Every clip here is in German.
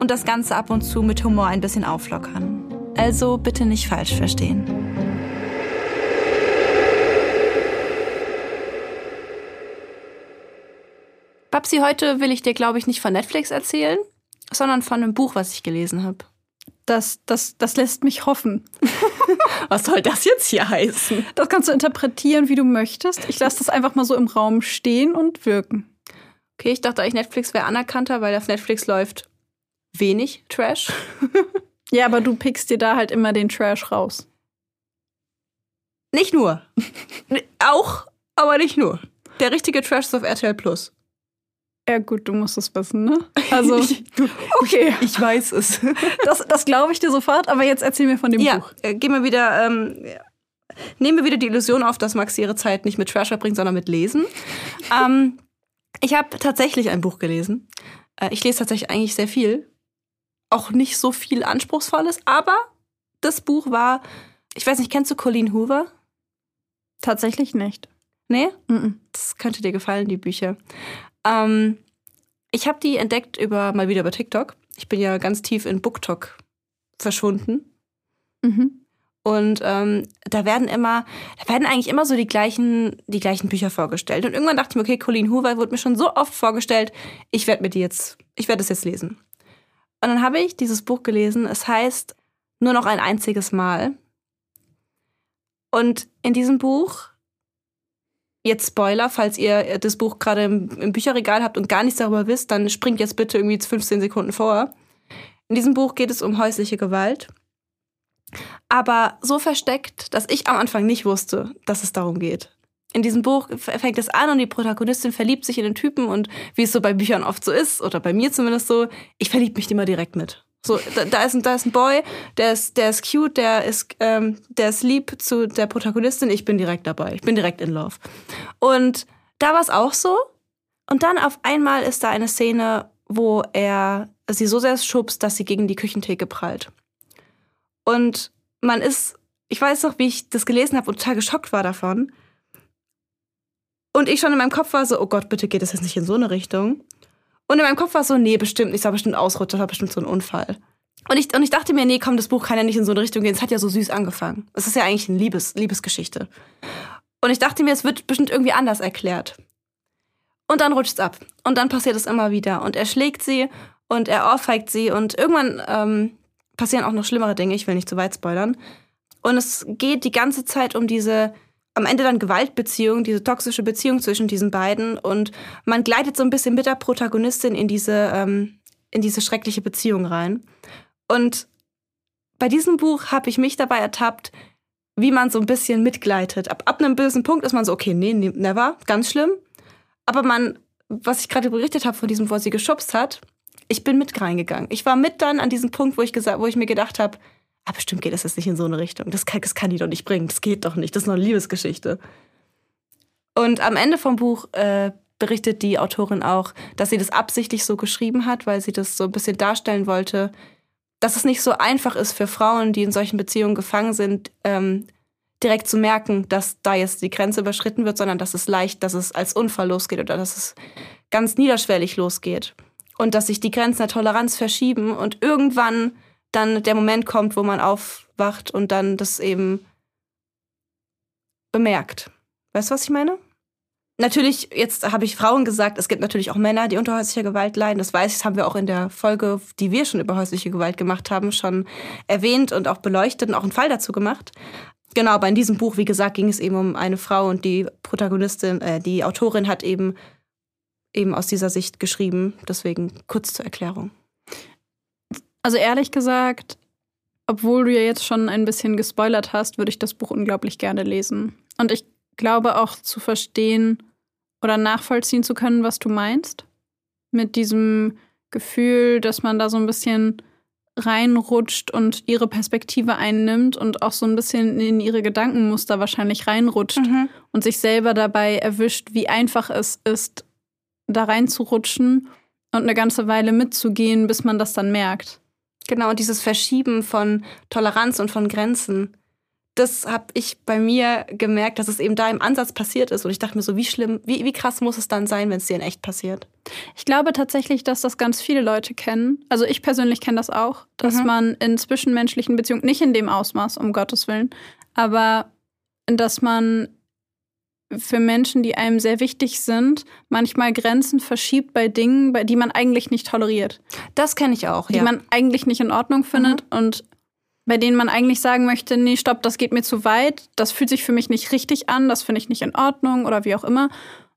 und das Ganze ab und zu mit Humor ein bisschen auflockern. Also bitte nicht falsch verstehen. Babsi, heute will ich dir, glaube ich, nicht von Netflix erzählen, sondern von einem Buch, was ich gelesen habe. Das, das, das lässt mich hoffen. Was soll das jetzt hier heißen? Das kannst du interpretieren, wie du möchtest. Ich lasse das einfach mal so im Raum stehen und wirken. Okay, ich dachte eigentlich, Netflix wäre anerkannter, weil auf Netflix läuft wenig Trash. ja, aber du pickst dir da halt immer den Trash raus. Nicht nur. Auch, aber nicht nur. Der richtige Trash ist auf RTL Plus. Ja, gut, du musst es wissen, ne? Also, okay. Ich weiß es. Das, das glaube ich dir sofort, aber jetzt erzähl mir von dem ja, Buch. Äh, gehen wir wieder, ähm, nehmen wir wieder die Illusion auf, dass Max ihre Zeit nicht mit Trash verbringt, sondern mit Lesen. ähm, ich habe tatsächlich ein Buch gelesen. Äh, ich lese tatsächlich eigentlich sehr viel auch nicht so viel Anspruchsvolles, aber das Buch war, ich weiß nicht, kennst du Colleen Hoover? Tatsächlich nicht. Nee? Mm. Das könnte dir gefallen, die Bücher. Ähm, ich habe die entdeckt über mal wieder über TikTok. Ich bin ja ganz tief in BookTok verschwunden. Mhm. Und ähm, da werden immer, da werden eigentlich immer so die gleichen, die gleichen Bücher vorgestellt. Und irgendwann dachte ich mir, okay, Colleen Hoover wurde mir schon so oft vorgestellt, ich werde mir die jetzt, ich werde es jetzt lesen. Und dann habe ich dieses Buch gelesen. Es heißt Nur noch ein einziges Mal. Und in diesem Buch, jetzt Spoiler, falls ihr das Buch gerade im, im Bücherregal habt und gar nichts darüber wisst, dann springt jetzt bitte irgendwie 15 Sekunden vor. In diesem Buch geht es um häusliche Gewalt. Aber so versteckt, dass ich am Anfang nicht wusste, dass es darum geht in diesem Buch fängt es an und die Protagonistin verliebt sich in den Typen und wie es so bei Büchern oft so ist, oder bei mir zumindest so, ich verliebe mich immer direkt mit. So, da, da, ist ein, da ist ein Boy, der ist, der ist cute, der ist, ähm, der ist lieb zu der Protagonistin, ich bin direkt dabei. Ich bin direkt in love. Und da war es auch so. Und dann auf einmal ist da eine Szene, wo er sie so sehr schubst, dass sie gegen die Küchentheke prallt. Und man ist, ich weiß noch, wie ich das gelesen habe und total geschockt war davon und ich schon in meinem Kopf war so, oh Gott, bitte geht das jetzt nicht in so eine Richtung. Und in meinem Kopf war so, nee, bestimmt nicht, das war bestimmt Ausrutscher, das war bestimmt so ein Unfall. Und ich, und ich dachte mir, nee, komm, das Buch kann ja nicht in so eine Richtung gehen. Es hat ja so süß angefangen. Es ist ja eigentlich eine Liebes, Liebesgeschichte. Und ich dachte mir, es wird bestimmt irgendwie anders erklärt. Und dann rutscht es ab. Und dann passiert es immer wieder. Und er schlägt sie und er ohrfeigt sie. Und irgendwann ähm, passieren auch noch schlimmere Dinge. Ich will nicht zu weit spoilern. Und es geht die ganze Zeit um diese am Ende dann Gewaltbeziehung, diese toxische Beziehung zwischen diesen beiden und man gleitet so ein bisschen mit der Protagonistin in diese, ähm, in diese schreckliche Beziehung rein. Und bei diesem Buch habe ich mich dabei ertappt, wie man so ein bisschen mitgleitet. Ab, ab einem bösen Punkt ist man so, okay, nee, never, ganz schlimm. Aber man, was ich gerade berichtet habe von diesem, wo sie geschubst hat, ich bin mit reingegangen. Ich war mit dann an diesem Punkt, wo ich, gesagt, wo ich mir gedacht habe, ah, bestimmt geht das jetzt nicht in so eine Richtung. Das kann, das kann die doch nicht bringen. Das geht doch nicht. Das ist noch eine Liebesgeschichte. Und am Ende vom Buch äh, berichtet die Autorin auch, dass sie das absichtlich so geschrieben hat, weil sie das so ein bisschen darstellen wollte, dass es nicht so einfach ist für Frauen, die in solchen Beziehungen gefangen sind, ähm, direkt zu merken, dass da jetzt die Grenze überschritten wird, sondern dass es leicht, dass es als Unfall losgeht oder dass es ganz niederschwellig losgeht. Und dass sich die Grenzen der Toleranz verschieben und irgendwann dann der Moment kommt, wo man aufwacht und dann das eben bemerkt. Weißt du, was ich meine? natürlich, jetzt habe ich Frauen gesagt, es gibt natürlich auch Männer, die unter häuslicher Gewalt leiden. Das weiß ich, das haben wir auch in der Folge, die wir schon über häusliche Gewalt gemacht haben, schon erwähnt und auch beleuchtet und auch einen Fall dazu gemacht. Genau, aber in diesem Buch, wie gesagt, ging es eben um eine Frau und die Protagonistin, äh, die Autorin hat eben eben aus dieser Sicht geschrieben. Deswegen kurz zur Erklärung. Also ehrlich gesagt, obwohl du ja jetzt schon ein bisschen gespoilert hast, würde ich das Buch unglaublich gerne lesen. Und ich glaube auch zu verstehen oder nachvollziehen zu können, was du meinst. Mit diesem Gefühl, dass man da so ein bisschen reinrutscht und ihre Perspektive einnimmt und auch so ein bisschen in ihre Gedankenmuster wahrscheinlich reinrutscht mhm. und sich selber dabei erwischt, wie einfach es ist, da reinzurutschen und eine ganze Weile mitzugehen, bis man das dann merkt. Genau, und dieses Verschieben von Toleranz und von Grenzen das habe ich bei mir gemerkt, dass es eben da im Ansatz passiert ist. Und ich dachte mir so, wie schlimm, wie, wie krass muss es dann sein, wenn es dir in echt passiert? Ich glaube tatsächlich, dass das ganz viele Leute kennen. Also ich persönlich kenne das auch, dass mhm. man in zwischenmenschlichen Beziehungen, nicht in dem Ausmaß, um Gottes Willen, aber dass man für Menschen, die einem sehr wichtig sind, manchmal Grenzen verschiebt bei Dingen, bei die man eigentlich nicht toleriert. Das kenne ich auch, die ja. man eigentlich nicht in Ordnung findet mhm. und bei denen man eigentlich sagen möchte, nee, stopp, das geht mir zu weit, das fühlt sich für mich nicht richtig an, das finde ich nicht in Ordnung oder wie auch immer.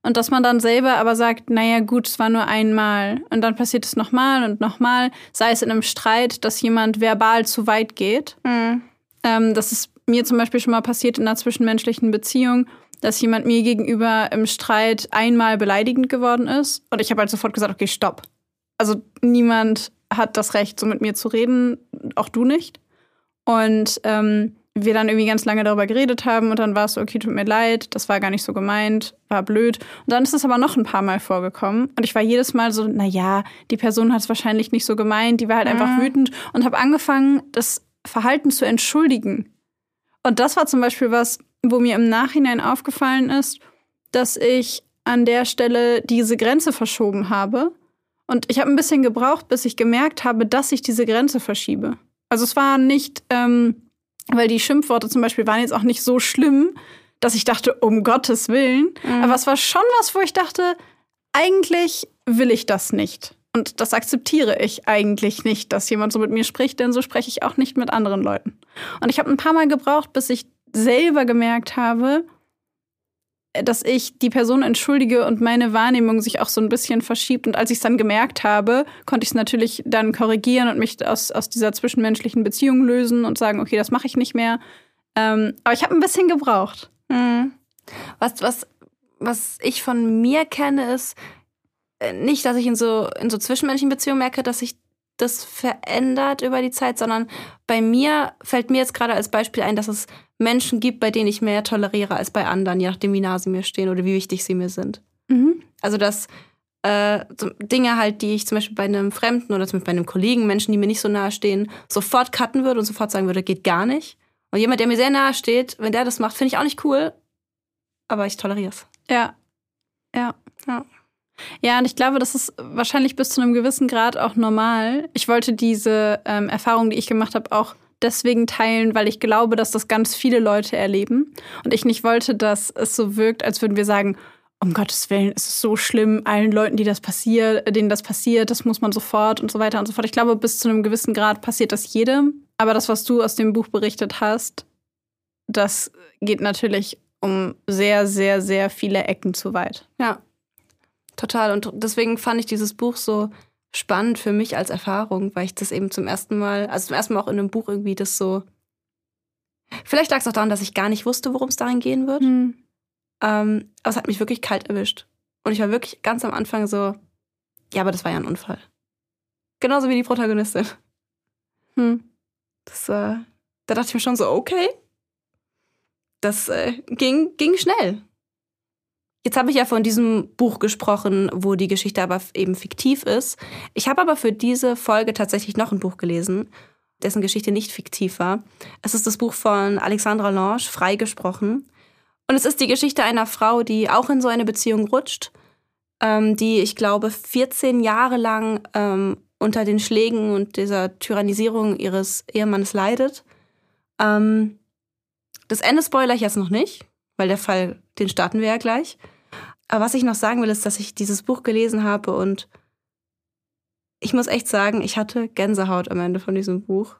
Und dass man dann selber aber sagt, naja gut, es war nur einmal und dann passiert es nochmal und nochmal, sei es in einem Streit, dass jemand verbal zu weit geht. Mhm. Ähm, das ist mir zum Beispiel schon mal passiert in einer zwischenmenschlichen Beziehung, dass jemand mir gegenüber im Streit einmal beleidigend geworden ist und ich habe halt sofort gesagt, okay, stopp. Also niemand hat das Recht, so mit mir zu reden, auch du nicht. Und ähm, wir dann irgendwie ganz lange darüber geredet haben und dann war es so, okay, tut mir leid, das war gar nicht so gemeint, war blöd. Und dann ist es aber noch ein paar Mal vorgekommen und ich war jedes Mal so, na ja, die Person hat es wahrscheinlich nicht so gemeint, die war halt mhm. einfach wütend und habe angefangen, das Verhalten zu entschuldigen. Und das war zum Beispiel was, wo mir im Nachhinein aufgefallen ist, dass ich an der Stelle diese Grenze verschoben habe. Und ich habe ein bisschen gebraucht, bis ich gemerkt habe, dass ich diese Grenze verschiebe. Also es war nicht, ähm, weil die Schimpfworte zum Beispiel waren jetzt auch nicht so schlimm, dass ich dachte, um Gottes Willen. Mhm. Aber es war schon was, wo ich dachte, eigentlich will ich das nicht. Und das akzeptiere ich eigentlich nicht, dass jemand so mit mir spricht, denn so spreche ich auch nicht mit anderen Leuten. Und ich habe ein paar Mal gebraucht, bis ich selber gemerkt habe, dass ich die Person entschuldige und meine Wahrnehmung sich auch so ein bisschen verschiebt. Und als ich es dann gemerkt habe, konnte ich es natürlich dann korrigieren und mich aus, aus dieser zwischenmenschlichen Beziehung lösen und sagen, okay, das mache ich nicht mehr. Ähm, aber ich habe ein bisschen gebraucht. Mhm. Was, was, was ich von mir kenne, ist äh, nicht, dass ich in so, in so zwischenmenschlichen Beziehungen merke, dass ich das verändert über die Zeit, sondern bei mir fällt mir jetzt gerade als Beispiel ein, dass es Menschen gibt, bei denen ich mehr toleriere als bei anderen, je nachdem, wie nah sie mir stehen oder wie wichtig sie mir sind. Mhm. Also dass äh, Dinge halt, die ich zum Beispiel bei einem Fremden oder zum Beispiel bei einem Kollegen, Menschen, die mir nicht so nahe stehen, sofort cutten würde und sofort sagen würde, geht gar nicht. Und jemand, der mir sehr nahe steht, wenn der das macht, finde ich auch nicht cool, aber ich toleriere es. Ja. Ja. Ja. Ja, und ich glaube, das ist wahrscheinlich bis zu einem gewissen Grad auch normal. Ich wollte diese ähm, Erfahrung, die ich gemacht habe, auch deswegen teilen, weil ich glaube, dass das ganz viele Leute erleben. Und ich nicht wollte, dass es so wirkt, als würden wir sagen, um Gottes Willen, es ist so schlimm, allen Leuten, die das passiert, denen das passiert, das muss man sofort und so weiter und so fort. Ich glaube, bis zu einem gewissen Grad passiert das jedem. Aber das, was du aus dem Buch berichtet hast, das geht natürlich um sehr, sehr, sehr viele Ecken zu weit. Ja, Total. Und deswegen fand ich dieses Buch so spannend für mich als Erfahrung, weil ich das eben zum ersten Mal, also zum ersten Mal auch in einem Buch irgendwie das so. Vielleicht lag es auch daran, dass ich gar nicht wusste, worum es darin gehen wird. Hm. Ähm, aber es hat mich wirklich kalt erwischt. Und ich war wirklich ganz am Anfang so, ja, aber das war ja ein Unfall. Genauso wie die Protagonistin. Hm. Das, äh, da dachte ich mir schon so, okay. Das äh, ging, ging schnell. Jetzt habe ich ja von diesem Buch gesprochen, wo die Geschichte aber eben fiktiv ist. Ich habe aber für diese Folge tatsächlich noch ein Buch gelesen, dessen Geschichte nicht fiktiv war. Es ist das Buch von Alexandra Lange, Freigesprochen. Und es ist die Geschichte einer Frau, die auch in so eine Beziehung rutscht, ähm, die, ich glaube, 14 Jahre lang ähm, unter den Schlägen und dieser Tyrannisierung ihres Ehemannes leidet. Ähm, das Ende spoiler ich jetzt noch nicht, weil der Fall, den starten wir ja gleich. Aber was ich noch sagen will, ist, dass ich dieses Buch gelesen habe und ich muss echt sagen, ich hatte Gänsehaut am Ende von diesem Buch.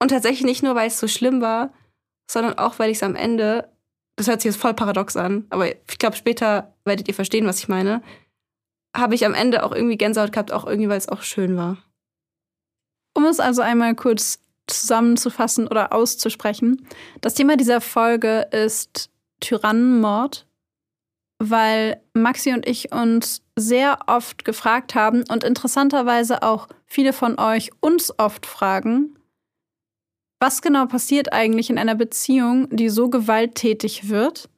Und tatsächlich nicht nur, weil es so schlimm war, sondern auch, weil ich es am Ende, das hört sich jetzt voll paradox an, aber ich glaube, später werdet ihr verstehen, was ich meine, habe ich am Ende auch irgendwie Gänsehaut gehabt, auch irgendwie, weil es auch schön war. Um es also einmal kurz zusammenzufassen oder auszusprechen, das Thema dieser Folge ist Tyrannenmord, weil Maxi und ich uns sehr oft gefragt haben und interessanterweise auch viele von euch uns oft fragen, was genau passiert eigentlich in einer Beziehung, die so gewalttätig wird?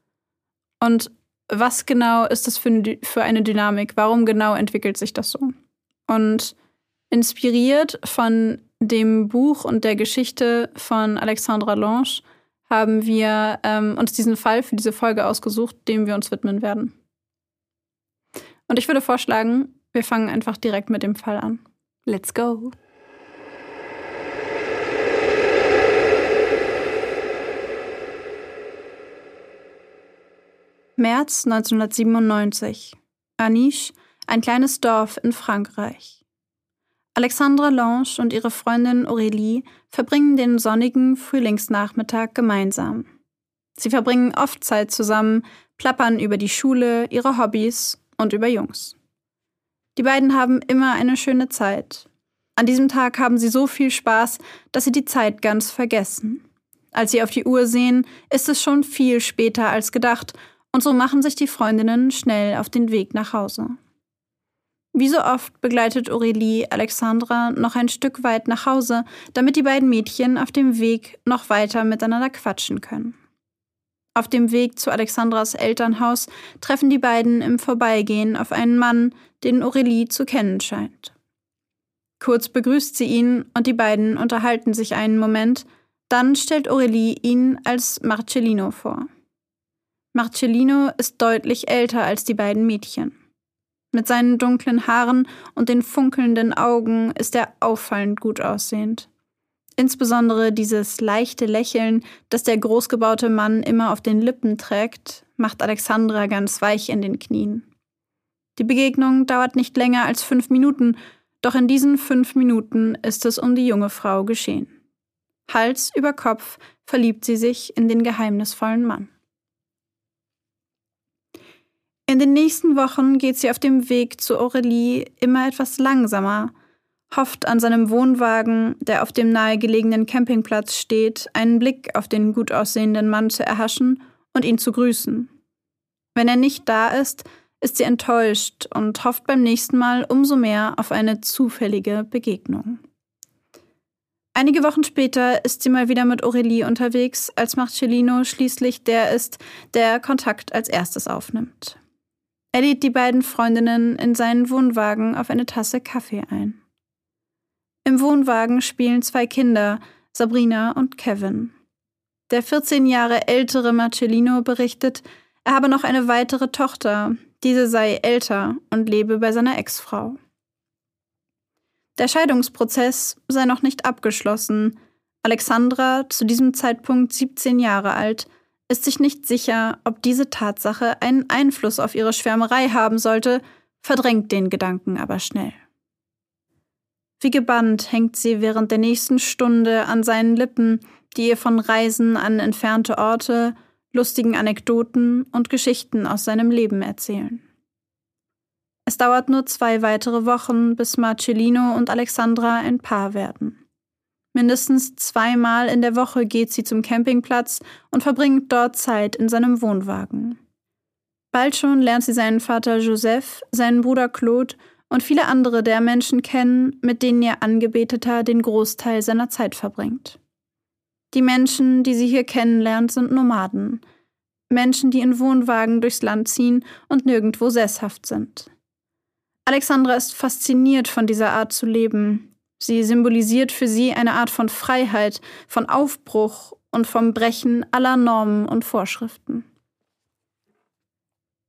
Und was genau ist das für, für eine Dynamik? Warum genau entwickelt sich das so? Und inspiriert von dem Buch und der Geschichte von Alexandra Lange haben wir ähm, uns diesen Fall für diese Folge ausgesucht, dem wir uns widmen werden. Und ich würde vorschlagen, wir fangen einfach direkt mit dem Fall an. Let's go! März 1997. Aniche, ein kleines Dorf in Frankreich. Alexandra Lange und ihre Freundin Aurélie verbringen den sonnigen Frühlingsnachmittag gemeinsam. Sie verbringen oft Zeit zusammen, plappern über die Schule, ihre Hobbys und über Jungs. Die beiden haben immer eine schöne Zeit. An diesem Tag haben sie so viel Spaß, dass sie die Zeit ganz vergessen. Als sie auf die Uhr sehen, ist es schon viel später als gedacht und so machen sich die Freundinnen schnell auf den Weg nach Hause. Wie so oft begleitet Aurélie Alexandra noch ein Stück weit nach Hause, damit die beiden Mädchen auf dem Weg noch weiter miteinander quatschen können. Auf dem Weg zu Alexandras Elternhaus treffen die beiden im Vorbeigehen auf einen Mann, den Aurélie zu kennen scheint. Kurz begrüßt sie ihn und die beiden unterhalten sich einen Moment, dann stellt Aurélie ihn als Marcellino vor. Marcellino ist deutlich älter als die beiden Mädchen. Mit seinen dunklen Haaren und den funkelnden Augen ist er auffallend gut aussehend. Insbesondere dieses leichte Lächeln, das der großgebaute Mann immer auf den Lippen trägt, macht Alexandra ganz weich in den Knien. Die Begegnung dauert nicht länger als fünf Minuten, doch in diesen fünf Minuten ist es um die junge Frau geschehen. Hals über Kopf verliebt sie sich in den geheimnisvollen Mann. In den nächsten Wochen geht sie auf dem Weg zu Aurelie immer etwas langsamer, hofft an seinem Wohnwagen, der auf dem nahegelegenen Campingplatz steht, einen Blick auf den gut aussehenden Mann zu erhaschen und ihn zu grüßen. Wenn er nicht da ist, ist sie enttäuscht und hofft beim nächsten Mal umso mehr auf eine zufällige Begegnung. Einige Wochen später ist sie mal wieder mit Aurelie unterwegs, als Marcellino schließlich der ist, der Kontakt als erstes aufnimmt. Er lädt die beiden Freundinnen in seinen Wohnwagen auf eine Tasse Kaffee ein. Im Wohnwagen spielen zwei Kinder, Sabrina und Kevin. Der 14 Jahre ältere Marcellino berichtet, er habe noch eine weitere Tochter, diese sei älter und lebe bei seiner Ex-Frau. Der Scheidungsprozess sei noch nicht abgeschlossen. Alexandra, zu diesem Zeitpunkt 17 Jahre alt, ist sich nicht sicher, ob diese Tatsache einen Einfluss auf ihre Schwärmerei haben sollte, verdrängt den Gedanken aber schnell. Wie gebannt hängt sie während der nächsten Stunde an seinen Lippen, die ihr von Reisen an entfernte Orte, lustigen Anekdoten und Geschichten aus seinem Leben erzählen. Es dauert nur zwei weitere Wochen, bis Marcellino und Alexandra ein Paar werden. Mindestens zweimal in der Woche geht sie zum Campingplatz und verbringt dort Zeit in seinem Wohnwagen. Bald schon lernt sie seinen Vater Joseph, seinen Bruder Claude und viele andere der Menschen kennen, mit denen ihr Angebeteter den Großteil seiner Zeit verbringt. Die Menschen, die sie hier kennenlernt, sind Nomaden. Menschen, die in Wohnwagen durchs Land ziehen und nirgendwo sesshaft sind. Alexandra ist fasziniert von dieser Art zu leben, Sie symbolisiert für sie eine Art von Freiheit, von Aufbruch und vom Brechen aller Normen und Vorschriften.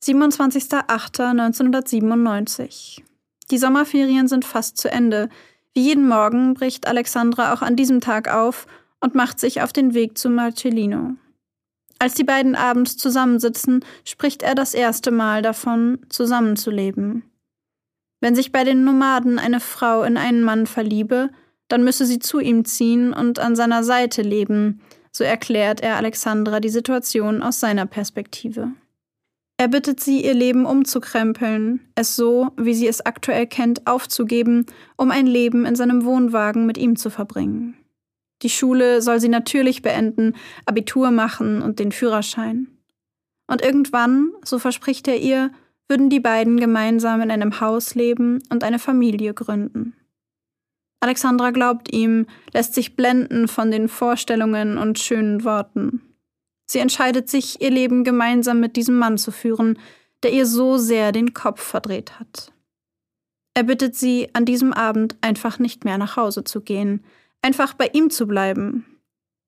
27.08.1997. Die Sommerferien sind fast zu Ende. Wie jeden Morgen bricht Alexandra auch an diesem Tag auf und macht sich auf den Weg zu Marcellino. Als die beiden abends zusammensitzen, spricht er das erste Mal davon, zusammenzuleben. Wenn sich bei den Nomaden eine Frau in einen Mann verliebe, dann müsse sie zu ihm ziehen und an seiner Seite leben, so erklärt er Alexandra die Situation aus seiner Perspektive. Er bittet sie, ihr Leben umzukrempeln, es so, wie sie es aktuell kennt, aufzugeben, um ein Leben in seinem Wohnwagen mit ihm zu verbringen. Die Schule soll sie natürlich beenden, Abitur machen und den Führerschein. Und irgendwann, so verspricht er ihr, würden die beiden gemeinsam in einem Haus leben und eine Familie gründen. Alexandra glaubt ihm, lässt sich blenden von den Vorstellungen und schönen Worten. Sie entscheidet sich, ihr Leben gemeinsam mit diesem Mann zu führen, der ihr so sehr den Kopf verdreht hat. Er bittet sie, an diesem Abend einfach nicht mehr nach Hause zu gehen, einfach bei ihm zu bleiben.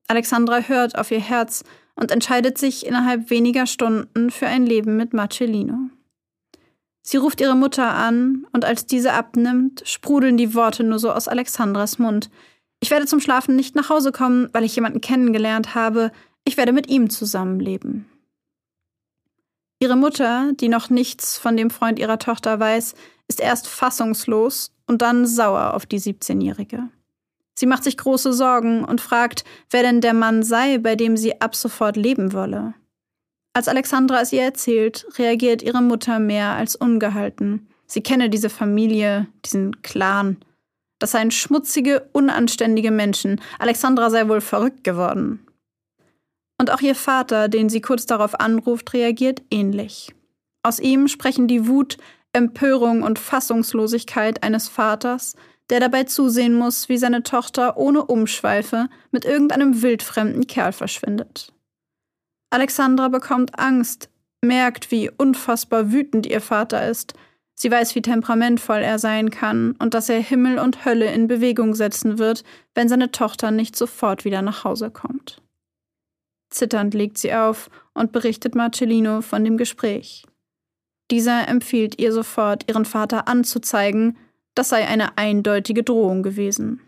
Alexandra hört auf ihr Herz und entscheidet sich innerhalb weniger Stunden für ein Leben mit Marcellino. Sie ruft ihre Mutter an, und als diese abnimmt, sprudeln die Worte nur so aus Alexandras Mund. Ich werde zum Schlafen nicht nach Hause kommen, weil ich jemanden kennengelernt habe. Ich werde mit ihm zusammenleben. Ihre Mutter, die noch nichts von dem Freund ihrer Tochter weiß, ist erst fassungslos und dann sauer auf die 17-Jährige. Sie macht sich große Sorgen und fragt, wer denn der Mann sei, bei dem sie ab sofort leben wolle. Als Alexandra es ihr erzählt, reagiert ihre Mutter mehr als ungehalten. Sie kenne diese Familie, diesen Clan. Das seien schmutzige, unanständige Menschen. Alexandra sei wohl verrückt geworden. Und auch ihr Vater, den sie kurz darauf anruft, reagiert ähnlich. Aus ihm sprechen die Wut, Empörung und Fassungslosigkeit eines Vaters, der dabei zusehen muss, wie seine Tochter ohne Umschweife mit irgendeinem wildfremden Kerl verschwindet. Alexandra bekommt Angst, merkt, wie unfassbar wütend ihr Vater ist. Sie weiß, wie temperamentvoll er sein kann und dass er Himmel und Hölle in Bewegung setzen wird, wenn seine Tochter nicht sofort wieder nach Hause kommt. Zitternd legt sie auf und berichtet Marcellino von dem Gespräch. Dieser empfiehlt ihr sofort, ihren Vater anzuzeigen, das sei eine eindeutige Drohung gewesen.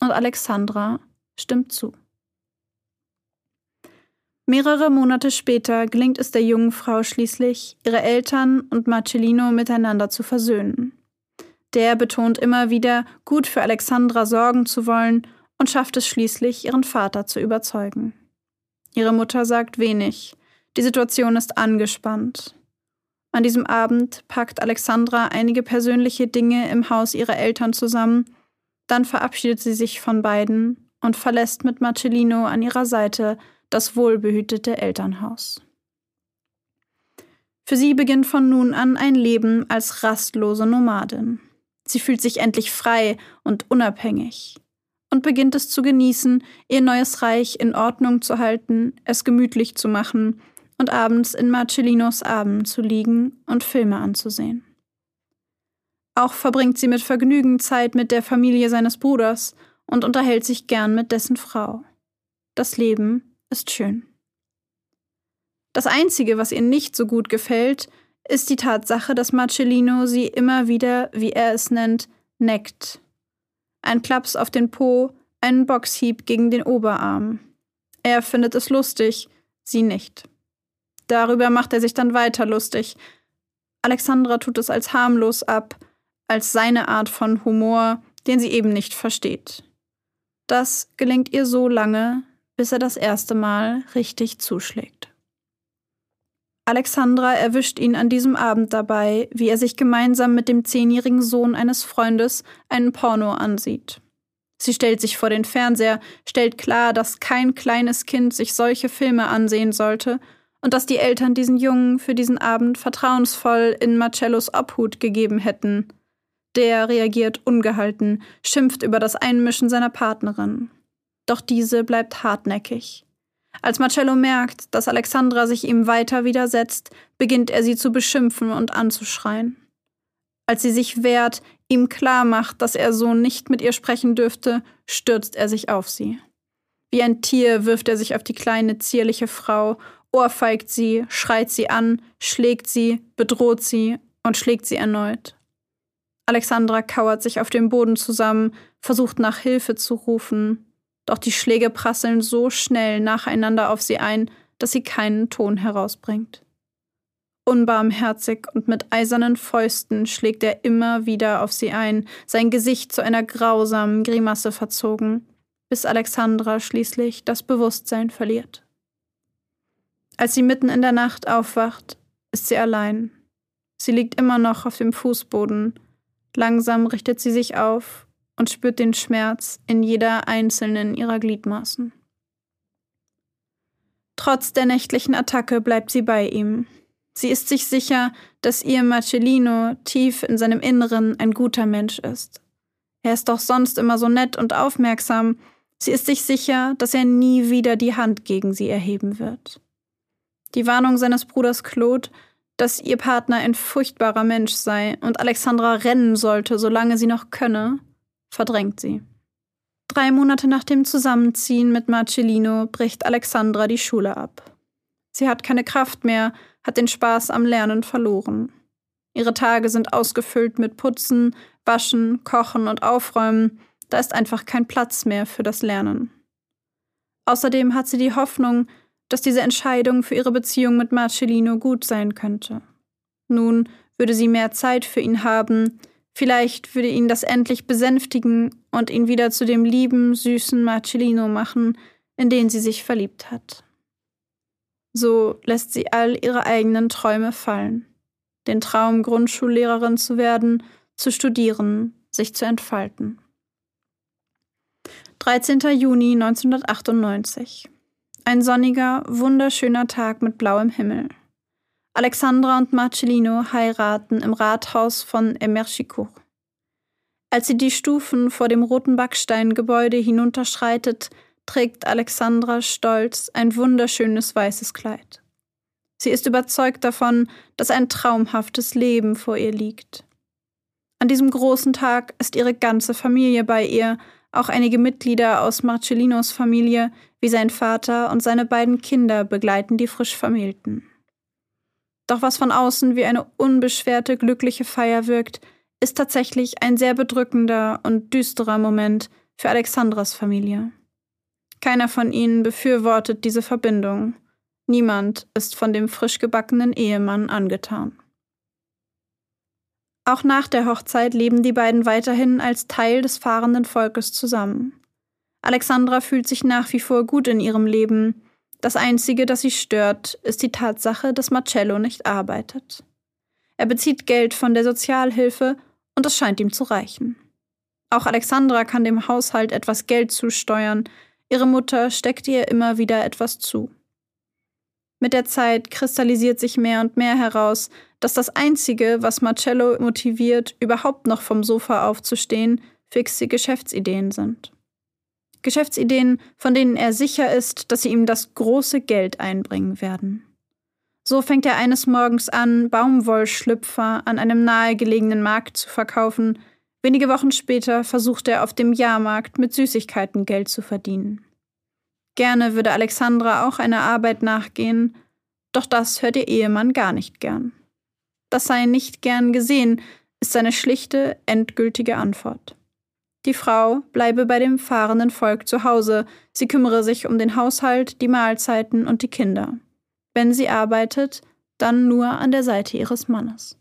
Und Alexandra stimmt zu. Mehrere Monate später gelingt es der jungen Frau schließlich, ihre Eltern und Marcellino miteinander zu versöhnen. Der betont immer wieder, gut für Alexandra sorgen zu wollen und schafft es schließlich, ihren Vater zu überzeugen. Ihre Mutter sagt wenig. Die Situation ist angespannt. An diesem Abend packt Alexandra einige persönliche Dinge im Haus ihrer Eltern zusammen, dann verabschiedet sie sich von beiden und verlässt mit Marcellino an ihrer Seite das wohlbehütete Elternhaus. Für sie beginnt von nun an ein Leben als rastlose Nomadin. Sie fühlt sich endlich frei und unabhängig und beginnt es zu genießen, ihr neues Reich in Ordnung zu halten, es gemütlich zu machen und abends in Marcellinos Armen zu liegen und Filme anzusehen. Auch verbringt sie mit Vergnügen Zeit mit der Familie seines Bruders und unterhält sich gern mit dessen Frau. Das Leben ist schön. Das Einzige, was ihr nicht so gut gefällt, ist die Tatsache, dass Marcellino sie immer wieder, wie er es nennt, neckt. Ein Klaps auf den Po, einen Boxhieb gegen den Oberarm. Er findet es lustig, sie nicht. Darüber macht er sich dann weiter lustig. Alexandra tut es als harmlos ab, als seine Art von Humor, den sie eben nicht versteht. Das gelingt ihr so lange, bis er das erste Mal richtig zuschlägt. Alexandra erwischt ihn an diesem Abend dabei, wie er sich gemeinsam mit dem zehnjährigen Sohn eines Freundes einen Porno ansieht. Sie stellt sich vor den Fernseher, stellt klar, dass kein kleines Kind sich solche Filme ansehen sollte und dass die Eltern diesen Jungen für diesen Abend vertrauensvoll in Marcellos Obhut gegeben hätten. Der reagiert ungehalten, schimpft über das Einmischen seiner Partnerin doch diese bleibt hartnäckig. Als Marcello merkt, dass Alexandra sich ihm weiter widersetzt, beginnt er sie zu beschimpfen und anzuschreien. Als sie sich wehrt, ihm klar macht, dass er so nicht mit ihr sprechen dürfte, stürzt er sich auf sie. Wie ein Tier wirft er sich auf die kleine, zierliche Frau, ohrfeigt sie, schreit sie an, schlägt sie, bedroht sie und schlägt sie erneut. Alexandra kauert sich auf dem Boden zusammen, versucht nach Hilfe zu rufen, doch die Schläge prasseln so schnell nacheinander auf sie ein, dass sie keinen Ton herausbringt. Unbarmherzig und mit eisernen Fäusten schlägt er immer wieder auf sie ein, sein Gesicht zu einer grausamen Grimasse verzogen, bis Alexandra schließlich das Bewusstsein verliert. Als sie mitten in der Nacht aufwacht, ist sie allein. Sie liegt immer noch auf dem Fußboden. Langsam richtet sie sich auf und spürt den Schmerz in jeder einzelnen ihrer Gliedmaßen. Trotz der nächtlichen Attacke bleibt sie bei ihm. Sie ist sich sicher, dass ihr Marcellino tief in seinem Inneren ein guter Mensch ist. Er ist doch sonst immer so nett und aufmerksam. Sie ist sich sicher, dass er nie wieder die Hand gegen sie erheben wird. Die Warnung seines Bruders Claude, dass ihr Partner ein furchtbarer Mensch sei und Alexandra rennen sollte, solange sie noch könne, verdrängt sie. Drei Monate nach dem Zusammenziehen mit Marcellino bricht Alexandra die Schule ab. Sie hat keine Kraft mehr, hat den Spaß am Lernen verloren. Ihre Tage sind ausgefüllt mit Putzen, Waschen, Kochen und Aufräumen, da ist einfach kein Platz mehr für das Lernen. Außerdem hat sie die Hoffnung, dass diese Entscheidung für ihre Beziehung mit Marcellino gut sein könnte. Nun würde sie mehr Zeit für ihn haben, vielleicht würde ihn das endlich besänftigen und ihn wieder zu dem lieben, süßen Marcellino machen, in den sie sich verliebt hat. So lässt sie all ihre eigenen Träume fallen. Den Traum, Grundschullehrerin zu werden, zu studieren, sich zu entfalten. 13. Juni 1998. Ein sonniger, wunderschöner Tag mit blauem Himmel. Alexandra und Marcellino heiraten im Rathaus von Emerchicourt. Als sie die Stufen vor dem roten Backsteingebäude hinunterschreitet, trägt Alexandra stolz ein wunderschönes weißes Kleid. Sie ist überzeugt davon, dass ein traumhaftes Leben vor ihr liegt. An diesem großen Tag ist ihre ganze Familie bei ihr, auch einige Mitglieder aus Marcellinos Familie, wie sein Vater und seine beiden Kinder begleiten die frisch Vermählten. Doch was von außen wie eine unbeschwerte, glückliche Feier wirkt, ist tatsächlich ein sehr bedrückender und düsterer Moment für Alexandras Familie. Keiner von ihnen befürwortet diese Verbindung. Niemand ist von dem frisch gebackenen Ehemann angetan. Auch nach der Hochzeit leben die beiden weiterhin als Teil des fahrenden Volkes zusammen. Alexandra fühlt sich nach wie vor gut in ihrem Leben. Das Einzige, das sie stört, ist die Tatsache, dass Marcello nicht arbeitet. Er bezieht Geld von der Sozialhilfe und es scheint ihm zu reichen. Auch Alexandra kann dem Haushalt etwas Geld zusteuern, Ihre Mutter steckt ihr immer wieder etwas zu. Mit der Zeit kristallisiert sich mehr und mehr heraus, dass das Einzige, was Marcello motiviert, überhaupt noch vom Sofa aufzustehen, fixe Geschäftsideen sind. Geschäftsideen, von denen er sicher ist, dass sie ihm das große Geld einbringen werden. So fängt er eines Morgens an, Baumwollschlüpfer an einem nahegelegenen Markt zu verkaufen, Wenige Wochen später versucht er auf dem Jahrmarkt mit Süßigkeiten Geld zu verdienen. Gerne würde Alexandra auch einer Arbeit nachgehen, doch das hört ihr Ehemann gar nicht gern. Das sei nicht gern gesehen, ist seine schlichte, endgültige Antwort. Die Frau bleibe bei dem fahrenden Volk zu Hause, sie kümmere sich um den Haushalt, die Mahlzeiten und die Kinder. Wenn sie arbeitet, dann nur an der Seite ihres Mannes.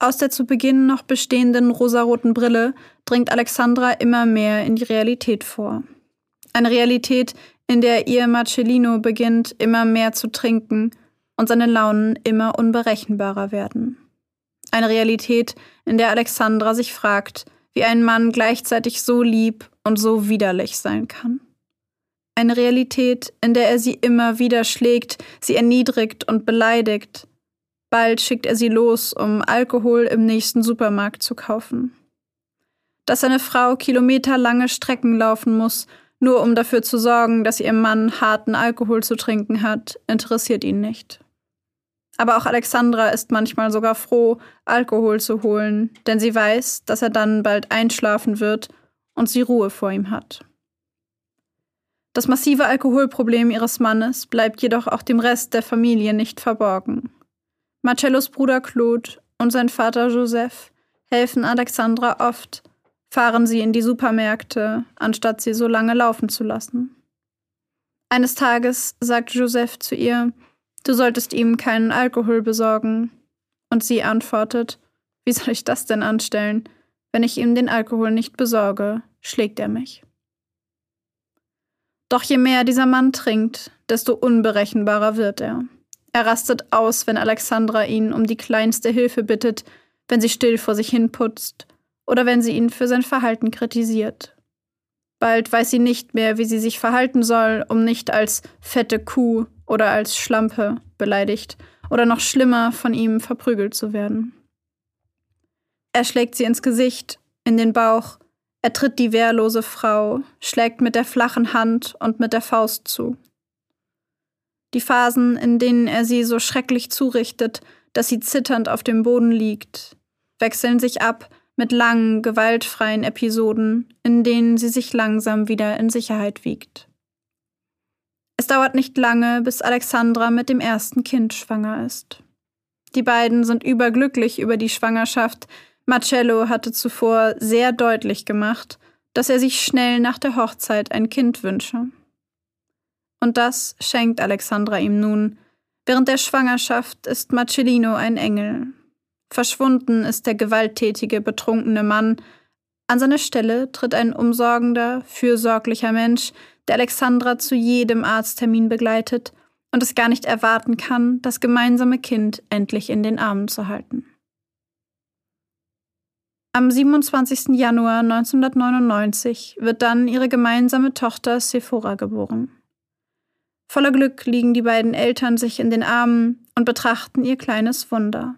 Aus der zu Beginn noch bestehenden rosaroten Brille dringt Alexandra immer mehr in die Realität vor. Eine Realität, in der ihr Marcellino beginnt, immer mehr zu trinken und seine Launen immer unberechenbarer werden. Eine Realität, in der Alexandra sich fragt, wie ein Mann gleichzeitig so lieb und so widerlich sein kann. Eine Realität, in der er sie immer wieder schlägt, sie erniedrigt und beleidigt, Bald schickt er sie los, um Alkohol im nächsten Supermarkt zu kaufen. Dass seine Frau kilometerlange Strecken laufen muss, nur um dafür zu sorgen, dass ihr Mann harten Alkohol zu trinken hat, interessiert ihn nicht. Aber auch Alexandra ist manchmal sogar froh, Alkohol zu holen, denn sie weiß, dass er dann bald einschlafen wird und sie Ruhe vor ihm hat. Das massive Alkoholproblem ihres Mannes bleibt jedoch auch dem Rest der Familie nicht verborgen. Marcellos Bruder Claude und sein Vater Joseph helfen Alexandra oft, fahren sie in die Supermärkte, anstatt sie so lange laufen zu lassen. Eines Tages sagt Joseph zu ihr, du solltest ihm keinen Alkohol besorgen. Und sie antwortet, wie soll ich das denn anstellen? Wenn ich ihm den Alkohol nicht besorge, schlägt er mich. Doch je mehr dieser Mann trinkt, desto unberechenbarer wird er. Er rastet aus, wenn Alexandra ihn um die kleinste Hilfe bittet, wenn sie still vor sich hin putzt oder wenn sie ihn für sein Verhalten kritisiert. Bald weiß sie nicht mehr, wie sie sich verhalten soll, um nicht als fette Kuh oder als Schlampe beleidigt oder noch schlimmer von ihm verprügelt zu werden. Er schlägt sie ins Gesicht, in den Bauch, er tritt die wehrlose Frau, schlägt mit der flachen Hand und mit der Faust zu. Die Phasen, in denen er sie so schrecklich zurichtet, dass sie zitternd auf dem Boden liegt, wechseln sich ab mit langen, gewaltfreien Episoden, in denen sie sich langsam wieder in Sicherheit wiegt. Es dauert nicht lange, bis Alexandra mit dem ersten Kind schwanger ist. Die beiden sind überglücklich über die Schwangerschaft. Marcello hatte zuvor sehr deutlich gemacht, dass er sich schnell nach der Hochzeit ein Kind wünsche. Und das schenkt Alexandra ihm nun. Während der Schwangerschaft ist Marcellino ein Engel, Verschwunden ist der gewalttätige, betrunkene Mann. An seine Stelle tritt ein umsorgender, fürsorglicher Mensch, der Alexandra zu jedem Arzttermin begleitet und es gar nicht erwarten kann, das gemeinsame Kind endlich in den Armen zu halten. Am 27. Januar 1999 wird dann ihre gemeinsame Tochter Sephora geboren. Voller Glück liegen die beiden Eltern sich in den Armen und betrachten ihr kleines Wunder.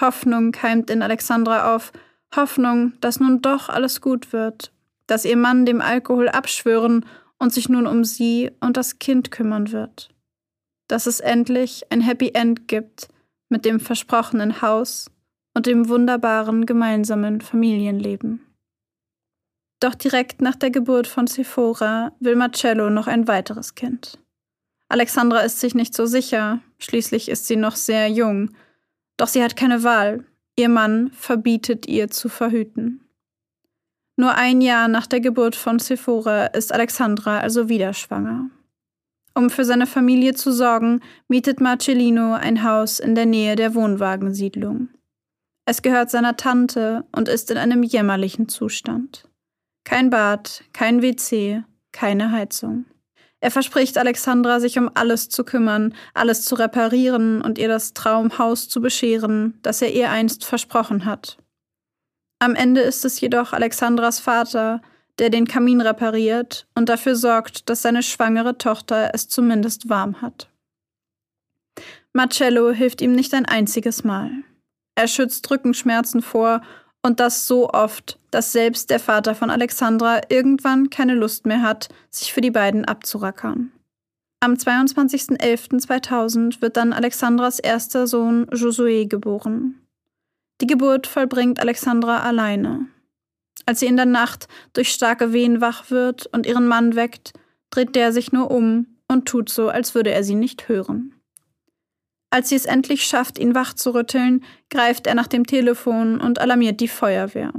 Hoffnung keimt in Alexandra auf, Hoffnung, dass nun doch alles gut wird, dass ihr Mann dem Alkohol abschwören und sich nun um sie und das Kind kümmern wird. Dass es endlich ein Happy End gibt mit dem versprochenen Haus und dem wunderbaren gemeinsamen Familienleben. Doch direkt nach der Geburt von Sephora will Marcello noch ein weiteres Kind. Alexandra ist sich nicht so sicher, schließlich ist sie noch sehr jung doch sie hat keine Wahl. Ihr Mann verbietet ihr zu verhüten. Nur ein Jahr nach der Geburt von Sephora ist Alexandra also wieder schwanger. Um für seine Familie zu sorgen, mietet Marcellino ein Haus in der Nähe der Wohnwagensiedlung. Es gehört seiner Tante und ist in einem jämmerlichen Zustand. Kein Bad, kein WC, keine Heizung. Er verspricht Alexandra, sich um alles zu kümmern, alles zu reparieren und ihr das Traumhaus zu bescheren, das er ihr einst versprochen hat. Am Ende ist es jedoch Alexandras Vater, der den Kamin repariert und dafür sorgt, dass seine schwangere Tochter es zumindest warm hat. Marcello hilft ihm nicht ein einziges Mal. Er schützt Rückenschmerzen vor und das so oft, dass selbst der Vater von Alexandra irgendwann keine Lust mehr hat, sich für die beiden abzurackern. Am 22.11.2000 wird dann Alexandras erster Sohn Josué geboren. Die Geburt vollbringt Alexandra alleine. Als sie in der Nacht durch starke Wehen wach wird und ihren Mann weckt, dreht der sich nur um und tut so, als würde er sie nicht hören. Als sie es endlich schafft, ihn wach zu rütteln, greift er nach dem Telefon und alarmiert die Feuerwehr.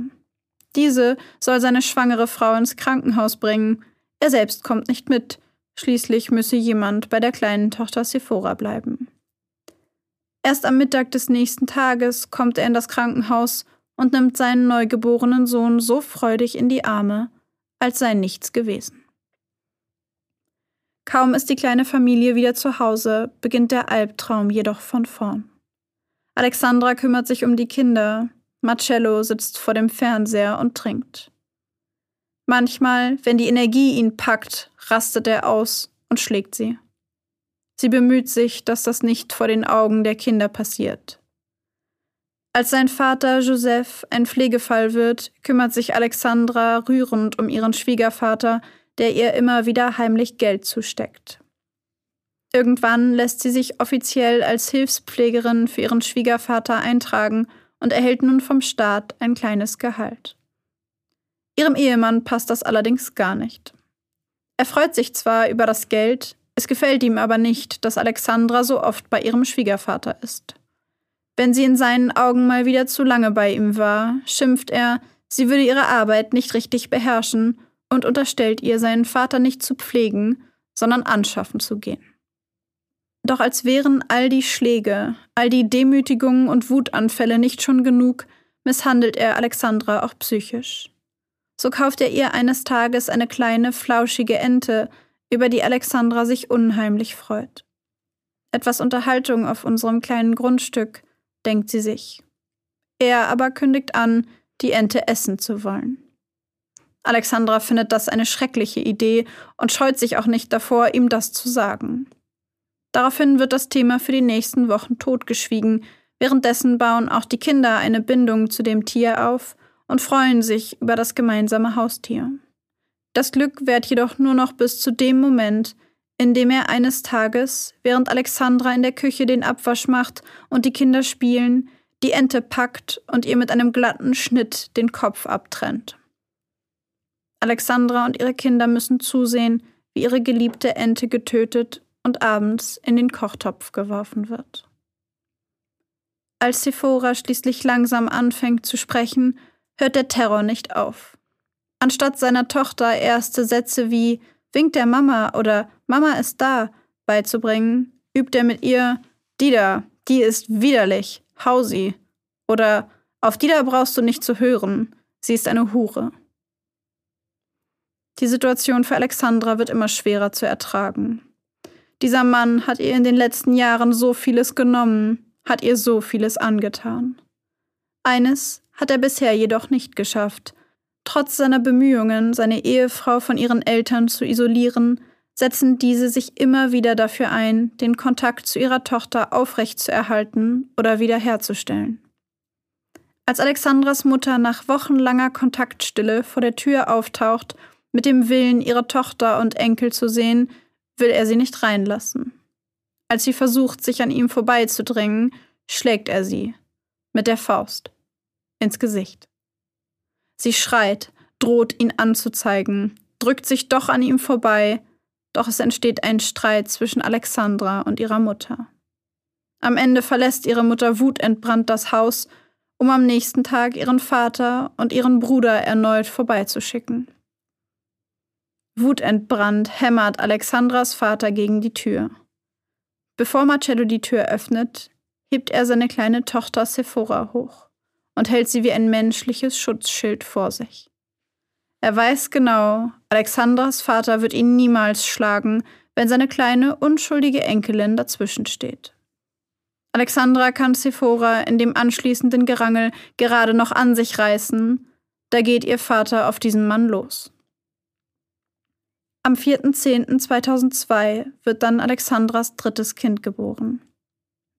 Diese soll seine schwangere Frau ins Krankenhaus bringen. Er selbst kommt nicht mit. Schließlich müsse jemand bei der kleinen Tochter Sephora bleiben. Erst am Mittag des nächsten Tages kommt er in das Krankenhaus und nimmt seinen neugeborenen Sohn so freudig in die Arme, als sei nichts gewesen. Kaum ist die kleine Familie wieder zu Hause, beginnt der Albtraum jedoch von vorn. Alexandra kümmert sich um die Kinder, Marcello sitzt vor dem Fernseher und trinkt. Manchmal, wenn die Energie ihn packt, rastet er aus und schlägt sie. Sie bemüht sich, dass das nicht vor den Augen der Kinder passiert. Als sein Vater Joseph ein Pflegefall wird, kümmert sich Alexandra rührend um ihren Schwiegervater, der ihr immer wieder heimlich Geld zusteckt. Irgendwann lässt sie sich offiziell als Hilfspflegerin für ihren Schwiegervater eintragen und erhält nun vom Staat ein kleines Gehalt. Ihrem Ehemann passt das allerdings gar nicht. Er freut sich zwar über das Geld, es gefällt ihm aber nicht, dass Alexandra so oft bei ihrem Schwiegervater ist. Wenn sie in seinen Augen mal wieder zu lange bei ihm war, schimpft er, sie würde ihre Arbeit nicht richtig beherrschen und unterstellt ihr, seinen Vater nicht zu pflegen, sondern anschaffen zu gehen. Doch als wären all die Schläge, all die Demütigungen und Wutanfälle nicht schon genug, misshandelt er Alexandra auch psychisch. So kauft er ihr eines Tages eine kleine, flauschige Ente, über die Alexandra sich unheimlich freut. Etwas Unterhaltung auf unserem kleinen Grundstück, denkt sie sich. Er aber kündigt an, die Ente essen zu wollen. Alexandra findet das eine schreckliche Idee und scheut sich auch nicht davor, ihm das zu sagen. Daraufhin wird das Thema für die nächsten Wochen totgeschwiegen, währenddessen bauen auch die Kinder eine Bindung zu dem Tier auf und freuen sich über das gemeinsame Haustier. Das Glück währt jedoch nur noch bis zu dem Moment, in dem er eines Tages, während Alexandra in der Küche den Abwasch macht und die Kinder spielen, die Ente packt und ihr mit einem glatten Schnitt den Kopf abtrennt. Alexandra und ihre Kinder müssen zusehen, wie ihre geliebte Ente getötet und abends in den Kochtopf geworfen wird. Als Sephora schließlich langsam anfängt zu sprechen, hört der Terror nicht auf. Anstatt seiner Tochter erste Sätze wie Winkt der Mama oder Mama ist da beizubringen, übt er mit ihr Die da, die ist widerlich, hau sie. Oder Auf die da brauchst du nicht zu hören, sie ist eine Hure. Die Situation für Alexandra wird immer schwerer zu ertragen. Dieser Mann hat ihr in den letzten Jahren so vieles genommen, hat ihr so vieles angetan. Eines hat er bisher jedoch nicht geschafft. Trotz seiner Bemühungen, seine Ehefrau von ihren Eltern zu isolieren, setzen diese sich immer wieder dafür ein, den Kontakt zu ihrer Tochter aufrechtzuerhalten oder wiederherzustellen. Als Alexandras Mutter nach wochenlanger Kontaktstille vor der Tür auftaucht, mit dem Willen, ihre Tochter und Enkel zu sehen, will er sie nicht reinlassen. Als sie versucht, sich an ihm vorbeizudrängen, schlägt er sie mit der Faust ins Gesicht. Sie schreit, droht ihn anzuzeigen, drückt sich doch an ihm vorbei, doch es entsteht ein Streit zwischen Alexandra und ihrer Mutter. Am Ende verlässt ihre Mutter wutentbrannt das Haus, um am nächsten Tag ihren Vater und ihren Bruder erneut vorbeizuschicken. Wutentbrannt hämmert Alexandras Vater gegen die Tür. Bevor Marcello die Tür öffnet, hebt er seine kleine Tochter Sephora hoch und hält sie wie ein menschliches Schutzschild vor sich. Er weiß genau, Alexandras Vater wird ihn niemals schlagen, wenn seine kleine, unschuldige Enkelin dazwischen steht. Alexandra kann Sephora in dem anschließenden Gerangel gerade noch an sich reißen, da geht ihr Vater auf diesen Mann los. Am 4.10.2002 wird dann Alexandras drittes Kind geboren.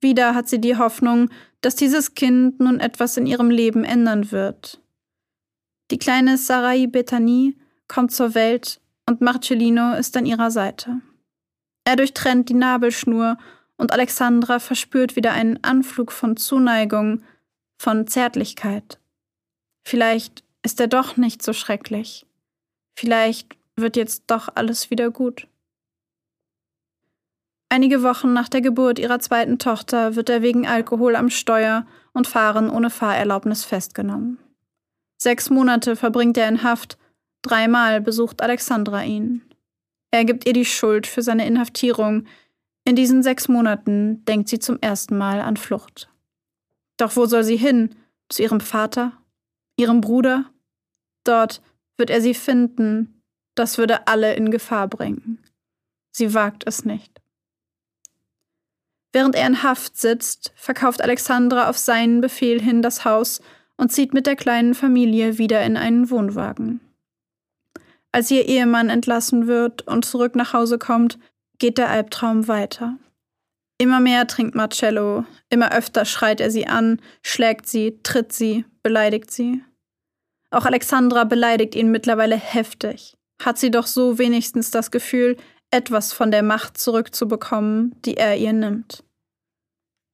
Wieder hat sie die Hoffnung, dass dieses Kind nun etwas in ihrem Leben ändern wird. Die kleine Sarai Bethany kommt zur Welt und Marcellino ist an ihrer Seite. Er durchtrennt die Nabelschnur und Alexandra verspürt wieder einen Anflug von Zuneigung, von Zärtlichkeit. Vielleicht ist er doch nicht so schrecklich. Vielleicht wird jetzt doch alles wieder gut. Einige Wochen nach der Geburt ihrer zweiten Tochter wird er wegen Alkohol am Steuer und Fahren ohne Fahrerlaubnis festgenommen. Sechs Monate verbringt er in Haft, dreimal besucht Alexandra ihn. Er gibt ihr die Schuld für seine Inhaftierung. In diesen sechs Monaten denkt sie zum ersten Mal an Flucht. Doch wo soll sie hin? Zu ihrem Vater? Ihrem Bruder? Dort wird er sie finden, das würde alle in Gefahr bringen. Sie wagt es nicht. Während er in Haft sitzt, verkauft Alexandra auf seinen Befehl hin das Haus und zieht mit der kleinen Familie wieder in einen Wohnwagen. Als ihr Ehemann entlassen wird und zurück nach Hause kommt, geht der Albtraum weiter. Immer mehr trinkt Marcello, immer öfter schreit er sie an, schlägt sie, tritt sie, beleidigt sie. Auch Alexandra beleidigt ihn mittlerweile heftig hat sie doch so wenigstens das Gefühl, etwas von der Macht zurückzubekommen, die er ihr nimmt.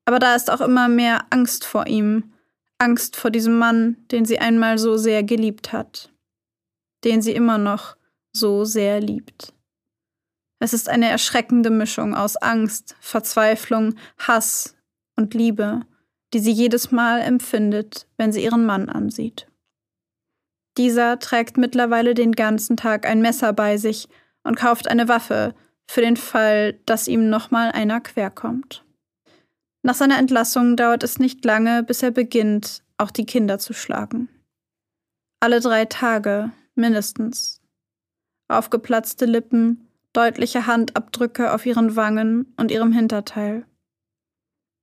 Aber da ist auch immer mehr Angst vor ihm, Angst vor diesem Mann, den sie einmal so sehr geliebt hat, den sie immer noch so sehr liebt. Es ist eine erschreckende Mischung aus Angst, Verzweiflung, Hass und Liebe, die sie jedes Mal empfindet, wenn sie ihren Mann ansieht. Dieser trägt mittlerweile den ganzen Tag ein Messer bei sich und kauft eine Waffe, für den Fall, dass ihm nochmal einer querkommt. Nach seiner Entlassung dauert es nicht lange, bis er beginnt, auch die Kinder zu schlagen. Alle drei Tage, mindestens. Aufgeplatzte Lippen, deutliche Handabdrücke auf ihren Wangen und ihrem Hinterteil.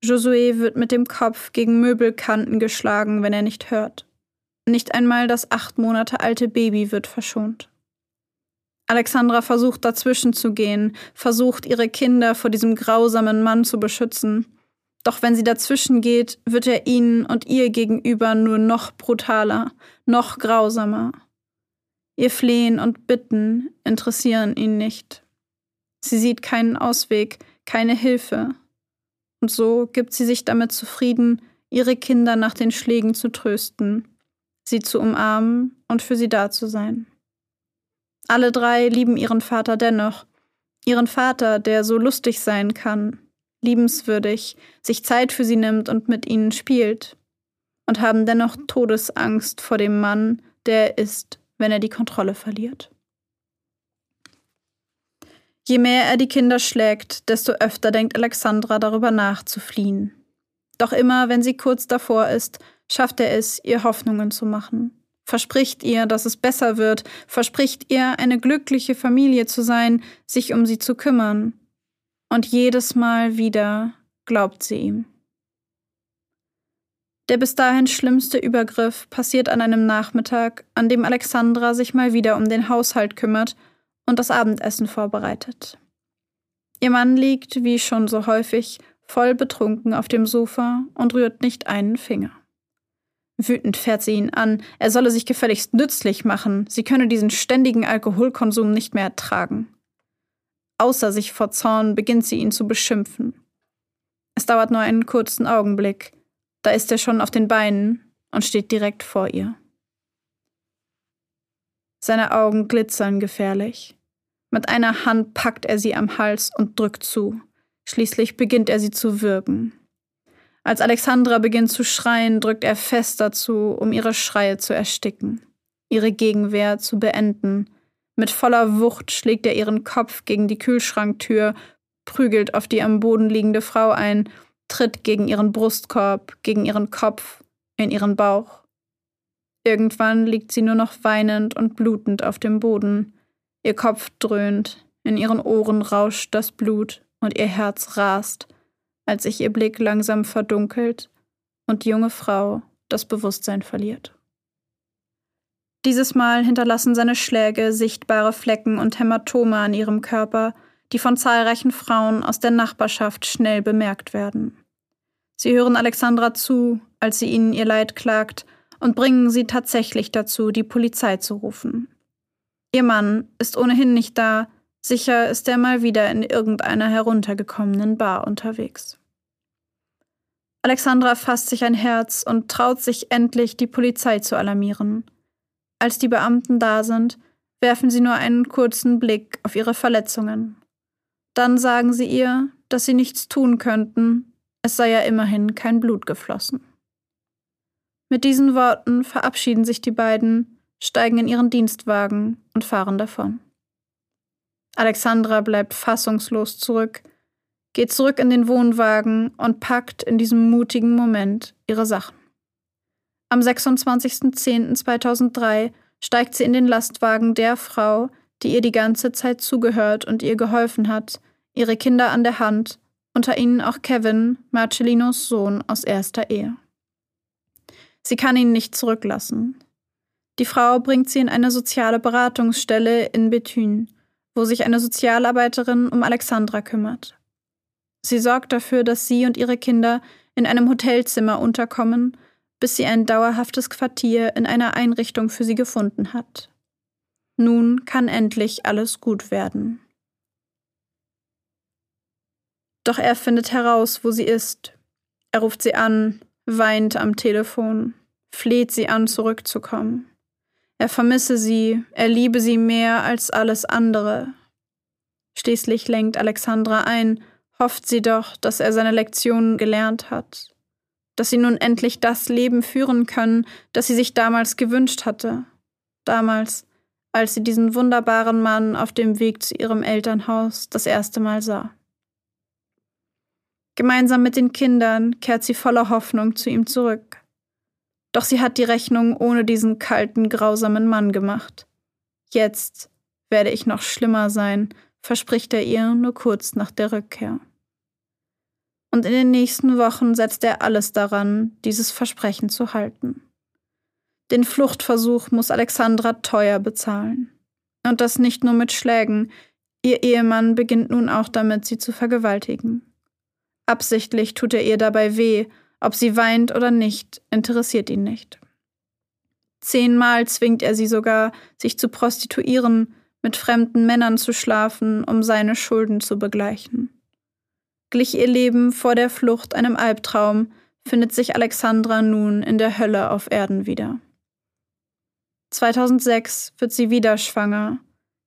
Josué wird mit dem Kopf gegen Möbelkanten geschlagen, wenn er nicht hört. Nicht einmal das acht Monate alte Baby wird verschont. Alexandra versucht dazwischen zu gehen, versucht ihre Kinder vor diesem grausamen Mann zu beschützen. Doch wenn sie dazwischen geht, wird er ihnen und ihr gegenüber nur noch brutaler, noch grausamer. Ihr Flehen und Bitten interessieren ihn nicht. Sie sieht keinen Ausweg, keine Hilfe. Und so gibt sie sich damit zufrieden, ihre Kinder nach den Schlägen zu trösten, sie zu umarmen und für sie da zu sein. Alle drei lieben ihren Vater dennoch, ihren Vater, der so lustig sein kann, liebenswürdig, sich Zeit für sie nimmt und mit ihnen spielt, und haben dennoch Todesangst vor dem Mann, der er ist wenn er die Kontrolle verliert. Je mehr er die Kinder schlägt, desto öfter denkt Alexandra darüber nach, zu fliehen. Doch immer, wenn sie kurz davor ist, schafft er es, ihr Hoffnungen zu machen. Verspricht ihr, dass es besser wird, verspricht ihr, eine glückliche Familie zu sein, sich um sie zu kümmern. Und jedes Mal wieder glaubt sie ihm. Der bis dahin schlimmste Übergriff passiert an einem Nachmittag, an dem Alexandra sich mal wieder um den Haushalt kümmert und das Abendessen vorbereitet. Ihr Mann liegt, wie schon so häufig, voll betrunken auf dem Sofa und rührt nicht einen Finger. Wütend fährt sie ihn an, er solle sich gefälligst nützlich machen, sie könne diesen ständigen Alkoholkonsum nicht mehr ertragen. Außer sich vor Zorn beginnt sie ihn zu beschimpfen. Es dauert nur einen kurzen Augenblick, da ist er schon auf den Beinen und steht direkt vor ihr. Seine Augen glitzern gefährlich. Mit einer Hand packt er sie am Hals und drückt zu. Schließlich beginnt er sie zu würgen. Als Alexandra beginnt zu schreien, drückt er fest dazu, um ihre Schreie zu ersticken, ihre Gegenwehr zu beenden. Mit voller Wucht schlägt er ihren Kopf gegen die Kühlschranktür, prügelt auf die am Boden liegende Frau ein tritt gegen ihren Brustkorb, gegen ihren Kopf, in ihren Bauch. Irgendwann liegt sie nur noch weinend und blutend auf dem Boden. Ihr Kopf dröhnt, in ihren Ohren rauscht das Blut und ihr Herz rast, als sich ihr Blick langsam verdunkelt und die junge Frau das Bewusstsein verliert. Dieses Mal hinterlassen seine Schläge sichtbare Flecken und Hämatome an ihrem Körper, die von zahlreichen Frauen aus der Nachbarschaft schnell bemerkt werden. Sie hören Alexandra zu, als sie ihnen ihr Leid klagt, und bringen sie tatsächlich dazu, die Polizei zu rufen. Ihr Mann ist ohnehin nicht da, sicher ist er mal wieder in irgendeiner heruntergekommenen Bar unterwegs. Alexandra fasst sich ein Herz und traut sich endlich, die Polizei zu alarmieren. Als die Beamten da sind, werfen sie nur einen kurzen Blick auf ihre Verletzungen. Dann sagen sie ihr, dass sie nichts tun könnten, es sei ja immerhin kein Blut geflossen. Mit diesen Worten verabschieden sich die beiden, steigen in ihren Dienstwagen und fahren davon. Alexandra bleibt fassungslos zurück, geht zurück in den Wohnwagen und packt in diesem mutigen Moment ihre Sachen. Am 26.10.2003 steigt sie in den Lastwagen der Frau, die ihr die ganze Zeit zugehört und ihr geholfen hat, ihre Kinder an der Hand, unter ihnen auch Kevin, Marcellinos Sohn aus erster Ehe. Sie kann ihn nicht zurücklassen. Die Frau bringt sie in eine soziale Beratungsstelle in Bethune, wo sich eine Sozialarbeiterin um Alexandra kümmert. Sie sorgt dafür, dass sie und ihre Kinder in einem Hotelzimmer unterkommen, bis sie ein dauerhaftes Quartier in einer Einrichtung für sie gefunden hat. Nun kann endlich alles gut werden. Doch er findet heraus, wo sie ist. Er ruft sie an, weint am Telefon, fleht sie an, zurückzukommen. Er vermisse sie, er liebe sie mehr als alles andere. Schließlich lenkt Alexandra ein, hofft sie doch, dass er seine Lektionen gelernt hat, dass sie nun endlich das Leben führen können, das sie sich damals gewünscht hatte, damals, als sie diesen wunderbaren Mann auf dem Weg zu ihrem Elternhaus das erste Mal sah. Gemeinsam mit den Kindern kehrt sie voller Hoffnung zu ihm zurück. Doch sie hat die Rechnung ohne diesen kalten, grausamen Mann gemacht. Jetzt werde ich noch schlimmer sein, verspricht er ihr nur kurz nach der Rückkehr. Und in den nächsten Wochen setzt er alles daran, dieses Versprechen zu halten. Den Fluchtversuch muss Alexandra teuer bezahlen. Und das nicht nur mit Schlägen, ihr Ehemann beginnt nun auch damit, sie zu vergewaltigen. Absichtlich tut er ihr dabei weh, ob sie weint oder nicht, interessiert ihn nicht. Zehnmal zwingt er sie sogar, sich zu prostituieren, mit fremden Männern zu schlafen, um seine Schulden zu begleichen. Glich ihr Leben vor der Flucht einem Albtraum, findet sich Alexandra nun in der Hölle auf Erden wieder. 2006 wird sie wieder schwanger.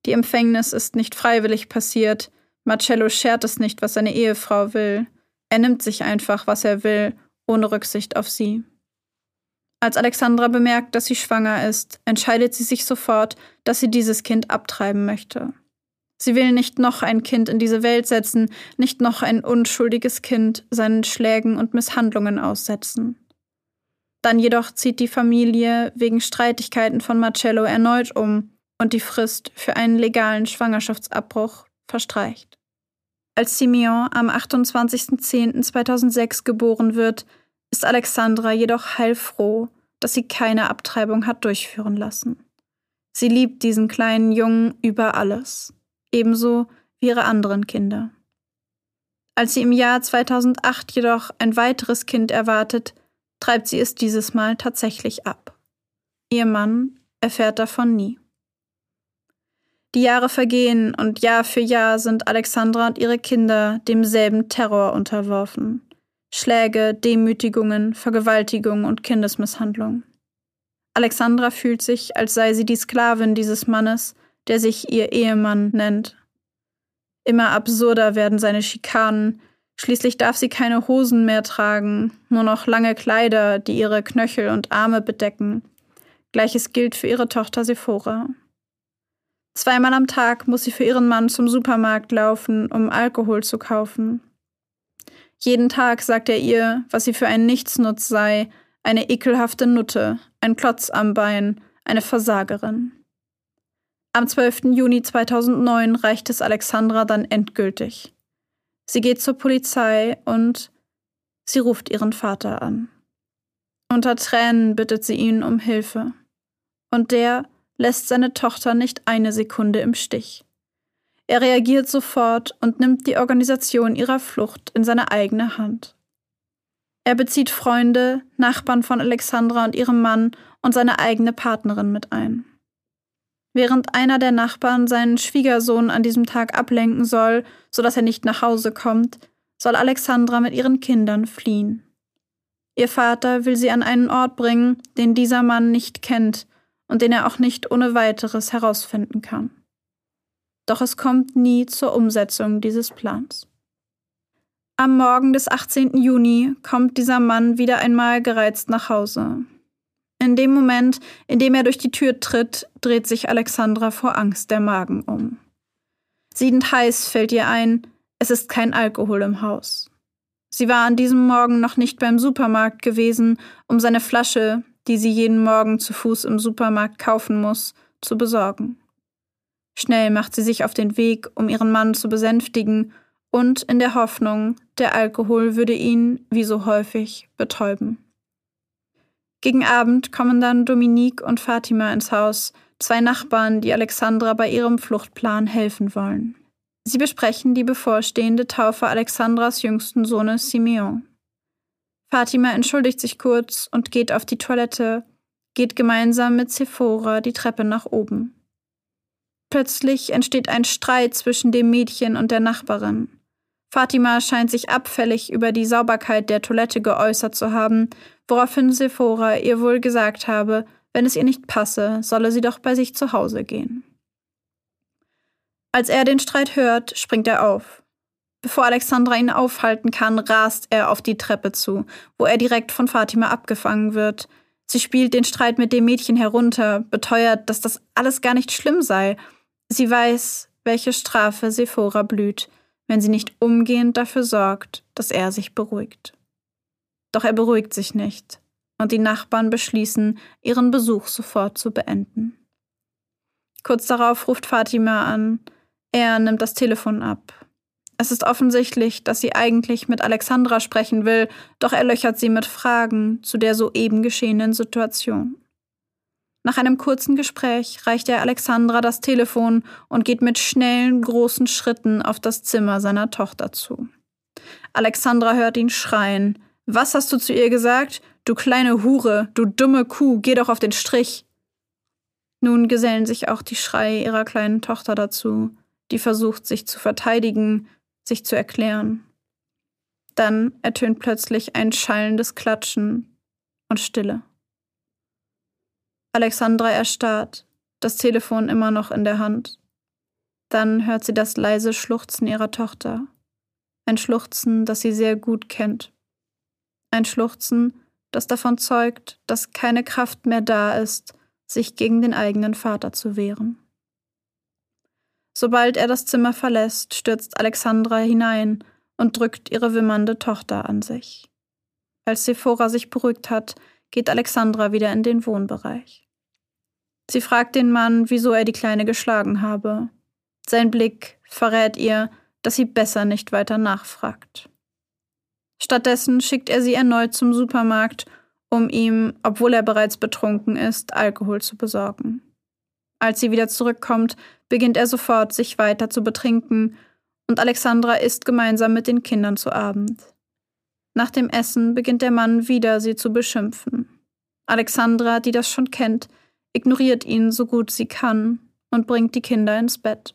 Die Empfängnis ist nicht freiwillig passiert. Marcello schert es nicht, was seine Ehefrau will. Er nimmt sich einfach, was er will, ohne Rücksicht auf sie. Als Alexandra bemerkt, dass sie schwanger ist, entscheidet sie sich sofort, dass sie dieses Kind abtreiben möchte. Sie will nicht noch ein Kind in diese Welt setzen, nicht noch ein unschuldiges Kind seinen Schlägen und Misshandlungen aussetzen. Dann jedoch zieht die Familie wegen Streitigkeiten von Marcello erneut um und die Frist für einen legalen Schwangerschaftsabbruch verstreicht. Als Simeon am 28.10.2006 geboren wird, ist Alexandra jedoch heilfroh, dass sie keine Abtreibung hat durchführen lassen. Sie liebt diesen kleinen Jungen über alles, ebenso wie ihre anderen Kinder. Als sie im Jahr 2008 jedoch ein weiteres Kind erwartet, treibt sie es dieses Mal tatsächlich ab. Ihr Mann erfährt davon nie. Die Jahre vergehen und Jahr für Jahr sind Alexandra und ihre Kinder demselben Terror unterworfen. Schläge, Demütigungen, Vergewaltigung und Kindesmisshandlung. Alexandra fühlt sich, als sei sie die Sklavin dieses Mannes, der sich ihr Ehemann nennt. Immer absurder werden seine Schikanen, schließlich darf sie keine Hosen mehr tragen, nur noch lange Kleider, die ihre Knöchel und Arme bedecken. Gleiches gilt für ihre Tochter Sephora. Zweimal am Tag muss sie für ihren Mann zum Supermarkt laufen, um Alkohol zu kaufen. Jeden Tag sagt er ihr, was sie für ein Nichtsnutz sei, eine ekelhafte Nutte, ein Klotz am Bein, eine Versagerin. Am 12. Juni 2009 reicht es Alexandra dann endgültig. Sie geht zur Polizei und sie ruft ihren Vater an. Unter Tränen bittet sie ihn um Hilfe. Und der lässt seine Tochter nicht eine Sekunde im Stich. Er reagiert sofort und nimmt die Organisation ihrer Flucht in seine eigene Hand. Er bezieht Freunde, Nachbarn von Alexandra und ihrem Mann und seine eigene Partnerin mit ein. Während einer der Nachbarn seinen Schwiegersohn an diesem Tag ablenken soll, sodass er nicht nach Hause kommt, soll Alexandra mit ihren Kindern fliehen. Ihr Vater will sie an einen Ort bringen, den dieser Mann nicht kennt und den er auch nicht ohne weiteres herausfinden kann. Doch es kommt nie zur Umsetzung dieses Plans. Am Morgen des 18. Juni kommt dieser Mann wieder einmal gereizt nach Hause. In dem Moment, in dem er durch die Tür tritt, dreht sich Alexandra vor Angst der Magen um. Siedend heiß fällt ihr ein, es ist kein Alkohol im Haus. Sie war an diesem Morgen noch nicht beim Supermarkt gewesen, um seine Flasche, die sie jeden Morgen zu Fuß im Supermarkt kaufen muss, zu besorgen. Schnell macht sie sich auf den Weg, um ihren Mann zu besänftigen und in der Hoffnung, der Alkohol würde ihn, wie so häufig, betäuben. Gegen Abend kommen dann Dominique und Fatima ins Haus, zwei Nachbarn, die Alexandra bei ihrem Fluchtplan helfen wollen. Sie besprechen die bevorstehende Taufe Alexandras jüngsten Sohnes Simeon. Fatima entschuldigt sich kurz und geht auf die Toilette, geht gemeinsam mit Sephora die Treppe nach oben. Plötzlich entsteht ein Streit zwischen dem Mädchen und der Nachbarin. Fatima scheint sich abfällig über die Sauberkeit der Toilette geäußert zu haben, woraufhin Sephora ihr wohl gesagt habe, wenn es ihr nicht passe, solle sie doch bei sich zu Hause gehen. Als er den Streit hört, springt er auf. Bevor Alexandra ihn aufhalten kann, rast er auf die Treppe zu, wo er direkt von Fatima abgefangen wird. Sie spielt den Streit mit dem Mädchen herunter, beteuert, dass das alles gar nicht schlimm sei. Sie weiß, welche Strafe Sephora blüht, wenn sie nicht umgehend dafür sorgt, dass er sich beruhigt. Doch er beruhigt sich nicht, und die Nachbarn beschließen, ihren Besuch sofort zu beenden. Kurz darauf ruft Fatima an. Er nimmt das Telefon ab. Es ist offensichtlich, dass sie eigentlich mit Alexandra sprechen will, doch er löchert sie mit Fragen zu der soeben geschehenen Situation. Nach einem kurzen Gespräch reicht er Alexandra das Telefon und geht mit schnellen, großen Schritten auf das Zimmer seiner Tochter zu. Alexandra hört ihn schreien. Was hast du zu ihr gesagt? Du kleine Hure, du dumme Kuh, geh doch auf den Strich. Nun gesellen sich auch die Schreie ihrer kleinen Tochter dazu, die versucht, sich zu verteidigen, sich zu erklären. Dann ertönt plötzlich ein schallendes Klatschen und Stille. Alexandra erstarrt, das Telefon immer noch in der Hand. Dann hört sie das leise Schluchzen ihrer Tochter. Ein Schluchzen, das sie sehr gut kennt. Ein Schluchzen, das davon zeugt, dass keine Kraft mehr da ist, sich gegen den eigenen Vater zu wehren. Sobald er das Zimmer verlässt, stürzt Alexandra hinein und drückt ihre wimmernde Tochter an sich. Als Sephora sich beruhigt hat, geht Alexandra wieder in den Wohnbereich. Sie fragt den Mann, wieso er die Kleine geschlagen habe. Sein Blick verrät ihr, dass sie besser nicht weiter nachfragt. Stattdessen schickt er sie erneut zum Supermarkt, um ihm, obwohl er bereits betrunken ist, Alkohol zu besorgen. Als sie wieder zurückkommt, beginnt er sofort, sich weiter zu betrinken, und Alexandra isst gemeinsam mit den Kindern zu Abend. Nach dem Essen beginnt der Mann wieder, sie zu beschimpfen. Alexandra, die das schon kennt, ignoriert ihn so gut sie kann und bringt die Kinder ins Bett.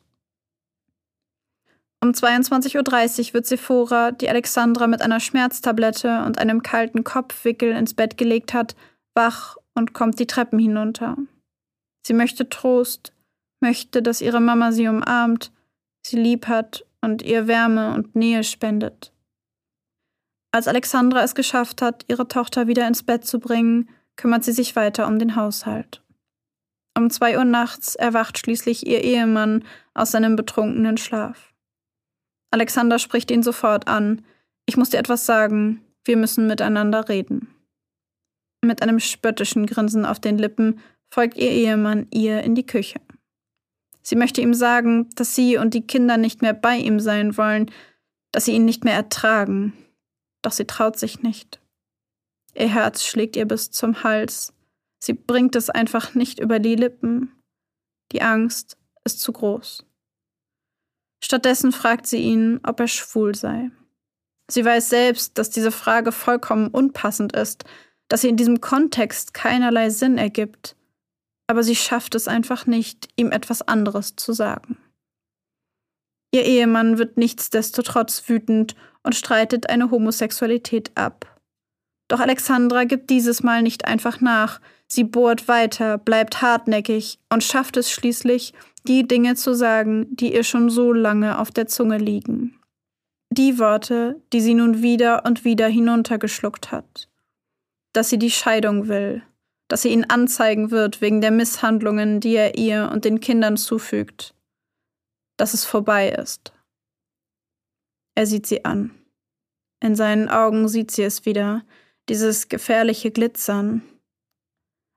Um 22.30 Uhr wird Sephora, die Alexandra mit einer Schmerztablette und einem kalten Kopfwickel ins Bett gelegt hat, wach und kommt die Treppen hinunter. Sie möchte Trost, möchte, dass ihre Mama sie umarmt, sie lieb hat und ihr Wärme und Nähe spendet. Als Alexandra es geschafft hat, ihre Tochter wieder ins Bett zu bringen, kümmert sie sich weiter um den Haushalt. Um zwei Uhr nachts erwacht schließlich ihr Ehemann aus seinem betrunkenen Schlaf. Alexander spricht ihn sofort an. Ich muss dir etwas sagen, wir müssen miteinander reden. Mit einem spöttischen Grinsen auf den Lippen folgt ihr Ehemann ihr in die Küche. Sie möchte ihm sagen, dass sie und die Kinder nicht mehr bei ihm sein wollen, dass sie ihn nicht mehr ertragen. Doch sie traut sich nicht. Ihr Herz schlägt ihr bis zum Hals. Sie bringt es einfach nicht über die Lippen. Die Angst ist zu groß. Stattdessen fragt sie ihn, ob er schwul sei. Sie weiß selbst, dass diese Frage vollkommen unpassend ist, dass sie in diesem Kontext keinerlei Sinn ergibt aber sie schafft es einfach nicht, ihm etwas anderes zu sagen. Ihr Ehemann wird nichtsdestotrotz wütend und streitet eine Homosexualität ab. Doch Alexandra gibt dieses Mal nicht einfach nach, sie bohrt weiter, bleibt hartnäckig und schafft es schließlich, die Dinge zu sagen, die ihr schon so lange auf der Zunge liegen. Die Worte, die sie nun wieder und wieder hinuntergeschluckt hat. Dass sie die Scheidung will, dass sie ihn anzeigen wird wegen der Misshandlungen, die er ihr und den Kindern zufügt, dass es vorbei ist. Er sieht sie an. In seinen Augen sieht sie es wieder, dieses gefährliche Glitzern.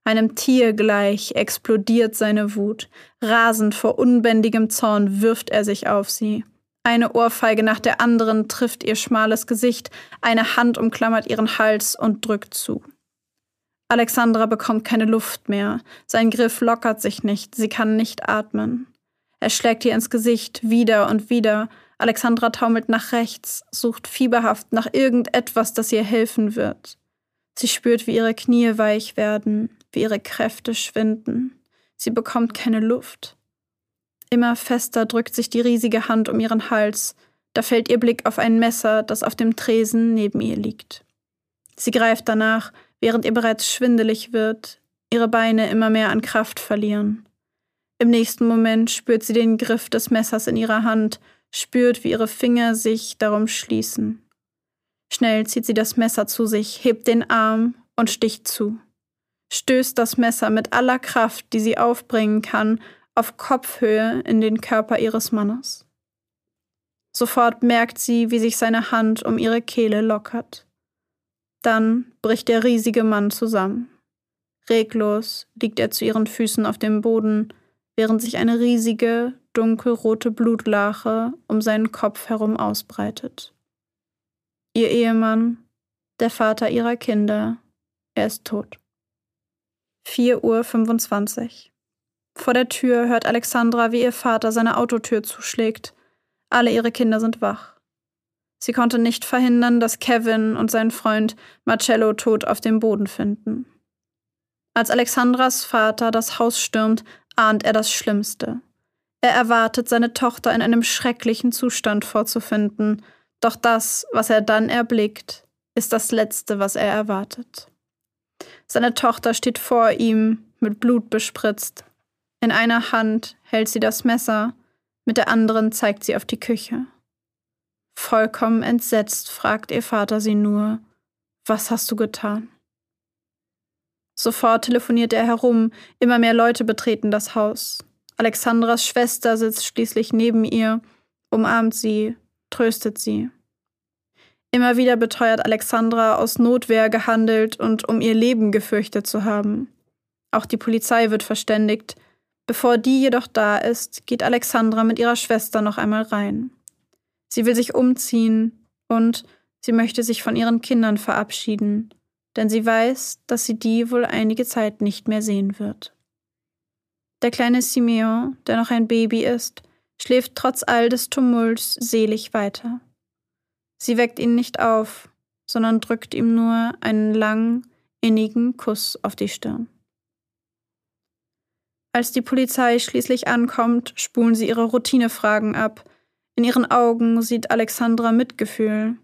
Einem Tier gleich explodiert seine Wut. Rasend vor unbändigem Zorn wirft er sich auf sie. Eine Ohrfeige nach der anderen trifft ihr schmales Gesicht, eine Hand umklammert ihren Hals und drückt zu. Alexandra bekommt keine Luft mehr. Sein Griff lockert sich nicht. Sie kann nicht atmen. Er schlägt ihr ins Gesicht wieder und wieder. Alexandra taumelt nach rechts, sucht fieberhaft nach irgendetwas, das ihr helfen wird. Sie spürt, wie ihre Knie weich werden, wie ihre Kräfte schwinden. Sie bekommt keine Luft. Immer fester drückt sich die riesige Hand um ihren Hals. Da fällt ihr Blick auf ein Messer, das auf dem Tresen neben ihr liegt. Sie greift danach, während ihr bereits schwindelig wird, ihre Beine immer mehr an Kraft verlieren. Im nächsten Moment spürt sie den Griff des Messers in ihrer Hand, spürt, wie ihre Finger sich darum schließen. Schnell zieht sie das Messer zu sich, hebt den Arm und sticht zu. stößt das Messer mit aller Kraft, die sie aufbringen kann, auf Kopfhöhe in den Körper ihres Mannes. Sofort merkt sie, wie sich seine Hand um ihre Kehle lockert. Dann bricht der riesige Mann zusammen. Reglos liegt er zu ihren Füßen auf dem Boden, während sich eine riesige, dunkelrote Blutlache um seinen Kopf herum ausbreitet. Ihr Ehemann, der Vater ihrer Kinder, er ist tot. 4.25 Uhr. Vor der Tür hört Alexandra, wie ihr Vater seine Autotür zuschlägt. Alle ihre Kinder sind wach. Sie konnte nicht verhindern, dass Kevin und sein Freund Marcello tot auf dem Boden finden. Als Alexandras Vater das Haus stürmt, ahnt er das Schlimmste. Er erwartet, seine Tochter in einem schrecklichen Zustand vorzufinden, doch das, was er dann erblickt, ist das Letzte, was er erwartet. Seine Tochter steht vor ihm, mit Blut bespritzt. In einer Hand hält sie das Messer, mit der anderen zeigt sie auf die Küche. Vollkommen entsetzt fragt ihr Vater sie nur, was hast du getan? Sofort telefoniert er herum, immer mehr Leute betreten das Haus. Alexandras Schwester sitzt schließlich neben ihr, umarmt sie, tröstet sie. Immer wieder beteuert Alexandra, aus Notwehr gehandelt und um ihr Leben gefürchtet zu haben. Auch die Polizei wird verständigt. Bevor die jedoch da ist, geht Alexandra mit ihrer Schwester noch einmal rein. Sie will sich umziehen und sie möchte sich von ihren Kindern verabschieden, denn sie weiß, dass sie die wohl einige Zeit nicht mehr sehen wird. Der kleine Simeon, der noch ein Baby ist, schläft trotz all des Tumults selig weiter. Sie weckt ihn nicht auf, sondern drückt ihm nur einen langen, innigen Kuss auf die Stirn. Als die Polizei schließlich ankommt, spulen sie ihre Routinefragen ab. In ihren Augen sieht Alexandra Mitgefühl.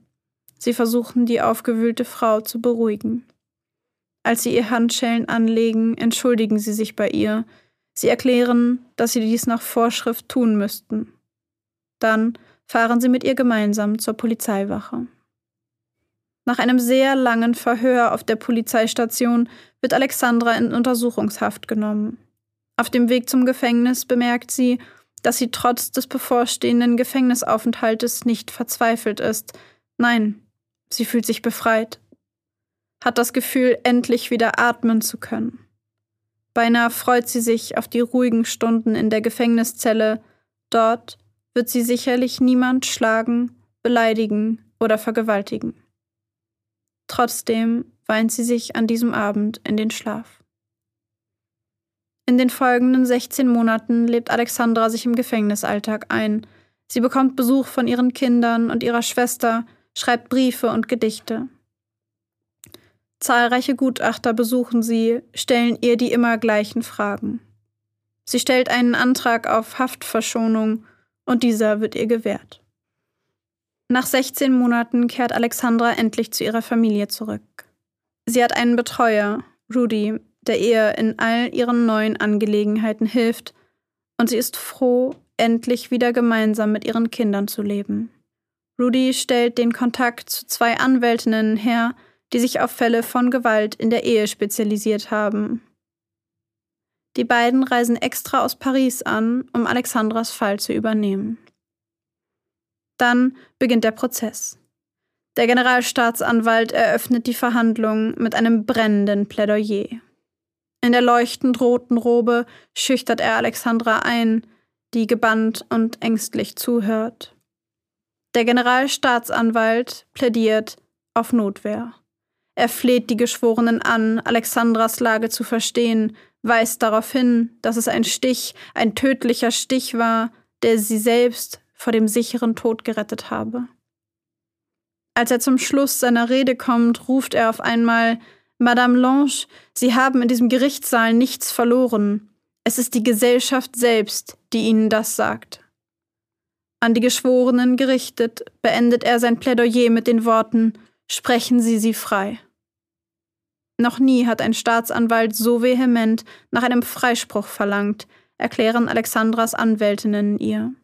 Sie versuchen, die aufgewühlte Frau zu beruhigen. Als sie ihr Handschellen anlegen, entschuldigen sie sich bei ihr. Sie erklären, dass sie dies nach Vorschrift tun müssten. Dann fahren sie mit ihr gemeinsam zur Polizeiwache. Nach einem sehr langen Verhör auf der Polizeistation wird Alexandra in Untersuchungshaft genommen. Auf dem Weg zum Gefängnis bemerkt sie, dass sie trotz des bevorstehenden Gefängnisaufenthaltes nicht verzweifelt ist. Nein, sie fühlt sich befreit, hat das Gefühl, endlich wieder atmen zu können. Beinahe freut sie sich auf die ruhigen Stunden in der Gefängniszelle. Dort wird sie sicherlich niemand schlagen, beleidigen oder vergewaltigen. Trotzdem weint sie sich an diesem Abend in den Schlaf. In den folgenden 16 Monaten lebt Alexandra sich im Gefängnisalltag ein. Sie bekommt Besuch von ihren Kindern und ihrer Schwester, schreibt Briefe und Gedichte. Zahlreiche Gutachter besuchen sie, stellen ihr die immer gleichen Fragen. Sie stellt einen Antrag auf Haftverschonung und dieser wird ihr gewährt. Nach 16 Monaten kehrt Alexandra endlich zu ihrer Familie zurück. Sie hat einen Betreuer, Rudy, der ihr in all ihren neuen Angelegenheiten hilft, und sie ist froh, endlich wieder gemeinsam mit ihren Kindern zu leben. Rudy stellt den Kontakt zu zwei Anwältinnen her, die sich auf Fälle von Gewalt in der Ehe spezialisiert haben. Die beiden reisen extra aus Paris an, um Alexandras Fall zu übernehmen. Dann beginnt der Prozess. Der Generalstaatsanwalt eröffnet die Verhandlung mit einem brennenden Plädoyer. In der leuchtend roten Robe schüchtert er Alexandra ein, die gebannt und ängstlich zuhört. Der Generalstaatsanwalt plädiert auf Notwehr. Er fleht die Geschworenen an, Alexandras Lage zu verstehen, weist darauf hin, dass es ein Stich, ein tödlicher Stich war, der sie selbst vor dem sicheren Tod gerettet habe. Als er zum Schluss seiner Rede kommt, ruft er auf einmal Madame Lange, Sie haben in diesem Gerichtssaal nichts verloren. Es ist die Gesellschaft selbst, die Ihnen das sagt. An die Geschworenen gerichtet, beendet er sein Plädoyer mit den Worten Sprechen Sie sie frei. Noch nie hat ein Staatsanwalt so vehement nach einem Freispruch verlangt, erklären Alexandras Anwältinnen ihr.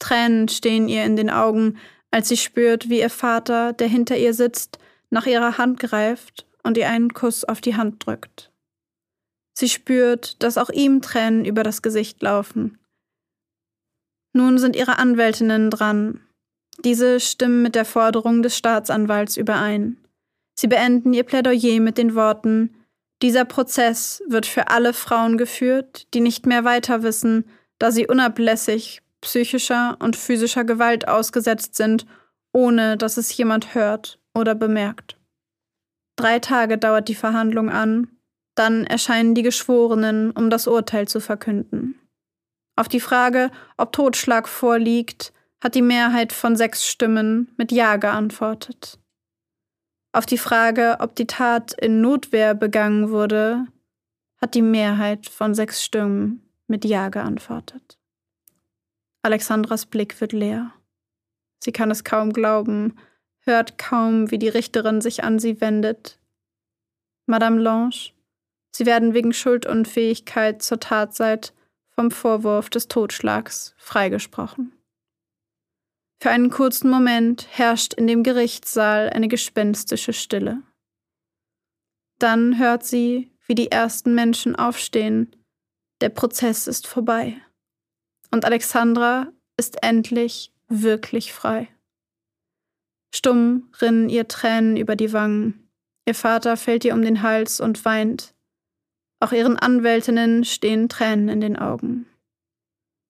Tränen stehen ihr in den Augen, als sie spürt, wie ihr Vater, der hinter ihr sitzt, nach ihrer Hand greift und ihr einen Kuss auf die Hand drückt. Sie spürt, dass auch ihm Tränen über das Gesicht laufen. Nun sind ihre Anwältinnen dran. Diese stimmen mit der Forderung des Staatsanwalts überein. Sie beenden ihr Plädoyer mit den Worten Dieser Prozess wird für alle Frauen geführt, die nicht mehr weiter wissen, da sie unablässig psychischer und physischer Gewalt ausgesetzt sind, ohne dass es jemand hört oder bemerkt. Drei Tage dauert die Verhandlung an, dann erscheinen die Geschworenen, um das Urteil zu verkünden. Auf die Frage, ob Totschlag vorliegt, hat die Mehrheit von sechs Stimmen mit Ja geantwortet. Auf die Frage, ob die Tat in Notwehr begangen wurde, hat die Mehrheit von sechs Stimmen mit Ja geantwortet. Alexandras Blick wird leer. Sie kann es kaum glauben, hört kaum, wie die Richterin sich an sie wendet. Madame Lange, Sie werden wegen Schuldunfähigkeit zur Tatzeit vom Vorwurf des Totschlags freigesprochen. Für einen kurzen Moment herrscht in dem Gerichtssaal eine gespenstische Stille. Dann hört sie, wie die ersten Menschen aufstehen. Der Prozess ist vorbei. Und Alexandra ist endlich wirklich frei. Stumm rinnen ihr Tränen über die Wangen. Ihr Vater fällt ihr um den Hals und weint. Auch ihren Anwältinnen stehen Tränen in den Augen.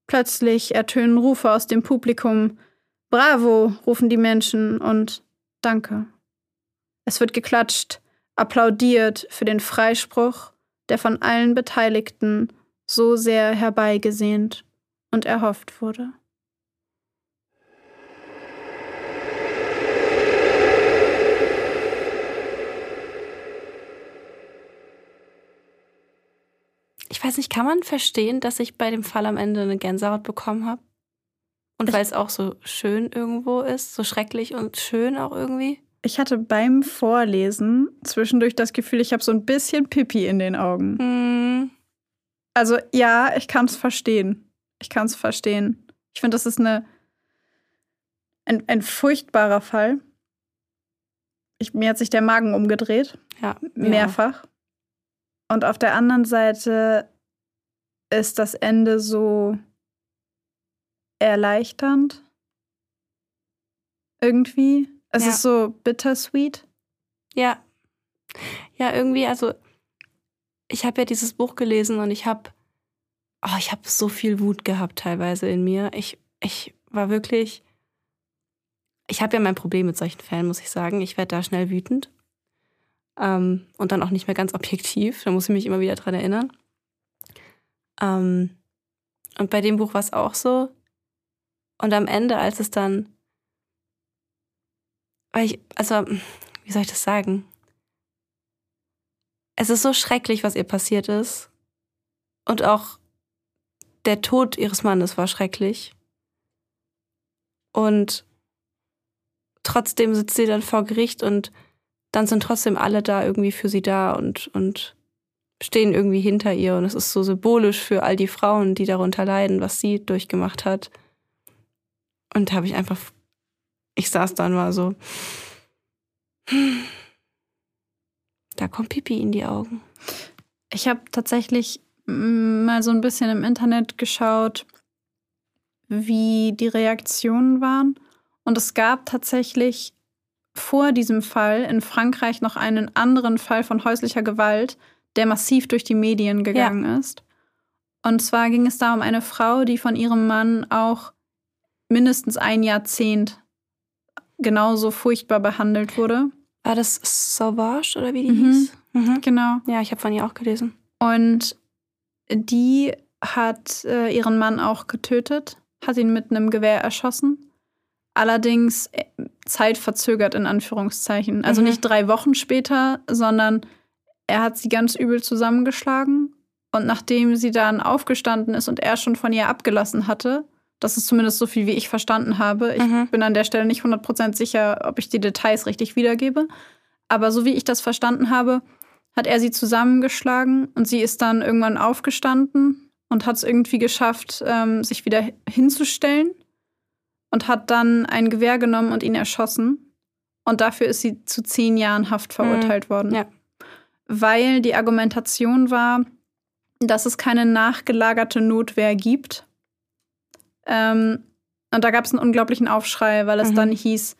Plötzlich ertönen Rufe aus dem Publikum. Bravo, rufen die Menschen und Danke. Es wird geklatscht, applaudiert für den Freispruch, der von allen Beteiligten so sehr herbeigesehnt und erhofft wurde. Ich weiß nicht, kann man verstehen, dass ich bei dem Fall am Ende eine Gänsehaut bekommen habe? Und weil es auch so schön irgendwo ist, so schrecklich und schön auch irgendwie? Ich hatte beim Vorlesen zwischendurch das Gefühl, ich habe so ein bisschen Pipi in den Augen. Mm. Also ja, ich kann es verstehen. Ich kann es verstehen. Ich finde, das ist eine, ein, ein furchtbarer Fall. Ich, mir hat sich der Magen umgedreht. Ja. Mehrfach. Und auf der anderen Seite ist das Ende so erleichternd. Irgendwie. Es Ja. ist so bittersweet. Ja. Ja, irgendwie, also ich habe ja dieses Buch gelesen und ich habe oh, ich habe so viel Wut gehabt teilweise in mir. Ich, ich war wirklich ich habe ja mein Problem mit solchen Fällen, muss ich sagen. Ich werde da schnell wütend. Ähm, und dann auch nicht mehr ganz objektiv. Da muss ich mich immer wieder dran erinnern. Ähm, und bei dem Buch war es auch so. Und am Ende, als es dann. Weil ich, also, wie soll ich das sagen? Es ist so schrecklich, was ihr passiert ist. Und auch der Tod ihres Mannes war schrecklich. Und trotzdem sitzt sie dann vor Gericht und dann sind trotzdem alle da irgendwie für sie da und, und stehen irgendwie hinter ihr. Und es ist so symbolisch für all die Frauen, die darunter leiden, was sie durchgemacht hat. Und da habe ich einfach, ich saß da und war so, da kommt Pipi in die Augen. Ich habe tatsächlich mm, mal so ein bisschen im Internet geschaut, wie die Reaktionen waren. Und es gab tatsächlich vor diesem Fall in Frankreich noch einen anderen Fall von häuslicher Gewalt, der massiv durch die Medien gegangen ist. Und zwar ging es da um eine Frau, die von ihrem Mann auch mindestens ein Jahrzehnt genauso furchtbar behandelt wurde. War das Sauvage oder wie die Mhm. hieß? Mhm. Genau. Ja, ich habe von ihr auch gelesen. Und die hat äh, ihren Mann auch getötet, hat ihn mit einem Gewehr erschossen. Allerdings äh, zeitverzögert in Anführungszeichen. Also Mhm. nicht drei Wochen später, sondern er hat sie ganz übel zusammengeschlagen. Und nachdem sie dann aufgestanden ist und er schon von ihr abgelassen hatte, das ist zumindest so viel, wie ich verstanden habe. Ich Mhm. bin an der Stelle nicht 100% sicher, ob ich die Details richtig wiedergebe. Aber so wie ich das verstanden habe, hat er sie zusammengeschlagen und sie ist dann irgendwann aufgestanden und hat es irgendwie geschafft, ähm, sich wieder hinzustellen und hat dann ein Gewehr genommen und ihn erschossen. Und dafür ist sie zu zehn Jahren Haft verurteilt worden. Ja. weil die Argumentation war, dass es keine nachgelagerte Notwehr gibt. Ähm, und da gab es einen unglaublichen Aufschrei, weil es mhm. dann hieß,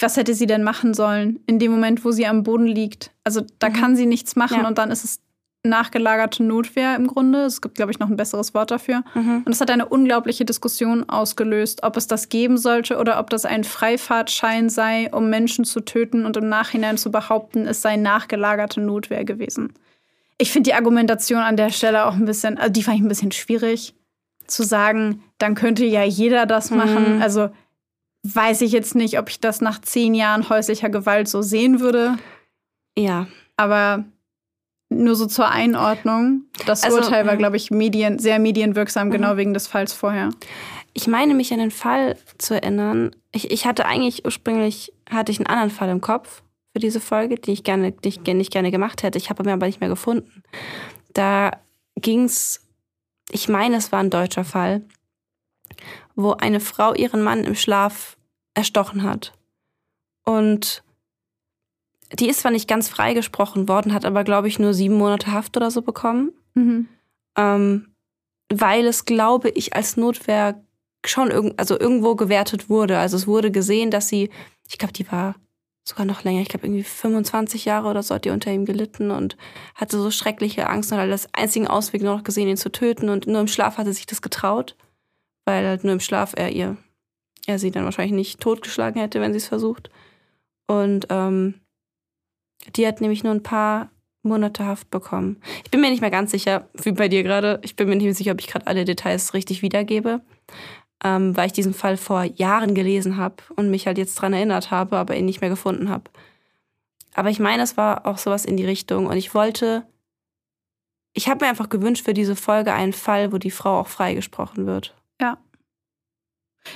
was hätte sie denn machen sollen in dem Moment, wo sie am Boden liegt? Also da mhm. kann sie nichts machen ja. und dann ist es nachgelagerte Notwehr im Grunde. Es gibt, glaube ich, noch ein besseres Wort dafür. Mhm. Und es hat eine unglaubliche Diskussion ausgelöst, ob es das geben sollte oder ob das ein Freifahrtschein sei, um Menschen zu töten und im Nachhinein zu behaupten, es sei nachgelagerte Notwehr gewesen. Ich finde die Argumentation an der Stelle auch ein bisschen, also die fand ich ein bisschen schwierig zu sagen, dann könnte ja jeder das machen. Mhm. Also weiß ich jetzt nicht, ob ich das nach zehn Jahren häuslicher Gewalt so sehen würde. Ja. Aber nur so zur Einordnung. Das also, Urteil war, glaube ich, medien, sehr medienwirksam, genau mhm. wegen des Falls vorher. Ich meine mich an den Fall zu erinnern. Ich, ich hatte eigentlich ursprünglich hatte ich einen anderen Fall im Kopf für diese Folge, die ich gerne, die ich nicht gerne gemacht hätte. Ich habe mir aber nicht mehr gefunden. Da ging es, ich meine, es war ein deutscher Fall, wo eine Frau ihren Mann im Schlaf erstochen hat. Und die ist zwar nicht ganz freigesprochen worden, hat aber, glaube ich, nur sieben Monate Haft oder so bekommen. Mhm. Ähm, weil es, glaube ich, als Notwehr schon irg also irgendwo gewertet wurde. Also es wurde gesehen, dass sie, ich glaube, die war sogar noch länger, ich glaube irgendwie 25 Jahre oder so hat die unter ihm gelitten und hatte so schreckliche Angst und hat als einzigen Ausweg nur noch gesehen, ihn zu töten und nur im Schlaf hatte sich das getraut, weil halt nur im Schlaf er ihr, er sie dann wahrscheinlich nicht totgeschlagen hätte, wenn sie es versucht. Und ähm, die hat nämlich nur ein paar Monate Haft bekommen. Ich bin mir nicht mehr ganz sicher, wie bei dir gerade. Ich bin mir nicht mehr sicher, ob ich gerade alle Details richtig wiedergebe, ähm, weil ich diesen Fall vor Jahren gelesen habe und mich halt jetzt dran erinnert habe, aber ihn nicht mehr gefunden habe. Aber ich meine, es war auch sowas in die Richtung und ich wollte, ich habe mir einfach gewünscht für diese Folge einen Fall, wo die Frau auch freigesprochen wird. Ja.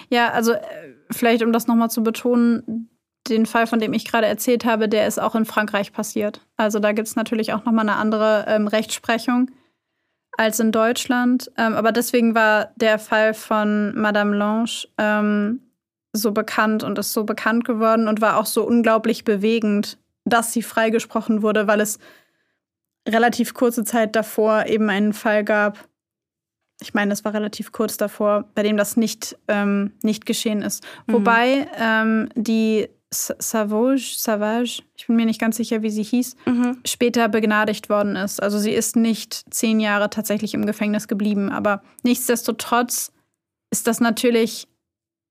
Ja, also äh, vielleicht, um das nochmal zu betonen, den Fall, von dem ich gerade erzählt habe, der ist auch in Frankreich passiert. Also da gibt es natürlich auch nochmal eine andere ähm, Rechtsprechung als in Deutschland. Ähm, aber deswegen war der Fall von Madame Lange ähm, so bekannt und ist so bekannt geworden und war auch so unglaublich bewegend, dass sie freigesprochen wurde, weil es relativ kurze Zeit davor eben einen Fall gab. Ich meine, es war relativ kurz davor, bei dem das nicht, ähm, nicht geschehen ist. Mhm. Wobei ähm, die Savage, Savage, ich bin mir nicht ganz sicher, wie sie hieß, mhm. später begnadigt worden ist. Also sie ist nicht zehn Jahre tatsächlich im Gefängnis geblieben. Aber nichtsdestotrotz ist das natürlich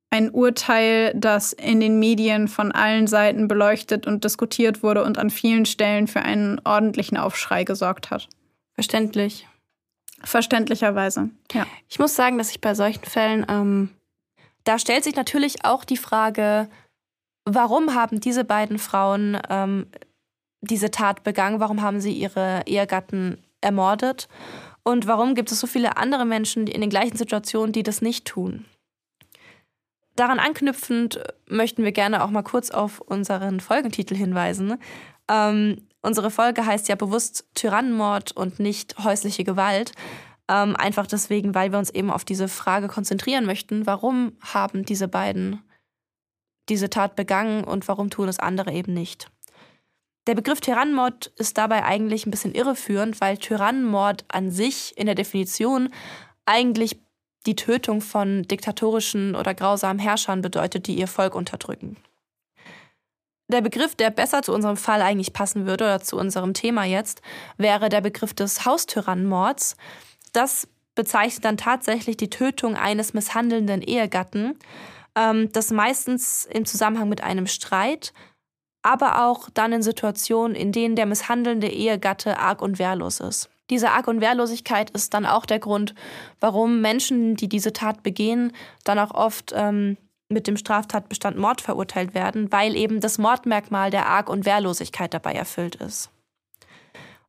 ein Urteil, das in den Medien von allen Seiten beleuchtet und diskutiert wurde und an vielen Stellen für einen ordentlichen Aufschrei gesorgt hat. Verständlich. Verständlicherweise, ja. Ich muss sagen, dass ich bei solchen Fällen, ähm, da stellt sich natürlich auch die Frage, Warum haben diese beiden Frauen ähm, diese Tat begangen? Warum haben sie ihre Ehegatten ermordet? Und warum gibt es so viele andere Menschen in den gleichen Situationen, die das nicht tun? Daran anknüpfend möchten wir gerne auch mal kurz auf unseren Folgentitel hinweisen. Ähm, unsere Folge heißt ja bewusst Tyrannenmord und nicht häusliche Gewalt. Ähm, einfach deswegen, weil wir uns eben auf diese Frage konzentrieren möchten, warum haben diese beiden diese Tat begangen und warum tun es andere eben nicht. Der Begriff Tyrannenmord ist dabei eigentlich ein bisschen irreführend, weil Tyrannenmord an sich in der Definition eigentlich die Tötung von diktatorischen oder grausamen Herrschern bedeutet, die ihr Volk unterdrücken. Der Begriff, der besser zu unserem Fall eigentlich passen würde oder zu unserem Thema jetzt, wäre der Begriff des Haustyrannenmords. Das bezeichnet dann tatsächlich die Tötung eines misshandelnden Ehegatten ähm, das meistens im Zusammenhang mit einem Streit, aber auch dann in Situationen, in denen der misshandelnde Ehegatte arg und wehrlos ist. Diese Arg- und Wehrlosigkeit ist dann auch der Grund, warum Menschen, die diese Tat begehen, dann auch oft ähm, mit dem Straftatbestand Mord verurteilt werden, weil eben das Mordmerkmal der Arg- und Wehrlosigkeit dabei erfüllt ist.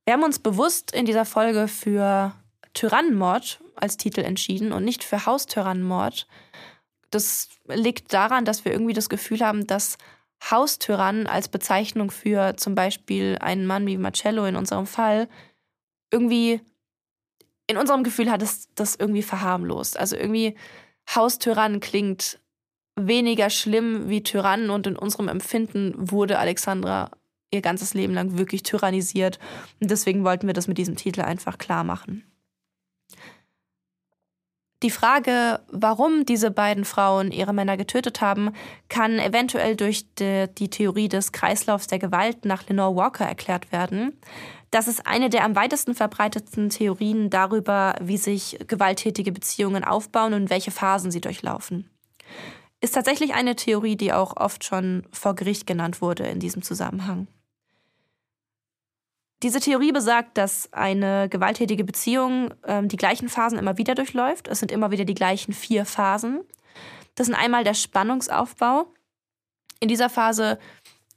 Wir haben uns bewusst in dieser Folge für Tyrannenmord als Titel entschieden und nicht für Haustyrannenmord, das liegt daran, dass wir irgendwie das Gefühl haben, dass Haustyrannen als Bezeichnung für zum Beispiel einen Mann wie Marcello in unserem Fall irgendwie in unserem Gefühl hat es das irgendwie verharmlost. Also irgendwie Haustyrann klingt weniger schlimm wie Tyrannen und in unserem Empfinden wurde Alexandra ihr ganzes Leben lang wirklich tyrannisiert. Und deswegen wollten wir das mit diesem Titel einfach klar machen. Die Frage, warum diese beiden Frauen ihre Männer getötet haben, kann eventuell durch die, die, Theorie des Kreislaufs der Gewalt nach Lenore Walker erklärt werden. Das ist eine der am weitesten verbreiteten Theorien darüber, wie sich gewalttätige Beziehungen aufbauen und welche Phasen sie durchlaufen. Ist tatsächlich eine Theorie, die auch oft schon vor Gericht genannt wurde in diesem Zusammenhang. Diese Theorie besagt, dass eine gewalttätige Beziehung ähm, die gleichen Phasen immer wieder durchläuft. Es sind immer wieder die gleichen vier Phasen. Das sind einmal der Spannungsaufbau. In dieser Phase,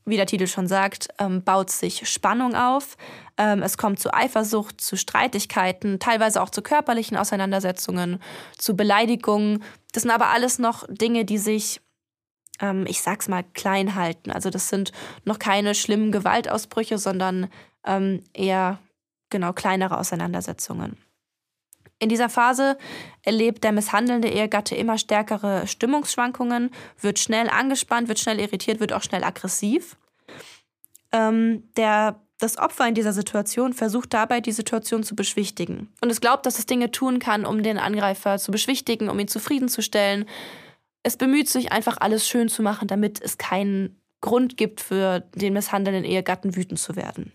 wie der Titel schon sagt, ähm, baut sich Spannung auf. Ähm, es kommt zu Eifersucht, zu Streitigkeiten, teilweise auch zu körperlichen Auseinandersetzungen, zu Beleidigungen. Das sind aber alles noch Dinge, die sich ähm, ich sag's mal, klein halten. Also das sind noch keine schlimmen Gewaltausbrüche, sondern ähm, eher genau kleinere Auseinandersetzungen. In dieser Phase erlebt der misshandelnde Ehegatte immer stärkere Stimmungsschwankungen, wird schnell angespannt, wird schnell irritiert, wird auch schnell aggressiv. Ähm, der, das Opfer in dieser Situation versucht dabei, die Situation zu beschwichtigen. Und es glaubt, dass es Dinge tun kann, um den Angreifer zu beschwichtigen, um ihn zufriedenzustellen. Es bemüht sich einfach, alles schön zu machen, damit es keinen Grund gibt, für den misshandelnden Ehegatten wütend zu werden.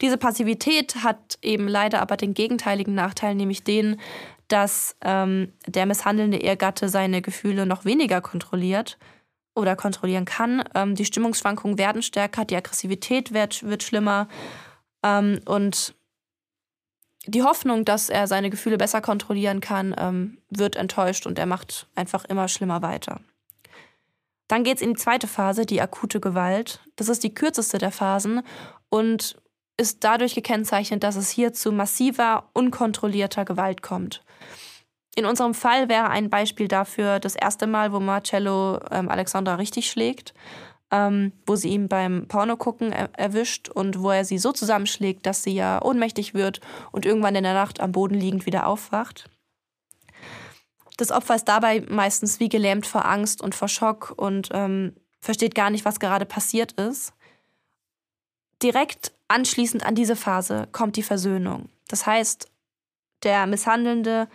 Diese Passivität hat eben leider aber den gegenteiligen Nachteil, nämlich den, dass ähm, der misshandelnde Ehegatte seine Gefühle noch weniger kontrolliert oder kontrollieren kann. Ähm, die Stimmungsschwankungen werden stärker, die Aggressivität wird, wird schlimmer ähm, und die Hoffnung, dass er seine Gefühle besser kontrollieren kann, ähm, wird enttäuscht und er macht einfach immer schlimmer weiter. Dann geht es in die zweite Phase, die akute Gewalt. Das ist die kürzeste der Phasen und ist dadurch gekennzeichnet, dass es hier zu massiver, unkontrollierter Gewalt kommt. In unserem Fall wäre ein Beispiel dafür das erste Mal, wo Marcello ähm, Alexandra richtig schlägt, ähm, wo sie ihn beim Pornogucken er erwischt und wo er sie so zusammenschlägt, dass sie ja ohnmächtig wird und irgendwann in der Nacht am Boden liegend wieder aufwacht. Das Opfer ist dabei meistens wie gelähmt vor Angst und vor Schock und ähm, versteht gar nicht, was gerade passiert ist. Direkt Anschließend an diese Phase kommt die Versöhnung. Das heißt, der misshandelnde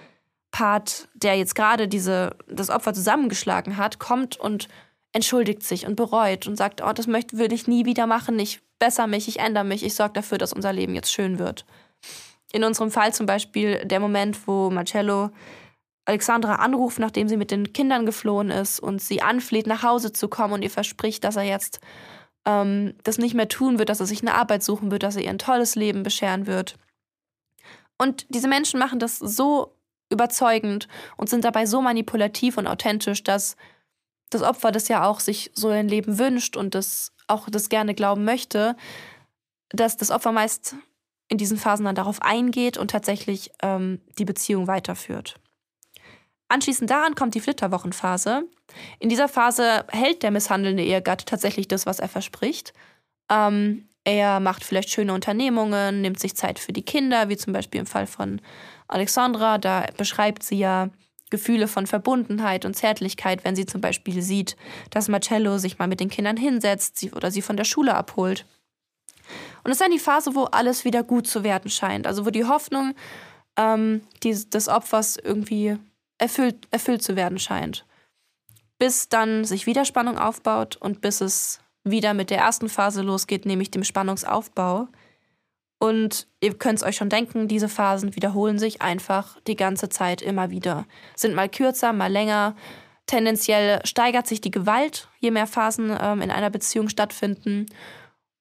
Part, der jetzt gerade diese, das Opfer zusammengeschlagen hat, kommt und entschuldigt sich und bereut und sagt, oh, das möchte, würde ich nie wieder machen, ich bessere mich, ich ändere mich, ich sorge dafür, dass unser Leben jetzt schön wird. In unserem Fall zum Beispiel der Moment, wo Marcello Alexandra anruft, nachdem sie mit den Kindern geflohen ist und sie anfleht, nach Hause zu kommen und ihr verspricht, dass er jetzt ähm, das nicht mehr tun wird, dass er sich eine Arbeit suchen wird, dass er ihr ein tolles Leben bescheren wird. Und diese Menschen machen das so überzeugend und sind dabei so manipulativ und authentisch, dass das Opfer das ja auch sich so ein Leben wünscht und das auch das gerne glauben möchte, dass das Opfer meist in diesen Phasen dann darauf eingeht und tatsächlich ähm, die Beziehung weiterführt. Anschließend daran kommt die Flitterwochenphase. In dieser Phase hält der misshandelnde Ehegatte tatsächlich das, was er verspricht. Ähm, er macht vielleicht schöne Unternehmungen, nimmt sich Zeit für die Kinder, wie zum Beispiel im Fall von Alexandra. Da beschreibt sie ja Gefühle von Verbundenheit und Zärtlichkeit, wenn sie zum Beispiel sieht, dass Marcello sich mal mit den Kindern hinsetzt oder sie von der Schule abholt. Und es ist dann die Phase, wo alles wieder gut zu werden scheint. Also wo die Hoffnung ähm, die, des Opfers irgendwie erfüllt, erfüllt zu werden scheint. Bis dann sich wieder Spannung aufbaut und bis es wieder mit der ersten Phase losgeht, nämlich dem Spannungsaufbau. Und ihr könnt es euch schon denken, diese Phasen wiederholen sich einfach die ganze Zeit immer wieder. Sind mal kürzer, mal länger. Tendenziell steigert sich die Gewalt, je mehr Phasen ähm, in einer Beziehung stattfinden.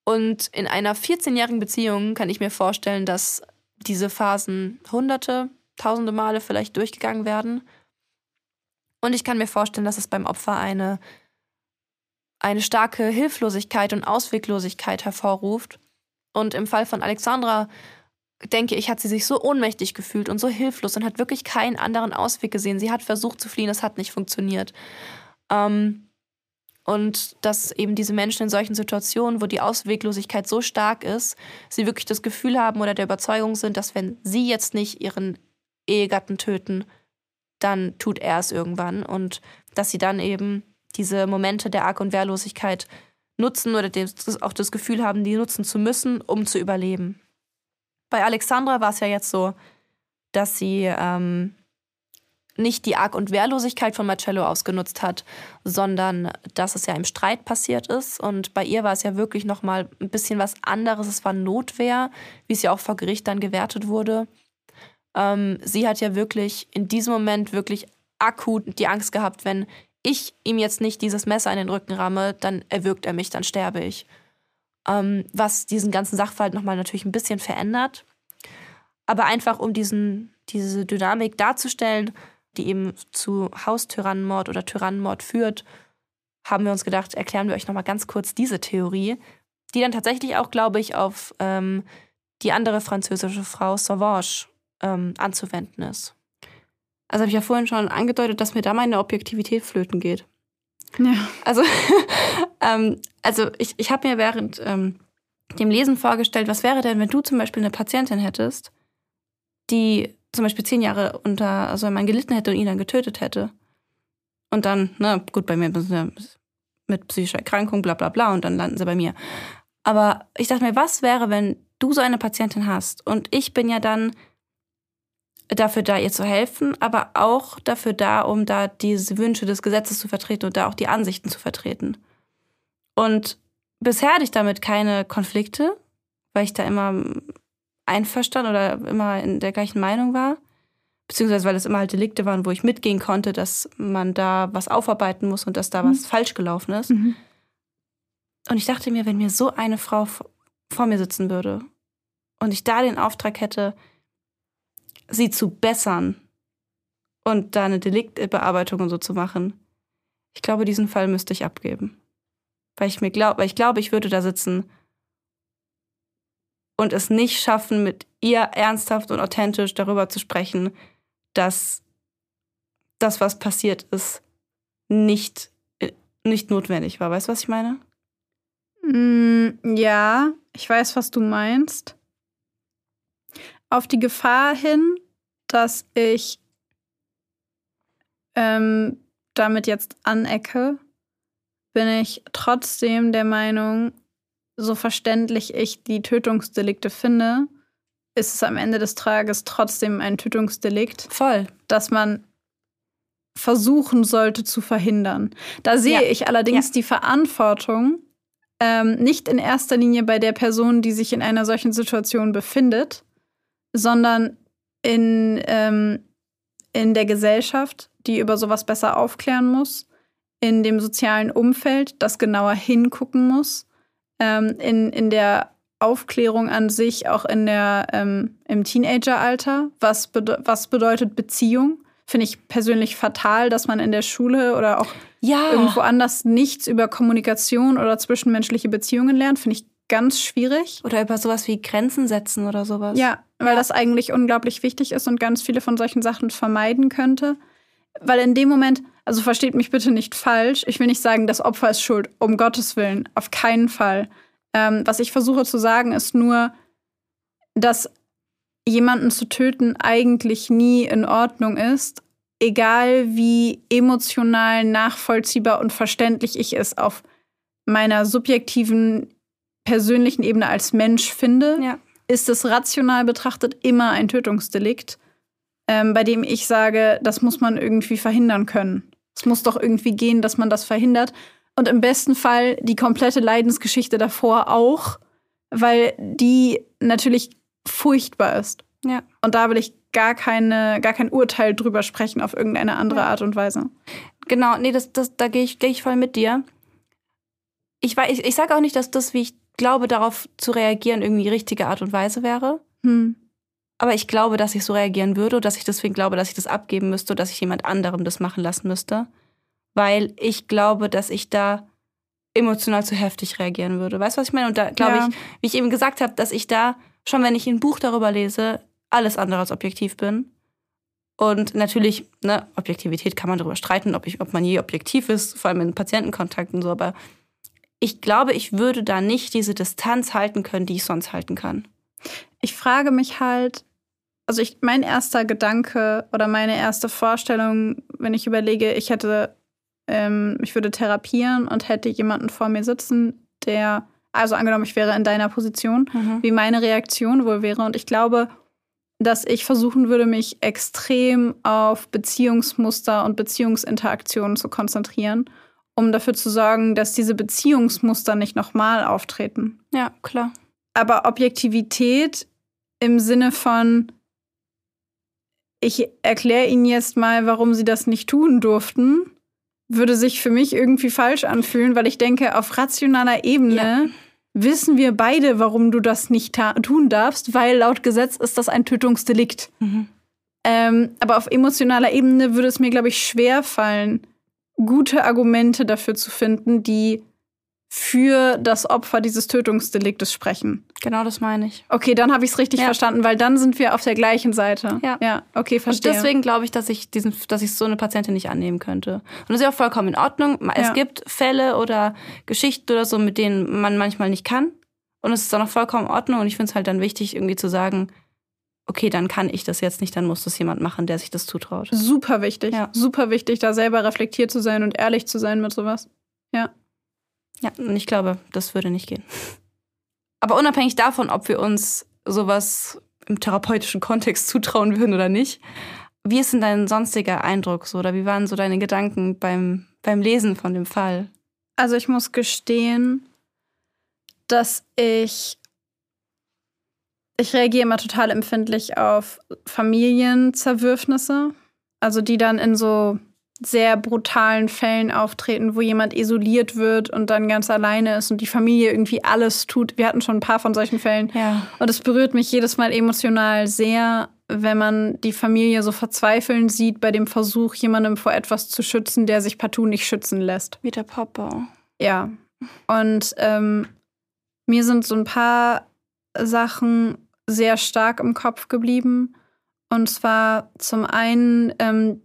Und in einer 14-jährigen Beziehung kann ich mir vorstellen, dass diese Phasen hunderte, tausende Male vielleicht durchgegangen werden. Und ich kann mir vorstellen, dass es beim Opfer eine, eine starke Hilflosigkeit und Ausweglosigkeit hervorruft. Und im Fall von Alexandra denke ich, hat sie sich so ohnmächtig gefühlt und so hilflos und hat wirklich keinen anderen Ausweg gesehen. Sie hat versucht zu fliehen, es hat nicht funktioniert. Ähm, und dass eben diese Menschen in solchen Situationen, wo die Ausweglosigkeit so stark ist, sie wirklich das Gefühl haben oder der Überzeugung sind, dass wenn sie jetzt nicht ihren Ehegatten töten, dann tut er es irgendwann und dass sie dann eben diese Momente der Arg- und Wehrlosigkeit nutzen oder auch das Gefühl haben, die nutzen zu müssen, um zu überleben. Bei Alexandra war es ja jetzt so, dass sie ähm, nicht die Arg- und Wehrlosigkeit von Marcello ausgenutzt hat, sondern dass es ja im Streit passiert ist. Und bei ihr war es ja wirklich nochmal ein bisschen was anderes. Es war Notwehr, wie es ja auch vor Gericht dann gewertet wurde. Ähm, sie hat ja wirklich in diesem Moment wirklich akut die Angst gehabt, wenn ich ihm jetzt nicht dieses Messer in den Rücken ramme, dann erwürgt er mich, dann sterbe ich. Ähm, was diesen ganzen Sachverhalt nochmal natürlich ein bisschen verändert. Aber einfach um diesen, diese Dynamik darzustellen, die eben zu Haustyrannenmord oder Tyrannenmord führt, haben wir uns gedacht, erklären wir euch nochmal ganz kurz diese Theorie, die dann tatsächlich auch, glaube ich, auf ähm, die andere französische Frau Sauvage ähm, anzuwenden ist. Also habe ich ja vorhin schon angedeutet, dass mir da meine Objektivität flöten geht. Ja. Also, ähm, also ich, ich habe mir während ähm, dem Lesen vorgestellt, was wäre denn, wenn du zum Beispiel eine Patientin hättest, die zum Beispiel zehn Jahre unter also ein gelitten hätte und ihn dann getötet hätte. Und dann, na gut, bei mir mit psychischer Erkrankung, bla bla bla, und dann landen sie bei mir. Aber ich dachte mir, was wäre, wenn du so eine Patientin hast und ich bin ja dann dafür da, ihr zu helfen, aber auch dafür da, um da diese Wünsche des Gesetzes zu vertreten und da auch die Ansichten zu vertreten. Und bisher hatte ich damit keine Konflikte, weil ich da immer einverstanden oder immer in der gleichen Meinung war. Beziehungsweise weil es immer halt Delikte waren, wo ich mitgehen konnte, dass man da was aufarbeiten muss und dass da mhm. was falsch gelaufen ist. Mhm. Und ich dachte mir, wenn mir so eine Frau vor mir sitzen würde und ich da den Auftrag hätte, sie zu bessern und da eine Deliktbearbeitung und so zu machen, ich glaube, diesen Fall müsste ich abgeben. Weil ich mir glaube, weil ich glaube, ich würde da sitzen und es nicht schaffen, mit ihr ernsthaft und authentisch darüber zu sprechen, dass das, was passiert ist, nicht, nicht notwendig war. Weißt du, was ich meine? Mm, ja, ich weiß, was du meinst. Auf die Gefahr hin, dass ich ähm, damit jetzt anecke, bin ich trotzdem der Meinung, so verständlich ich die Tötungsdelikte finde, ist es am Ende des Tages trotzdem ein Tötungsdelikt. Voll. Dass man versuchen sollte zu verhindern. Da sehe ja. ich allerdings ja. die Verantwortung ähm, nicht in erster Linie bei der Person, die sich in einer solchen Situation befindet, sondern in, ähm, in der Gesellschaft, die über sowas besser aufklären muss, in dem sozialen Umfeld, das genauer hingucken muss ähm, in, in der Aufklärung an sich, auch in der, ähm, im Teenageralter. Was, bede was bedeutet Beziehung? Finde ich persönlich fatal, dass man in der Schule oder auch ja. irgendwo anders nichts über Kommunikation oder zwischenmenschliche Beziehungen lernt. Finde ich ganz schwierig. Oder über sowas wie Grenzen setzen oder sowas. Ja, weil das eigentlich unglaublich wichtig ist und ganz viele von solchen Sachen vermeiden könnte. Weil in dem Moment, also versteht mich bitte nicht falsch, ich will nicht sagen, das Opfer ist schuld, um Gottes Willen, auf keinen Fall. Ähm, was ich versuche zu sagen, ist nur, dass jemanden zu töten eigentlich nie in Ordnung ist, egal wie emotional nachvollziehbar und verständlich ich es auf meiner subjektiven, persönlichen Ebene als Mensch finde, ja. Ist es rational betrachtet immer ein Tötungsdelikt ähm, bei dem ich sage, das muss man irgendwie verhindern können. Es muss doch irgendwie gehen, dass man das verhindert. Und im besten Fall die komplette Leidensgeschichte davor auch, weil die natürlich furchtbar ist. Ja. Und da will ich gar keine, gar kein Urteil drüber sprechen auf irgendeine andere ja. Art und Weise. Genau, nee, das, das, da gehe ich, geh ich voll mit dir. Ich, ich, ich sage auch nicht, dass das, wie ich glaube, darauf zu reagieren, irgendwie die richtige Art und Weise wäre. Hm. Aber ich glaube, dass ich so reagieren würde und dass ich deswegen glaube, dass ich das abgeben müsste, dass ich jemand anderem das machen lassen müsste. Weil ich glaube, dass ich da emotional zu heftig reagieren würde. Weißt du, was ich meine? Und da glaube ja. ich, wie ich eben gesagt habe, dass ich da schon, wenn ich ein Buch darüber lese, alles andere als objektiv bin. Und natürlich, ne, Objektivität kann man darüber streiten, ob, ich, ob man je objektiv ist, vor allem in Patientenkontakten so, aber ich glaube, ich würde da nicht diese Distanz halten können, die ich sonst halten kann. Ich frage mich halt, also ich, mein erster Gedanke oder meine erste Vorstellung, wenn ich überlege, ich hätte, ähm, ich würde therapieren und hätte jemanden vor mir sitzen, der, also angenommen, ich wäre in deiner Position, Mhm. wie meine Reaktion wohl wäre. Und ich glaube, dass ich versuchen würde, mich extrem auf Beziehungsmuster und Beziehungsinteraktionen zu konzentrieren, um dafür zu sorgen, dass diese Beziehungsmuster nicht nochmal auftreten. Ja, klar. Aber Objektivität im Sinne von, ich erkläre Ihnen jetzt mal, warum Sie das nicht tun durften, würde sich für mich irgendwie falsch anfühlen, weil ich denke, auf rationaler Ebene Ja. wissen wir beide, warum du das nicht ta- tun darfst, weil laut Gesetz ist das ein Tötungsdelikt. Mhm. Ähm, aber auf emotionaler Ebene würde es mir, glaube ich, schwer fallen, gute Argumente dafür zu finden, die für das Opfer dieses Tötungsdeliktes sprechen. Genau das meine ich. Okay, dann habe ich es richtig Ja. verstanden, weil dann sind wir auf der gleichen Seite. Ja. ja okay, Und verstehe. deswegen glaube ich, dass ich diesen, dass ich so eine Patientin nicht annehmen könnte. Und das ist ja auch vollkommen in Ordnung. Es Ja. gibt Fälle oder Geschichten oder so, mit denen man manchmal nicht kann. Und es ist dann auch vollkommen in Ordnung. Und ich finde es halt dann wichtig, irgendwie zu sagen, okay, dann kann ich das jetzt nicht, dann muss das jemand machen, der sich das zutraut. super wichtig, Ja. super wichtig, da selber reflektiert zu sein und ehrlich zu sein mit sowas. Ja. Ja, und ich glaube, das würde nicht gehen. Aber unabhängig davon, ob wir uns sowas im therapeutischen Kontext zutrauen würden oder nicht, wie ist denn dein sonstiger Eindruck so? Oder wie waren so deine Gedanken beim, beim Lesen von dem Fall? Also ich muss gestehen, dass ich ich reagiere immer total empfindlich auf Familienzerwürfnisse, also die dann in so sehr brutalen Fällen auftreten, wo jemand isoliert wird und dann ganz alleine ist und die Familie irgendwie alles tut. Wir hatten schon ein paar von solchen Fällen. Ja. Und es berührt mich jedes Mal emotional sehr, wenn man die Familie so verzweifeln sieht bei dem Versuch, jemandem vor etwas zu schützen, der sich partout nicht schützen lässt. Wie der Papa. Ja. Und ähm, mir sind so ein paar Sachen sehr stark im Kopf geblieben. Und zwar zum einen ähm,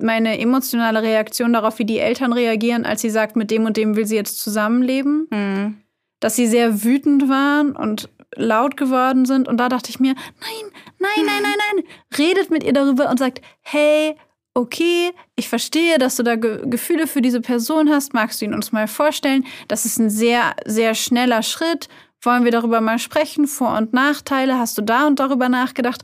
meine emotionale Reaktion darauf, wie die Eltern reagieren, als sie sagt, mit dem und dem will sie jetzt zusammenleben. Mhm. Dass sie sehr wütend waren und laut geworden sind. Und da dachte ich mir, nein, nein, nein, nein, nein. Redet mit ihr darüber und sagt, hey, okay, ich verstehe, dass du da Ge Gefühle für diese Person hast. Magst du ihn uns mal vorstellen? Das ist ein sehr, sehr schneller Schritt. Wollen wir darüber mal sprechen? Vor- und Nachteile? Hast du da und darüber nachgedacht?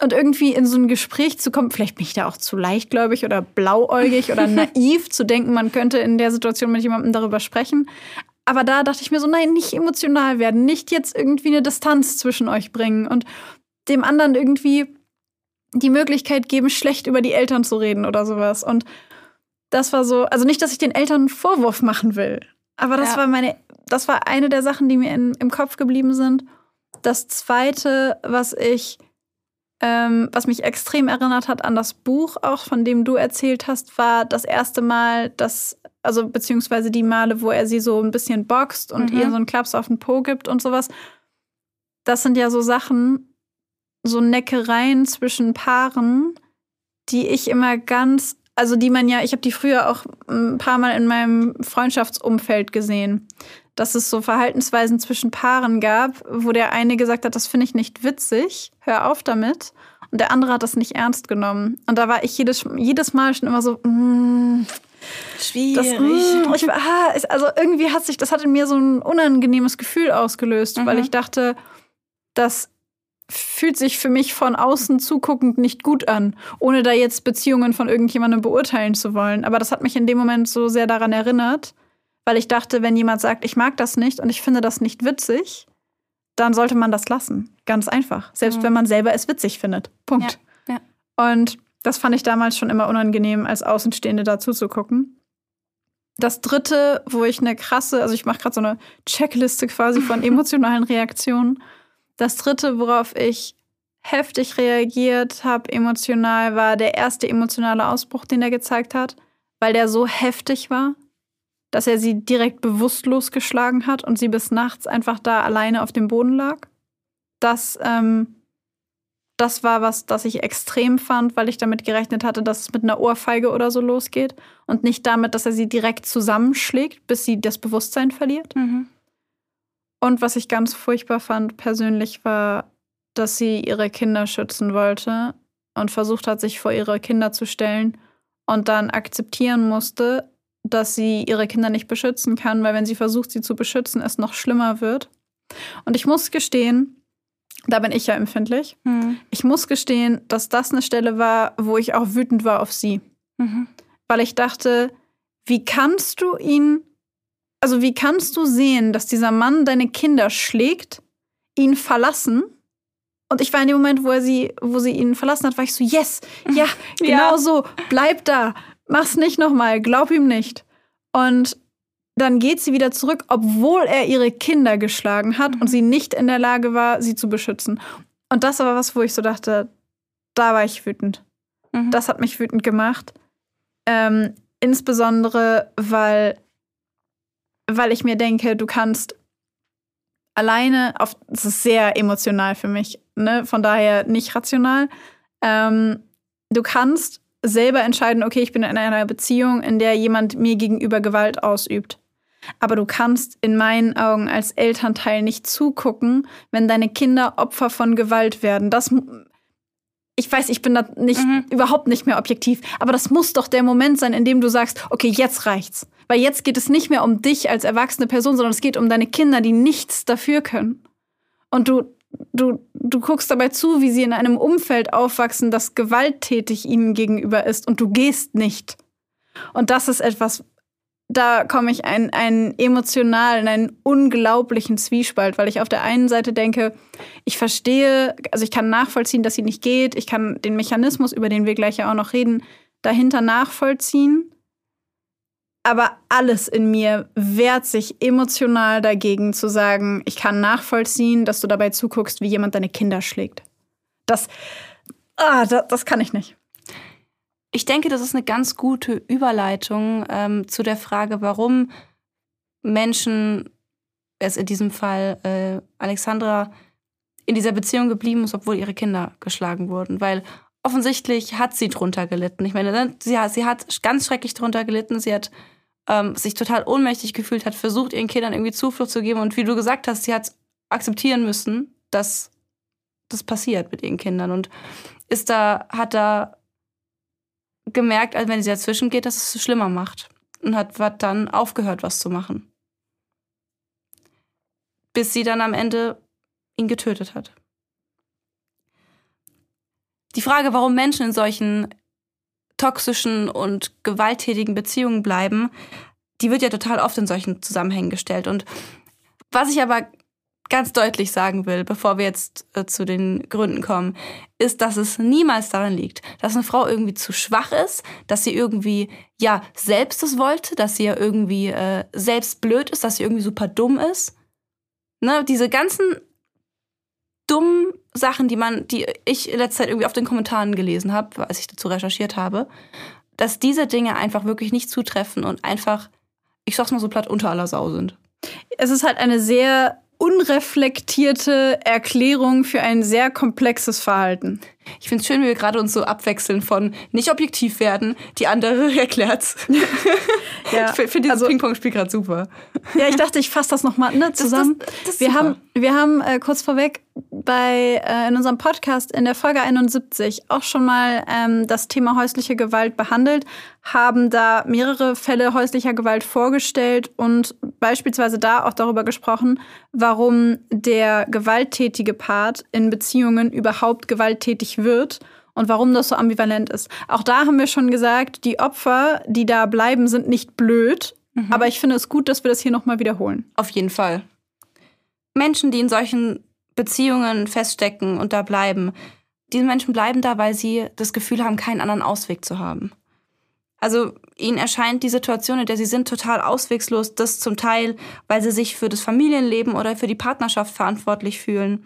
Und irgendwie in so ein Gespräch zu kommen, vielleicht bin ich da auch zu leichtgläubig oder blauäugig oder naiv zu denken, man könnte in der Situation mit jemandem darüber sprechen. Aber da dachte ich mir so, nein, nicht emotional werden, nicht jetzt irgendwie eine Distanz zwischen euch bringen und dem anderen irgendwie die Möglichkeit geben, schlecht über die Eltern zu reden oder sowas. Und das war so, also nicht, dass ich den Eltern einen Vorwurf machen will, aber das Ja. war meine, das war eine der Sachen, die mir in, im Kopf geblieben sind. Das zweite, was ich, ähm, was mich extrem erinnert hat an das Buch, auch von dem du erzählt hast, war das erste Mal, dass, also beziehungsweise die Male, wo er sie so ein bisschen boxt und Mhm. ihr so einen Klaps auf den Po gibt und sowas. Das sind ja so Sachen, so Neckereien zwischen Paaren, die ich immer ganz, also die man ja, ich habe die früher auch ein paar Mal in meinem Freundschaftsumfeld gesehen, dass es so Verhaltensweisen zwischen Paaren gab, wo der eine gesagt hat, das finde ich nicht witzig, hör auf damit. Und der andere hat das nicht ernst genommen. Und da war ich jedes, jedes Mal schon immer so, mm, Schwierig. das, mm, ich, ah, ist- also irgendwie hat sich, das hat in mir so ein unangenehmes Gefühl ausgelöst, weil Mhm. ich dachte, das fühlt sich für mich von außen zuguckend nicht gut an, ohne da jetzt Beziehungen von irgendjemandem beurteilen zu wollen. Aber das hat mich in dem Moment so sehr daran erinnert, weil ich dachte, wenn jemand sagt, ich mag das nicht und ich finde das nicht witzig, dann sollte man das lassen. Ganz einfach. Selbst Mhm. wenn man selber es witzig findet. Punkt. Ja, Und das fand ich damals schon immer unangenehm, als Außenstehende dazu zu gucken. Das dritte, wo ich eine krasse, also ich mache gerade so eine Checkliste quasi von emotionalen Reaktionen. Das dritte, worauf ich heftig reagiert habe, emotional, war der erste emotionale Ausbruch, den er gezeigt hat, weil der so heftig war, dass er sie direkt bewusstlos geschlagen hat und sie bis nachts einfach da alleine auf dem Boden lag. Das, ähm, das war was, das ich extrem fand, weil ich damit gerechnet hatte, dass es mit einer Ohrfeige oder so losgeht und nicht damit, dass er sie direkt zusammenschlägt, bis sie das Bewusstsein verliert. Mhm. Und was ich ganz furchtbar fand persönlich war, dass sie ihre Kinder schützen wollte und versucht hat, sich vor ihre Kinder zu stellen und dann akzeptieren musste, dass sie ihre Kinder nicht beschützen kann, weil wenn sie versucht, sie zu beschützen, es noch schlimmer wird. Und ich muss gestehen, da bin ich ja empfindlich. Mhm. Ich muss gestehen, dass das eine Stelle war, wo ich auch wütend war auf sie. Mhm. Weil ich dachte, wie kannst du ihn, also wie kannst du sehen, dass dieser Mann deine Kinder schlägt, ihn verlassen? Und ich war in dem Moment, wo er sie, wo sie ihn verlassen hat, war ich so, yes, ja, genau Ja. so, bleib da, mach's nicht nochmal, glaub ihm nicht. Und dann geht sie wieder zurück, obwohl er ihre Kinder geschlagen hat und sie nicht in der Lage war, sie zu beschützen. Und das war was, wo ich so dachte, da war ich wütend. Mhm. Das hat mich wütend gemacht. Ähm, insbesondere, weil, weil ich mir denke, du kannst alleine auf, das ist sehr emotional für mich, ne? von daher nicht rational. Ähm, du kannst selber entscheiden, okay, ich bin in einer Beziehung, in der jemand mir gegenüber Gewalt ausübt. Aber du kannst in meinen Augen als Elternteil nicht zugucken, wenn deine Kinder Opfer von Gewalt werden. Das, ich weiß, ich bin da nicht, Mhm. überhaupt nicht mehr objektiv, aber das muss doch der Moment sein, in dem du sagst, okay, jetzt reicht's. Weil jetzt geht es nicht mehr um dich als erwachsene Person, sondern es geht um deine Kinder, die nichts dafür können. Und du, du, du guckst dabei zu, wie sie in einem Umfeld aufwachsen, das gewalttätig ihnen gegenüber ist und du gehst nicht. Und das ist etwas, da komme ich einen, einen emotionalen, einen unglaublichen Zwiespalt, weil ich auf der einen Seite denke, ich verstehe, also ich kann nachvollziehen, dass sie nicht geht, ich kann den Mechanismus, über den wir gleich ja auch noch reden, dahinter nachvollziehen. Aber alles in mir wehrt sich emotional dagegen zu sagen, ich kann nachvollziehen, dass du dabei zuguckst, wie jemand deine Kinder schlägt. Das, ah, das, das kann ich nicht. Ich denke, das ist eine ganz gute Überleitung ähm, zu der Frage, warum Menschen, es in diesem Fall äh, Alexandra, in dieser Beziehung geblieben ist, obwohl ihre Kinder geschlagen wurden. Weil offensichtlich hat sie drunter gelitten. Ich meine, ne, sie sie hat ganz schrecklich drunter gelitten. Sie hat ähm, sich total ohnmächtig gefühlt, hat versucht, ihren Kindern irgendwie Zuflucht zu geben. Und wie du gesagt hast, sie hat akzeptieren müssen, dass das passiert mit ihren Kindern. Und ist da, hat da gemerkt, als wenn sie dazwischen geht, dass es schlimmer macht. Und hat, hat dann aufgehört, was zu machen. Bis sie dann am Ende ihn getötet hat. Die Frage, warum Menschen in solchen toxischen und gewalttätigen Beziehungen bleiben, die wird ja total oft in solchen Zusammenhängen gestellt. Und was ich aber ganz deutlich sagen will, bevor wir jetzt äh, zu den Gründen kommen, ist, dass es niemals daran liegt, dass eine Frau irgendwie zu schwach ist, dass sie irgendwie ja selbst es wollte, dass sie ja irgendwie äh, selbst blöd ist, dass sie irgendwie super dumm ist. Ne, diese ganzen dummen Sachen, die man, die ich in letzter Zeit irgendwie auf den Kommentaren gelesen habe, als ich dazu recherchiert habe, dass diese Dinge einfach wirklich nicht zutreffen und einfach, ich sag's mal so platt, unter aller Sau sind. Es ist halt eine sehr unreflektierte Erklärung für ein sehr komplexes Verhalten. Ich finde es schön, wie wir gerade uns so abwechseln von nicht objektiv werden, die andere erklärt's. Ja, ich finde dieses also- Ping-Pong-Spiel gerade super. Ja, ich dachte, ich fasse das nochmal ne, zusammen. das- das ist wir, super. haben, wir haben äh, kurz vorweg bei äh, in unserem Podcast in der Folge 71 auch schon mal ähm, das Thema häusliche Gewalt behandelt, haben da mehrere Fälle häuslicher Gewalt vorgestellt und beispielsweise da auch darüber gesprochen, warum der gewalttätige Part in Beziehungen überhaupt gewalttätig wird und warum das so ambivalent ist. Auch da haben wir schon gesagt, die Opfer, die da bleiben, sind nicht blöd. Aber ich finde es gut, dass wir das hier nochmal wiederholen. Auf jeden Fall. Menschen, die in solchen Beziehungen feststecken und da bleiben, diese Menschen bleiben da, weil sie das Gefühl haben, keinen anderen Ausweg zu haben. Also ihnen erscheint die Situation, in der sie sind, total auswegslos. Das zum Teil, weil sie sich für das Familienleben oder für die Partnerschaft verantwortlich fühlen.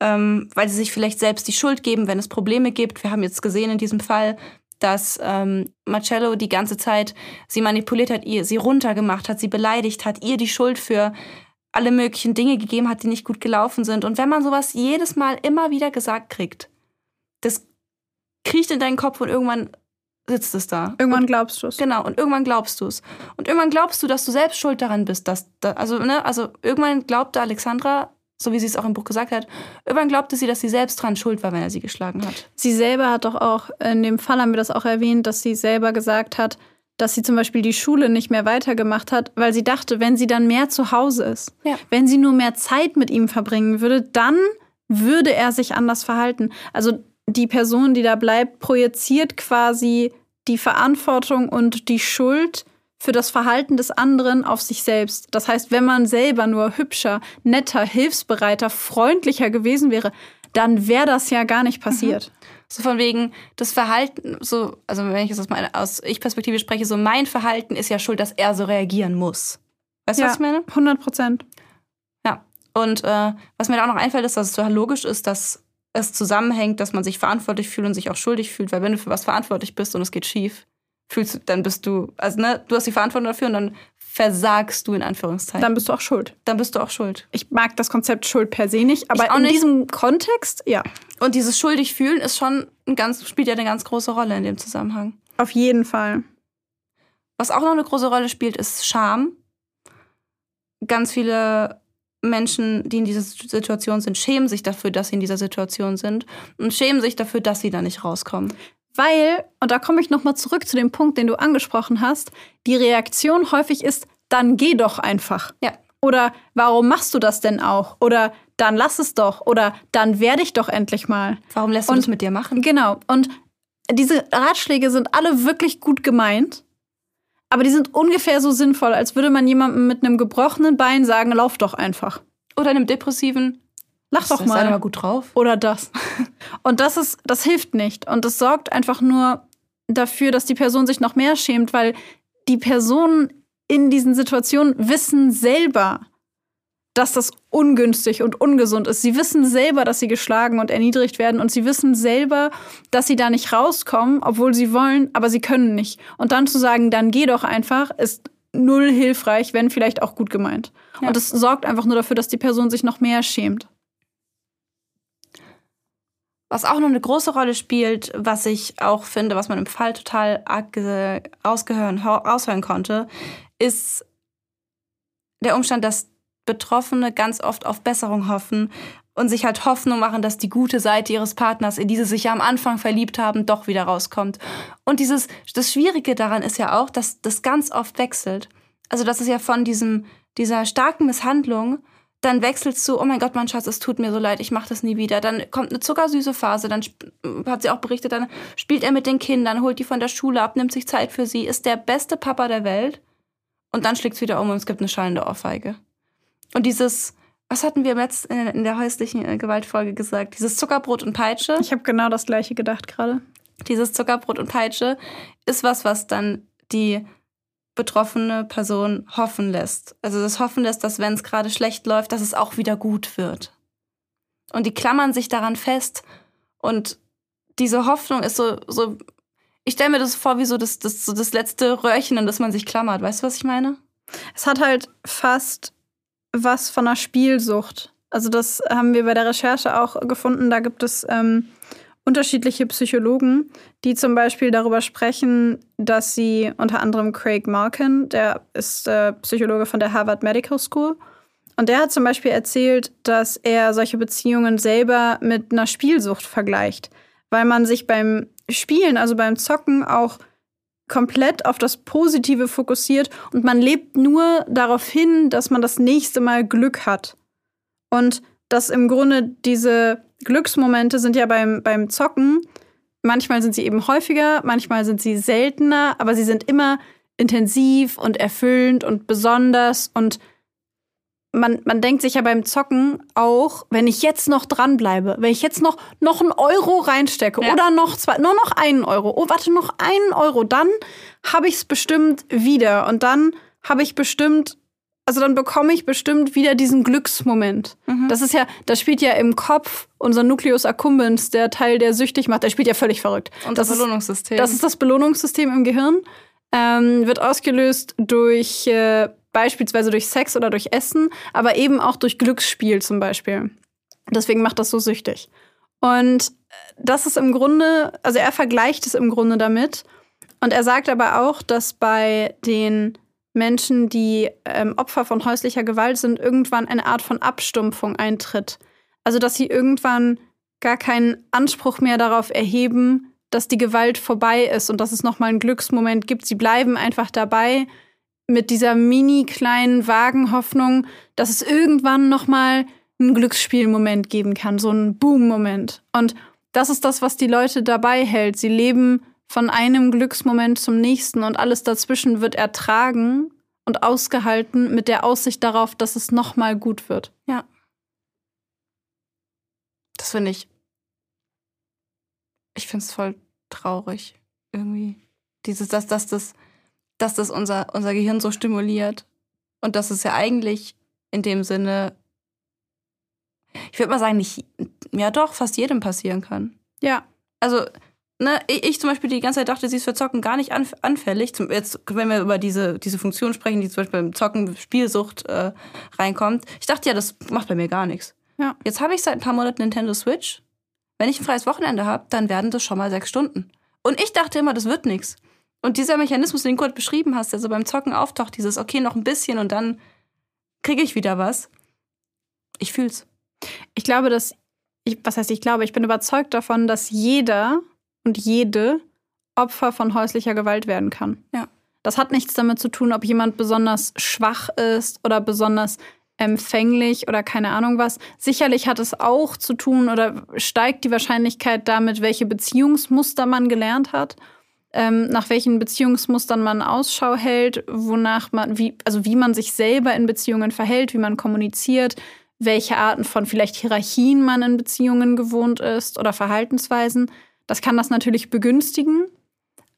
Ähm, weil sie sich vielleicht selbst die Schuld geben, wenn es Probleme gibt. Wir haben jetzt gesehen in diesem Fall, dass ähm, Marcello die ganze Zeit sie manipuliert hat, ihr sie runtergemacht hat, sie beleidigt hat, ihr die Schuld für alle möglichen Dinge gegeben hat, die nicht gut gelaufen sind. Und wenn man sowas jedes Mal immer wieder gesagt kriegt, das kriecht in deinen Kopf und irgendwann sitzt es da. Irgendwann glaubst du es. Genau, und irgendwann glaubst du es. Und irgendwann glaubst du, dass du selbst schuld daran bist. Dass, da, also, ne, also irgendwann glaubte Alexandra, so wie sie es auch im Buch gesagt hat, irgendwann glaubte sie, dass sie selbst dran schuld war, wenn er sie geschlagen hat. Sie selber hat doch auch, in dem Fall haben wir das auch erwähnt, dass sie selber gesagt hat, dass sie zum Beispiel die Schule nicht mehr weitergemacht hat, weil sie dachte, wenn sie dann mehr zu Hause ist, Ja. wenn sie nur mehr Zeit mit ihm verbringen würde, dann würde er sich anders verhalten. Also die Person, die da bleibt, projiziert quasi die Verantwortung und die Schuld für das Verhalten des anderen auf sich selbst. Das heißt, wenn man selber nur hübscher, netter, hilfsbereiter, freundlicher gewesen wäre, dann wäre das ja gar nicht passiert. So von wegen das Verhalten, so, also wenn ich jetzt mal aus Ich-Perspektive spreche, so mein Verhalten ist ja schuld, dass er so reagieren muss. Weißt du, was ich meine? 100 Prozent. Ja. Und äh, was mir da auch noch einfällt, ist, dass es total logisch ist, dass es zusammenhängt, dass man sich verantwortlich fühlt und sich auch schuldig fühlt, weil wenn du für was verantwortlich bist und es geht schief, fühlst du, dann bist du, also ne, du hast die Verantwortung dafür und dann versagst du in Anführungszeichen. Dann bist du auch schuld. dann bist du auch schuld. Ich mag das Konzept Schuld per se nicht, aber in nicht. diesem Kontext, ja, Und dieses schuldig fühlen ist schon ein ganz, spielt ja eine ganz große Rolle in dem Zusammenhang. auf jeden Fall. Was auch noch eine große Rolle spielt, ist Scham. Ganz viele Menschen, die in dieser Situation sind, schämen sich dafür, dass sie in dieser Situation sind und schämen sich dafür, dass sie da nicht rauskommen. Weil, und da komme ich nochmal zurück zu dem Punkt, den du angesprochen hast, die Reaktion häufig ist, dann geh doch einfach. Ja. Oder warum machst du das denn auch? Oder dann lass es doch. Oder dann werde ich doch endlich mal. Warum lässt du Und- das mit dir machen? Genau. Und diese Ratschläge sind alle wirklich gut gemeint. Aber die sind ungefähr so sinnvoll, als würde man jemandem mit einem gebrochenen Bein sagen, lauf doch einfach. Oder einem depressiven, Lach doch sei mal mal. gut drauf. Oder das. Und das ist, das hilft nicht. Und das sorgt einfach nur dafür, dass die Person sich noch mehr schämt, weil die Personen in diesen Situationen wissen selber, dass das ungünstig und ungesund ist. Sie wissen selber, dass sie geschlagen und erniedrigt werden und sie wissen selber, dass sie da nicht rauskommen, obwohl sie wollen, aber sie können nicht. Und dann zu sagen, dann geh doch einfach, ist null hilfreich, wenn vielleicht auch gut gemeint. Ja. Und es sorgt einfach nur dafür, dass die Person sich noch mehr schämt. Was auch noch eine große Rolle spielt, was ich auch finde, was man im Fall total raushören konnte, ist der Umstand, dass Betroffene ganz oft auf Besserung hoffen und sich halt Hoffnung machen, dass die gute Seite ihres Partners, in die sie sich ja am Anfang verliebt haben, doch wieder rauskommt. Und dieses, das Schwierige daran ist ja auch, dass das ganz oft wechselt. Also, das ist ja von diesem, dieser starken Misshandlung dann wechselst du, oh mein Gott, mein Schatz, es tut mir so leid, ich mache das nie wieder. Dann kommt eine zuckersüße Phase, dann hat sie auch berichtet, dann spielt er mit den Kindern, holt die von der Schule ab, nimmt sich Zeit für sie, ist der beste Papa der Welt. Und dann schlägt es wieder um und es gibt eine schallende Ohrfeige. Und dieses, was hatten wir letzt in in der häuslichen äh, Gewaltfolge gesagt? Dieses Zuckerbrot und Peitsche. Ich habe genau das gleiche gedacht gerade. Dieses Zuckerbrot und Peitsche ist was, was dann die betroffene Person hoffen lässt. Also das Hoffen lässt, dass wenn es gerade schlecht läuft, dass es auch wieder gut wird. Und die klammern sich daran fest. Und diese Hoffnung ist so, so ich stelle mir das vor wie so das, das, so das letzte Röhrchen, an das man sich klammert. Weißt du, was ich meine? Es hat halt fast was von einer Spielsucht. Also das haben wir bei der Recherche auch gefunden. Da gibt es ähm, unterschiedliche Psychologen, die zum Beispiel darüber sprechen, dass sie unter anderem Craig Malkin, der ist äh, Psychologe von der Harvard Medical School, und der hat zum Beispiel erzählt, dass er solche Beziehungen selber mit einer Spielsucht vergleicht, weil man sich beim Spielen, also beim Zocken, auch komplett auf das Positive fokussiert und man lebt nur darauf hin, dass man das nächste Mal Glück hat. Und dass im Grunde diese Glücksmomente sind ja beim, beim Zocken, manchmal sind sie eben häufiger, manchmal sind sie seltener, aber sie sind immer intensiv und erfüllend und besonders und man, man denkt sich ja beim Zocken auch, wenn ich jetzt noch dranbleibe, wenn ich jetzt noch, noch einen Euro reinstecke Ja. oder noch zwei, nur noch einen Euro, oh, warte, noch einen Euro, dann habe ich es bestimmt wieder und dann habe ich bestimmt, also dann bekomme ich bestimmt wieder diesen Glücksmoment. Das ist ja, das spielt ja im Kopf unser Nucleus accumbens, der Teil, der süchtig macht, der spielt ja völlig verrückt. Und das das ist, Belohnungssystem. das ist das Belohnungssystem im Gehirn. Ähm, wird ausgelöst durch äh, beispielsweise durch Sex oder durch Essen, aber eben auch durch Glücksspiel zum Beispiel. Deswegen macht das so süchtig. Und das ist im Grunde, also er vergleicht es im Grunde damit. Und er sagt aber auch, dass bei den Menschen, die ähm, Opfer von häuslicher Gewalt sind, irgendwann eine Art von Abstumpfung eintritt. Also dass sie irgendwann gar keinen Anspruch mehr darauf erheben, dass die Gewalt vorbei ist und dass es nochmal einen Glücksmoment gibt. Sie bleiben einfach dabei mit dieser mini kleinen vagen Hoffnung, dass es irgendwann nochmal einen Glücksspielmoment geben kann, so einen Boom-Moment. Und das ist das, was die Leute dabei hält. Sie leben von einem Glücksmoment zum nächsten und alles dazwischen wird ertragen und ausgehalten mit der Aussicht darauf, dass es nochmal gut wird. Ja. Das finde ich. Ich finde es voll traurig. Irgendwie. Dieses, dass, dass, das, dass das unser, unser Gehirn so stimuliert. Und dass es ja eigentlich in dem Sinne, ich würde mal sagen, nicht, ja doch, fast jedem passieren kann. Ja. Also, ne, ich, ich zum Beispiel die ganze Zeit dachte, sie ist für Zocken gar nicht anf anfällig. Zum, jetzt, wenn wir über diese, diese Funktion sprechen, die zum Beispiel beim Zocken Spielsucht äh, reinkommt. Ich dachte ja, das macht bei mir gar nichts. Ja. Jetzt habe ich seit ein paar Monaten Nintendo Switch. Wenn ich ein freies Wochenende habe, dann werden das schon mal sechs Stunden. Und ich dachte immer, das wird nichts. Und dieser Mechanismus, den du gerade beschrieben hast, der so beim Zocken auftaucht, dieses, okay, noch ein bisschen und dann kriege ich wieder was. Ich fühl's. Ich glaube, dass, ich, was heißt ich glaube, ich bin überzeugt davon, dass jeder und jede Opfer von häuslicher Gewalt werden kann. Ja. Das hat nichts damit zu tun, ob jemand besonders schwach ist oder besonders empfänglich oder keine Ahnung was. Sicherlich hat es auch zu tun oder steigt die Wahrscheinlichkeit damit, welche Beziehungsmuster man gelernt hat, ähm, nach welchen Beziehungsmustern man Ausschau hält, wonach man, wie, also wie man sich selber in Beziehungen verhält, wie man kommuniziert, welche Arten von vielleicht Hierarchien man in Beziehungen gewohnt ist oder Verhaltensweisen. Das kann das natürlich begünstigen.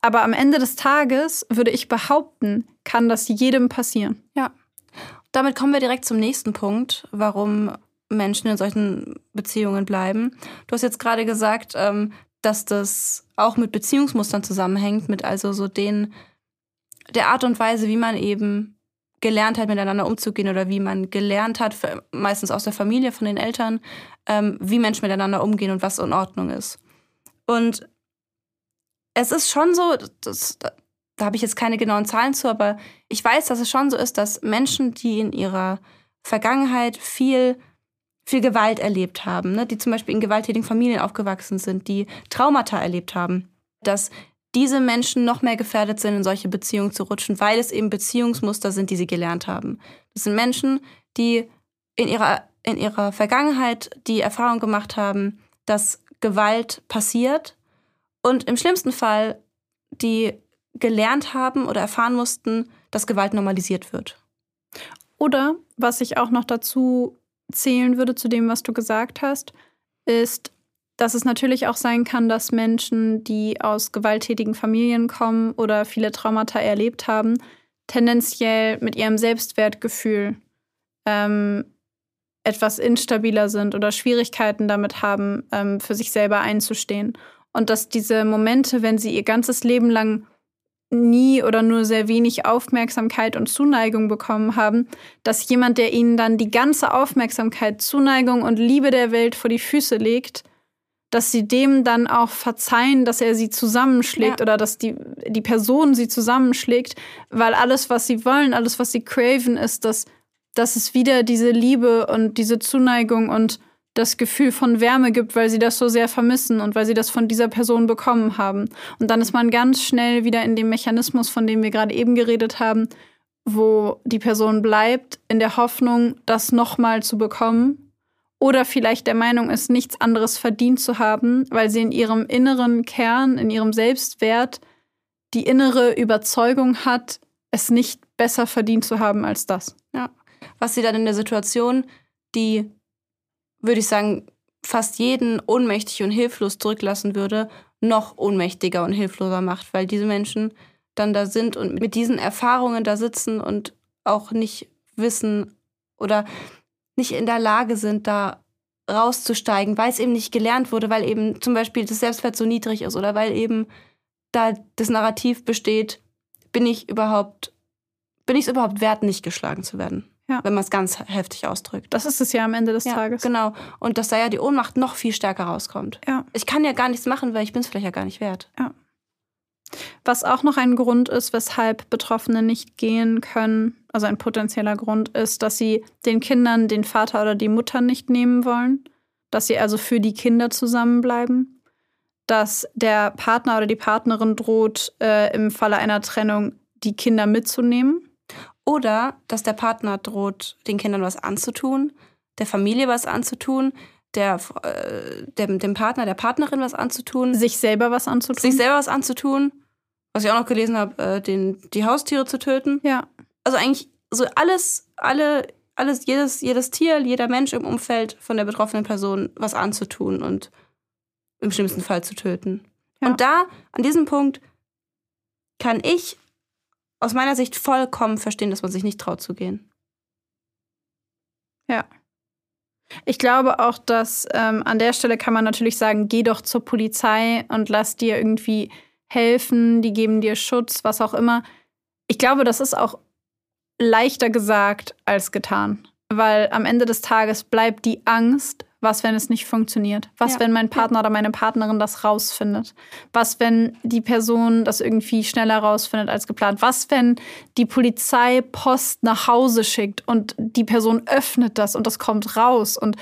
Aber am Ende des Tages würde ich behaupten, kann das jedem passieren. Ja. Damit kommen wir direkt zum nächsten Punkt, warum Menschen in solchen Beziehungen bleiben. Du hast jetzt gerade gesagt, ähm, dass das auch mit Beziehungsmustern zusammenhängt, mit also so den, der Art und Weise, wie man eben gelernt hat, miteinander umzugehen oder wie man gelernt hat, meistens aus der Familie, von den Eltern, ähm, wie Menschen miteinander umgehen und was in Ordnung ist. Und es ist schon so, das, da habe ich jetzt keine genauen Zahlen zu, aber ich weiß, dass es schon so ist, dass Menschen, die in ihrer Vergangenheit viel, viel Gewalt erlebt haben, ne, die zum Beispiel in gewalttätigen Familien aufgewachsen sind, die Traumata erlebt haben, dass diese Menschen noch mehr gefährdet sind, in solche Beziehungen zu rutschen, weil es eben Beziehungsmuster sind, die sie gelernt haben. Das sind Menschen, die in ihrer, in ihrer Vergangenheit die Erfahrung gemacht haben, dass Gewalt passiert und im schlimmsten Fall die gelernt haben oder erfahren mussten, dass Gewalt normalisiert wird. Oder was ich auch noch dazu zählen würde zu dem, was du gesagt hast, ist, dass es natürlich auch sein kann, dass Menschen, die aus gewalttätigen Familien kommen oder viele Traumata erlebt haben, tendenziell mit ihrem Selbstwertgefühl ähm, etwas instabiler sind oder Schwierigkeiten damit haben, ähm, für sich selber einzustehen. Und dass diese Momente, wenn sie ihr ganzes Leben lang nie oder nur sehr wenig Aufmerksamkeit und Zuneigung bekommen haben, dass jemand, der ihnen dann die ganze Aufmerksamkeit, Zuneigung und Liebe der Welt vor die Füße legt, dass sie dem dann auch verzeihen, dass er sie zusammenschlägt ja. oder dass die, die Person sie zusammenschlägt, weil alles, was sie wollen, alles, was sie craven, ist, dass, dass es wieder diese Liebe und diese Zuneigung und das Gefühl von Wärme gibt, weil sie das so sehr vermissen und weil sie das von dieser Person bekommen haben. Und dann ist man ganz schnell wieder in dem Mechanismus, von dem wir gerade eben geredet haben, wo die Person bleibt in der Hoffnung, das nochmal zu bekommen oder vielleicht der Meinung ist, nichts anderes verdient zu haben, weil sie in ihrem inneren Kern, in ihrem Selbstwert die innere Überzeugung hat, es nicht besser verdient zu haben als das. Was sie dann in der Situation, die würde ich sagen, fast jeden ohnmächtig und hilflos zurücklassen würde, noch ohnmächtiger und hilfloser macht, weil diese Menschen dann da sind und mit diesen Erfahrungen da sitzen und auch nicht wissen oder nicht in der Lage sind, da rauszusteigen, weil es eben nicht gelernt wurde, weil eben zum Beispiel das Selbstwert so niedrig ist oder weil eben da das Narrativ besteht, bin ich überhaupt, bin ich es überhaupt wert, nicht geschlagen zu werden? Ja. wenn man es ganz heftig ausdrückt. Das ist es ja am Ende des ja, Tages. Genau. Und dass da ja die Ohnmacht noch viel stärker rauskommt. Ja. Ich kann ja gar nichts machen, weil ich bin es vielleicht ja gar nicht wert. Ja. Was auch noch ein Grund ist, weshalb Betroffene nicht gehen können, also ein potenzieller Grund ist, dass sie den Kindern den Vater oder die Mutter nicht nehmen wollen, dass sie also für die Kinder zusammenbleiben, dass der Partner oder die Partnerin droht, äh, im Falle einer Trennung die Kinder mitzunehmen. Oder dass der Partner droht, den Kindern was anzutun, der Familie was anzutun, der, äh, dem, dem Partner, der Partnerin was anzutun. Sich selber was anzutun. Sich selber was anzutun. Was ich auch noch gelesen habe, äh, den, die Haustiere zu töten. Ja. Also eigentlich so alles, alle, alles, jedes, jedes Tier, jeder Mensch im Umfeld von der betroffenen Person was anzutun und im schlimmsten Fall zu töten. Ja. Und da, an diesem Punkt, kann ich aus meiner Sicht vollkommen verstehen, dass man sich nicht traut zu gehen. Ja. Ich glaube auch, dass ähm, an der Stelle kann man natürlich sagen, geh doch zur Polizei und lass dir irgendwie helfen, die geben dir Schutz, was auch immer. Ich glaube, das ist auch leichter gesagt als getan, weil am Ende des Tages bleibt die Angst, was, wenn es nicht funktioniert? Was, Ja. wenn mein Partner oder meine Partnerin das rausfindet? Was, wenn die Person das irgendwie schneller rausfindet als geplant? Was, wenn die Polizei Post nach Hause schickt und die Person öffnet das und das kommt raus? Und,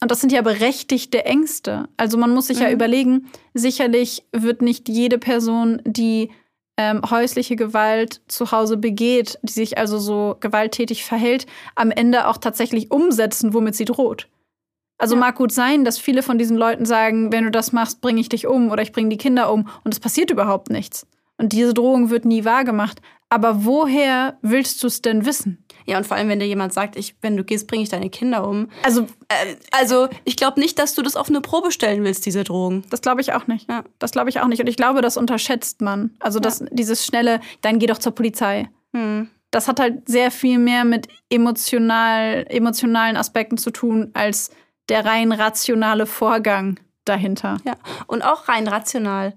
und das sind ja berechtigte Ängste. Also man muss sich ja Mhm. überlegen, sicherlich wird nicht jede Person, die ähm, häusliche Gewalt zu Hause begeht, die sich also so gewalttätig verhält, am Ende auch tatsächlich umsetzen, womit sie droht. Also Ja. mag gut sein, dass viele von diesen Leuten sagen, wenn du das machst, bringe ich dich um oder ich bringe die Kinder um und es passiert überhaupt nichts. Und diese Drohung wird nie wahrgemacht. Aber woher willst du es denn wissen? Ja, und vor allem, wenn dir jemand sagt, ich, wenn du gehst, bringe ich deine Kinder um. Also, Äh, also, ich glaube nicht, dass du das auf eine Probe stellen willst, diese Drohung. das glaube ich auch nicht. Ja. Das glaube ich auch nicht. Und ich glaube, das unterschätzt man. Also, das, dieses schnelle, dann geh doch zur Polizei. Hm. Das hat halt sehr viel mehr mit emotional, emotionalen Aspekten zu tun, als der rein rationale Vorgang dahinter. Ja, und auch rein rational.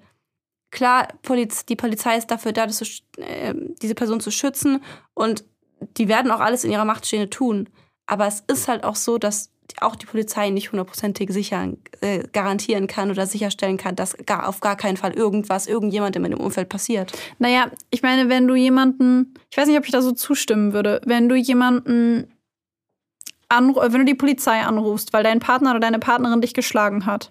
Klar, Poliz die Polizei ist dafür da, sch- äh, diese Person zu schützen und die werden auch alles in ihrer Macht Stehende tun. Aber es ist halt auch so, dass auch die Polizei nicht hundertprozentig sichern, äh, garantieren kann oder sicherstellen kann, dass gar, auf gar keinen Fall irgendwas irgendjemandem in dem Umfeld passiert. Naja, ich meine, wenn du jemanden, ich weiß nicht, ob ich da so zustimmen würde, wenn du jemanden wenn du die Polizei anrufst, weil dein Partner oder deine Partnerin dich geschlagen hat,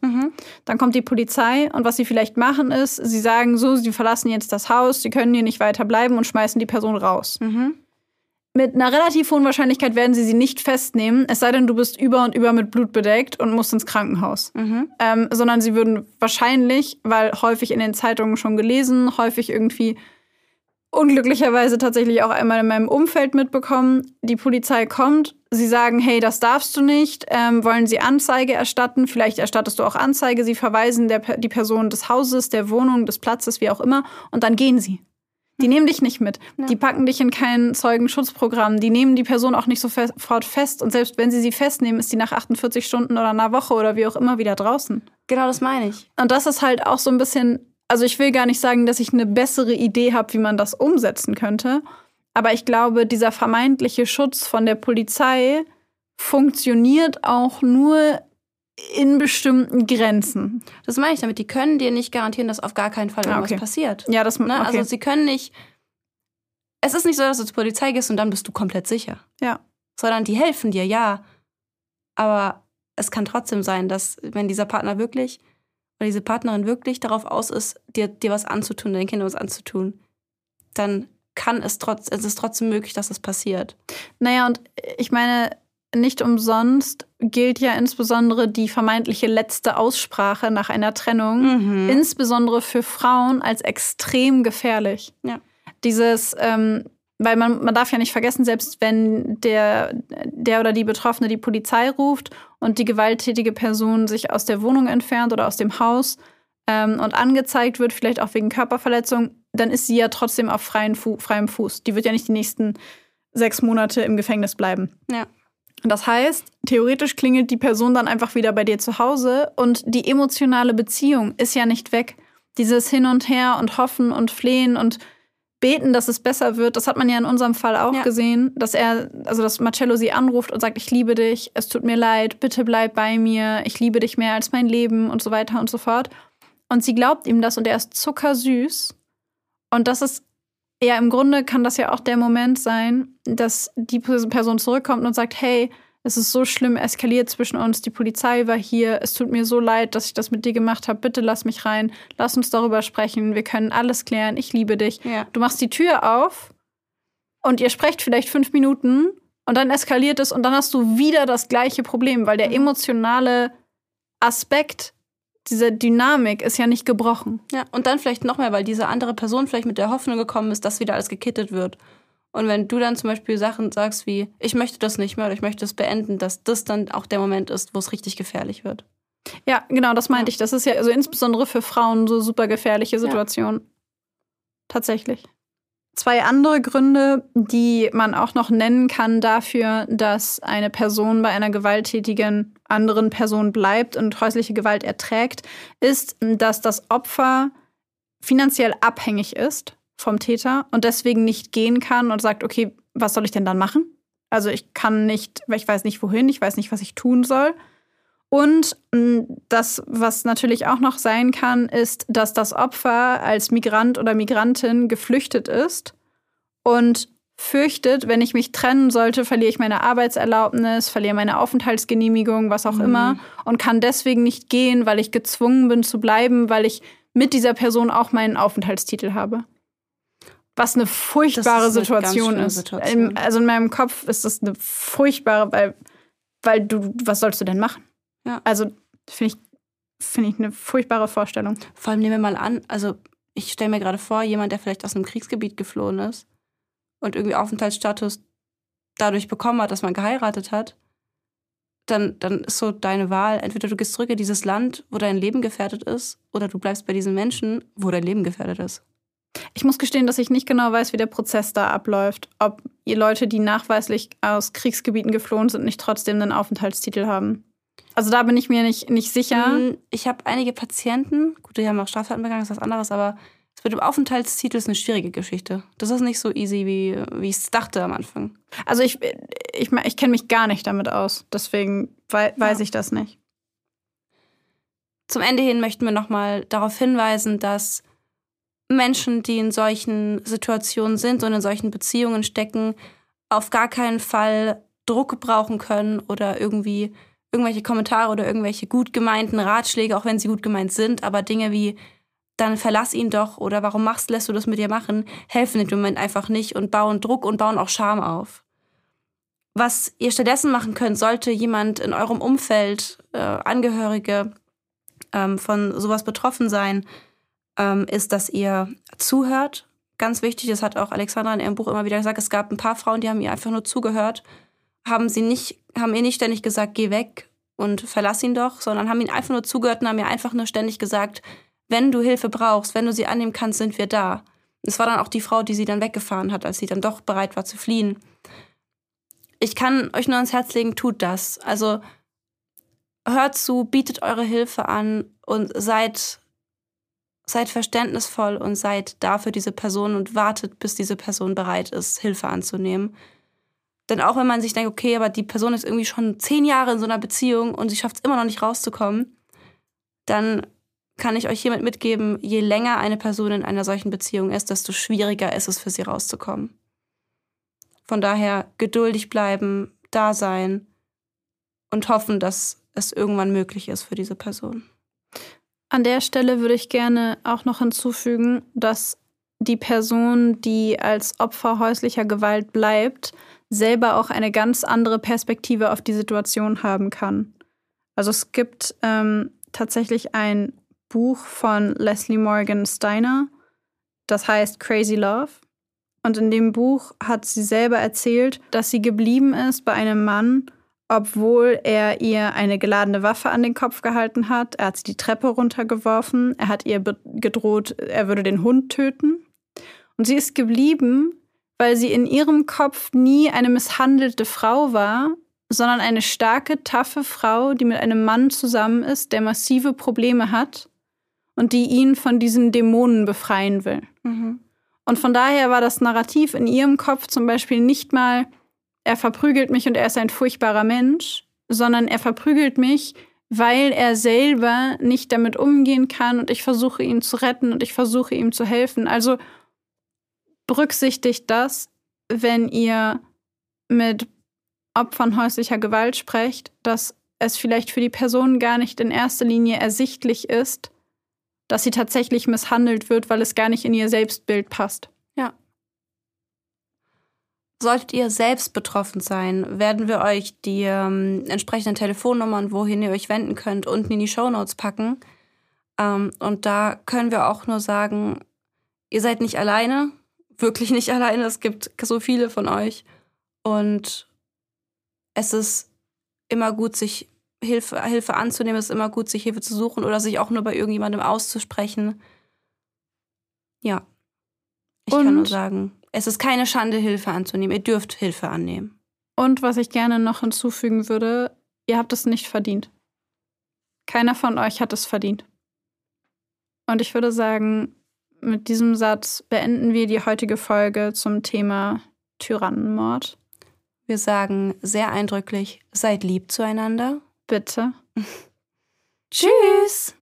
dann kommt die Polizei und was sie vielleicht machen ist, sie sagen so, sie verlassen jetzt das Haus, sie können hier nicht weiter bleiben und schmeißen die Person raus. Mit einer relativ hohen Wahrscheinlichkeit werden sie sie nicht festnehmen, es sei denn, du bist über und über mit Blut bedeckt und musst ins Krankenhaus. Ähm, sondern sie würden wahrscheinlich, weil häufig in den Zeitungen schon gelesen, häufig irgendwie unglücklicherweise tatsächlich auch einmal in meinem Umfeld mitbekommen, die Polizei kommt, sie sagen, hey, das darfst du nicht, ähm, wollen sie Anzeige erstatten, vielleicht erstattest du auch Anzeige, sie verweisen der, die Person des Hauses, der Wohnung, des Platzes, wie auch immer, und dann gehen sie. Die nehmen dich nicht mit. Die packen dich in kein Zeugenschutzprogramm. Die nehmen die Person auch nicht sofort fest. Und selbst wenn sie sie festnehmen, ist die nach 48 Stunden oder einer Woche oder wie auch immer wieder draußen. Genau das meine ich. Und das ist halt auch so ein bisschen, also ich will gar nicht sagen, dass ich eine bessere Idee habe, wie man das umsetzen könnte. Aber ich glaube, dieser vermeintliche Schutz von der Polizei funktioniert auch nur in bestimmten Grenzen. Das meine ich damit. Die können dir nicht garantieren, dass auf gar keinen Fall irgendwas okay. passiert. Ja, das Ne? okay. Also sie können nicht. Es ist nicht so, dass du zur Polizei gehst und dann bist du komplett sicher. ja. Sondern die helfen dir, ja. Aber es kann trotzdem sein, dass wenn dieser Partner wirklich oder diese Partnerin wirklich darauf aus ist, dir, dir was anzutun, deinen Kindern was anzutun, dann kann es trotz, es ist trotzdem möglich, dass es passiert. Naja, und ich meine, nicht umsonst gilt ja insbesondere die vermeintliche letzte Aussprache nach einer Trennung, Mhm. insbesondere für Frauen, als extrem gefährlich. Ja. Dieses, ähm, weil man, man darf ja nicht vergessen, selbst wenn der, der oder die Betroffene die Polizei ruft und die gewalttätige Person sich aus der Wohnung entfernt oder aus dem Haus ähm, und angezeigt wird, vielleicht auch wegen Körperverletzung, dann ist sie ja trotzdem auf freien Fu freiem Fuß. Die wird ja nicht die nächsten sechs Monate im Gefängnis bleiben. Ja. Das heißt, theoretisch klingelt die Person dann einfach wieder bei dir zu Hause und die emotionale Beziehung ist ja nicht weg. Dieses Hin und Her und Hoffen und Flehen und Beten, dass es besser wird, das hat man ja in unserem Fall auch Ja. gesehen, dass er, also dass Marcello sie anruft und sagt, ich liebe dich, es tut mir leid, bitte bleib bei mir, ich liebe dich mehr als mein Leben und so weiter und so fort. Und sie glaubt ihm das und er ist zuckersüß. Und das ist ja im Grunde kann das ja auch der Moment sein, dass die Person zurückkommt und sagt, hey, es ist so schlimm eskaliert zwischen uns, die Polizei war hier, es tut mir so leid, dass ich das mit dir gemacht habe, bitte lass mich rein, lass uns darüber sprechen, wir können alles klären, ich liebe dich. Ja. Du machst die Tür auf und ihr sprecht vielleicht fünf Minuten und dann eskaliert es und dann hast du wieder das gleiche Problem, weil der Mhm. emotionale Aspekt dieser Dynamik ist ja nicht gebrochen. Ja, und dann vielleicht noch mehr, weil diese andere Person vielleicht mit der Hoffnung gekommen ist, dass wieder alles gekittet wird. Und wenn du dann zum Beispiel Sachen sagst wie, ich möchte das nicht mehr oder ich möchte es beenden, dass das dann auch der Moment ist, wo es richtig gefährlich wird. Ja, genau, das meinte Ja. ich. Das ist ja also insbesondere für Frauen so super gefährliche Situation. Tatsächlich. Zwei andere Gründe, die man auch noch nennen kann dafür, dass eine Person bei einer gewalttätigen anderen Person bleibt und häusliche Gewalt erträgt, ist, dass das Opfer finanziell abhängig ist vom Täter und deswegen nicht gehen kann und sagt, okay, was soll ich denn dann machen? Also ich kann nicht, ich weiß nicht wohin, ich weiß nicht, was ich tun soll. Und mh, das, was natürlich auch noch sein kann, ist, dass das Opfer als Migrant oder Migrantin geflüchtet ist und fürchtet, wenn ich mich trennen sollte, verliere ich meine Arbeitserlaubnis, verliere meine Aufenthaltsgenehmigung, was auch Mhm. immer, und kann deswegen nicht gehen, weil ich gezwungen bin zu bleiben, weil ich mit dieser Person auch meinen Aufenthaltstitel habe. Was eine furchtbare ist eine Situation ist. Situation. Im- Also in meinem Kopf ist das eine furchtbare, weil, weil du, was sollst du denn machen? Ja. Also finde ich, finde ich eine furchtbare Vorstellung. Vor allem nehmen wir mal an, also ich stelle mir gerade vor, jemand, der vielleicht aus einem Kriegsgebiet geflohen ist und irgendwie Aufenthaltsstatus dadurch bekommen hat, dass man geheiratet hat, dann, dann ist so deine Wahl, entweder du gehst zurück in dieses Land, wo dein Leben gefährdet ist, oder du bleibst bei diesen Menschen, wo dein Leben gefährdet ist. Ich muss gestehen, dass ich nicht genau weiß, wie der Prozess da abläuft. Ob ihr Leute, die nachweislich aus Kriegsgebieten geflohen sind, nicht trotzdem einen Aufenthaltstitel haben. Also da bin ich mir nicht, nicht sicher. Mm, Ich habe einige Patienten, gut, die haben auch Straftaten begangen, ist was anderes, aber das mit dem Aufenthaltstitel ist eine schwierige Geschichte. Das ist nicht so easy, wie, wie ich es dachte am Anfang. Also ich, ich, ich kenne mich gar nicht damit aus. Deswegen wei weiß Ja. ich das nicht. Zum Ende hin möchten wir nochmal darauf hinweisen, dass Menschen, die in solchen Situationen sind und in solchen Beziehungen stecken, auf gar keinen Fall Druck brauchen können oder irgendwie irgendwelche Kommentare oder irgendwelche gut gemeinten Ratschläge, auch wenn sie gut gemeint sind, aber Dinge wie dann verlass ihn doch oder warum machst, lässt du das mit dir machen, helfen dem Moment einfach nicht und bauen Druck und bauen auch Scham auf. Was ihr stattdessen machen könnt, sollte jemand in eurem Umfeld, äh, Angehörige ähm, von sowas betroffen sein, ähm, ist, dass ihr zuhört. Ganz wichtig, das hat auch Alexandra in ihrem Buch immer wieder gesagt, es gab ein paar Frauen, die haben ihr einfach nur zugehört, haben sie nicht, haben ihr nicht ständig gesagt, geh weg und verlass ihn doch, sondern haben ihn einfach nur zugehört und haben ihr einfach nur ständig gesagt, wenn du Hilfe brauchst, wenn du sie annehmen kannst, sind wir da. Es war dann auch die Frau, die sie dann weggefahren hat, als sie dann doch bereit war zu fliehen. Ich kann euch nur ans Herz legen, tut das. Also hört zu, bietet eure Hilfe an und seid, seid verständnisvoll und seid da für diese Person und wartet, bis diese Person bereit ist, Hilfe anzunehmen. Denn auch wenn man sich denkt, okay, aber die Person ist irgendwie schon zehn Jahre in so einer Beziehung und sie schafft es immer noch nicht rauszukommen, dann kann ich euch hiermit mitgeben, je länger eine Person in einer solchen Beziehung ist, desto schwieriger ist es für sie rauszukommen. Von daher geduldig bleiben, da sein und hoffen, dass es irgendwann möglich ist für diese Person. An der Stelle würde ich gerne auch noch hinzufügen, dass die Person, die als Opfer häuslicher Gewalt bleibt, selber auch eine ganz andere Perspektive auf die Situation haben kann. Also es gibt ähm, tatsächlich ein Buch von Leslie Morgan Steiner, das heißt Crazy Love. Und in dem Buch hat sie selber erzählt, dass sie geblieben ist bei einem Mann, obwohl er ihr eine geladene Waffe an den Kopf gehalten hat. Er hat sie die Treppe runtergeworfen. Er hat ihr gedroht, er würde den Hund töten. Und sie ist geblieben, weil sie in ihrem Kopf nie eine misshandelte Frau war, sondern eine starke, taffe Frau, die mit einem Mann zusammen ist, der massive Probleme hat und die ihn von diesen Dämonen befreien will. Mhm. Und von daher war das Narrativ in ihrem Kopf zum Beispiel nicht mal, er verprügelt mich und er ist ein furchtbarer Mensch, sondern er verprügelt mich, weil er selber nicht damit umgehen kann und ich versuche ihn zu retten und ich versuche ihm zu helfen. Also berücksichtigt das, wenn ihr mit Opfern häuslicher Gewalt sprecht, dass es vielleicht für die Person gar nicht in erster Linie ersichtlich ist, dass sie tatsächlich misshandelt wird, weil es gar nicht in ihr Selbstbild passt. Solltet ihr selbst betroffen sein, werden wir euch die ähm, entsprechenden Telefonnummern, wohin ihr euch wenden könnt, unten in die Shownotes packen. Ähm, und da können wir auch nur sagen, ihr seid nicht alleine, wirklich nicht alleine. Es gibt so viele von euch. Und es ist immer gut, sich Hilfe, Hilfe anzunehmen, es ist immer gut, sich Hilfe zu suchen oder sich auch nur bei irgendjemandem auszusprechen. Ja. Ich Und- kann nur sagen, es ist keine Schande, Hilfe anzunehmen. Ihr dürft Hilfe annehmen. Und was ich gerne noch hinzufügen würde, ihr habt es nicht verdient. Keiner von euch hat es verdient. Und ich würde sagen, mit diesem Satz beenden wir die heutige Folge zum Thema Tyrannenmord. Wir sagen sehr eindrücklich, seid lieb zueinander. Bitte. Tschüss!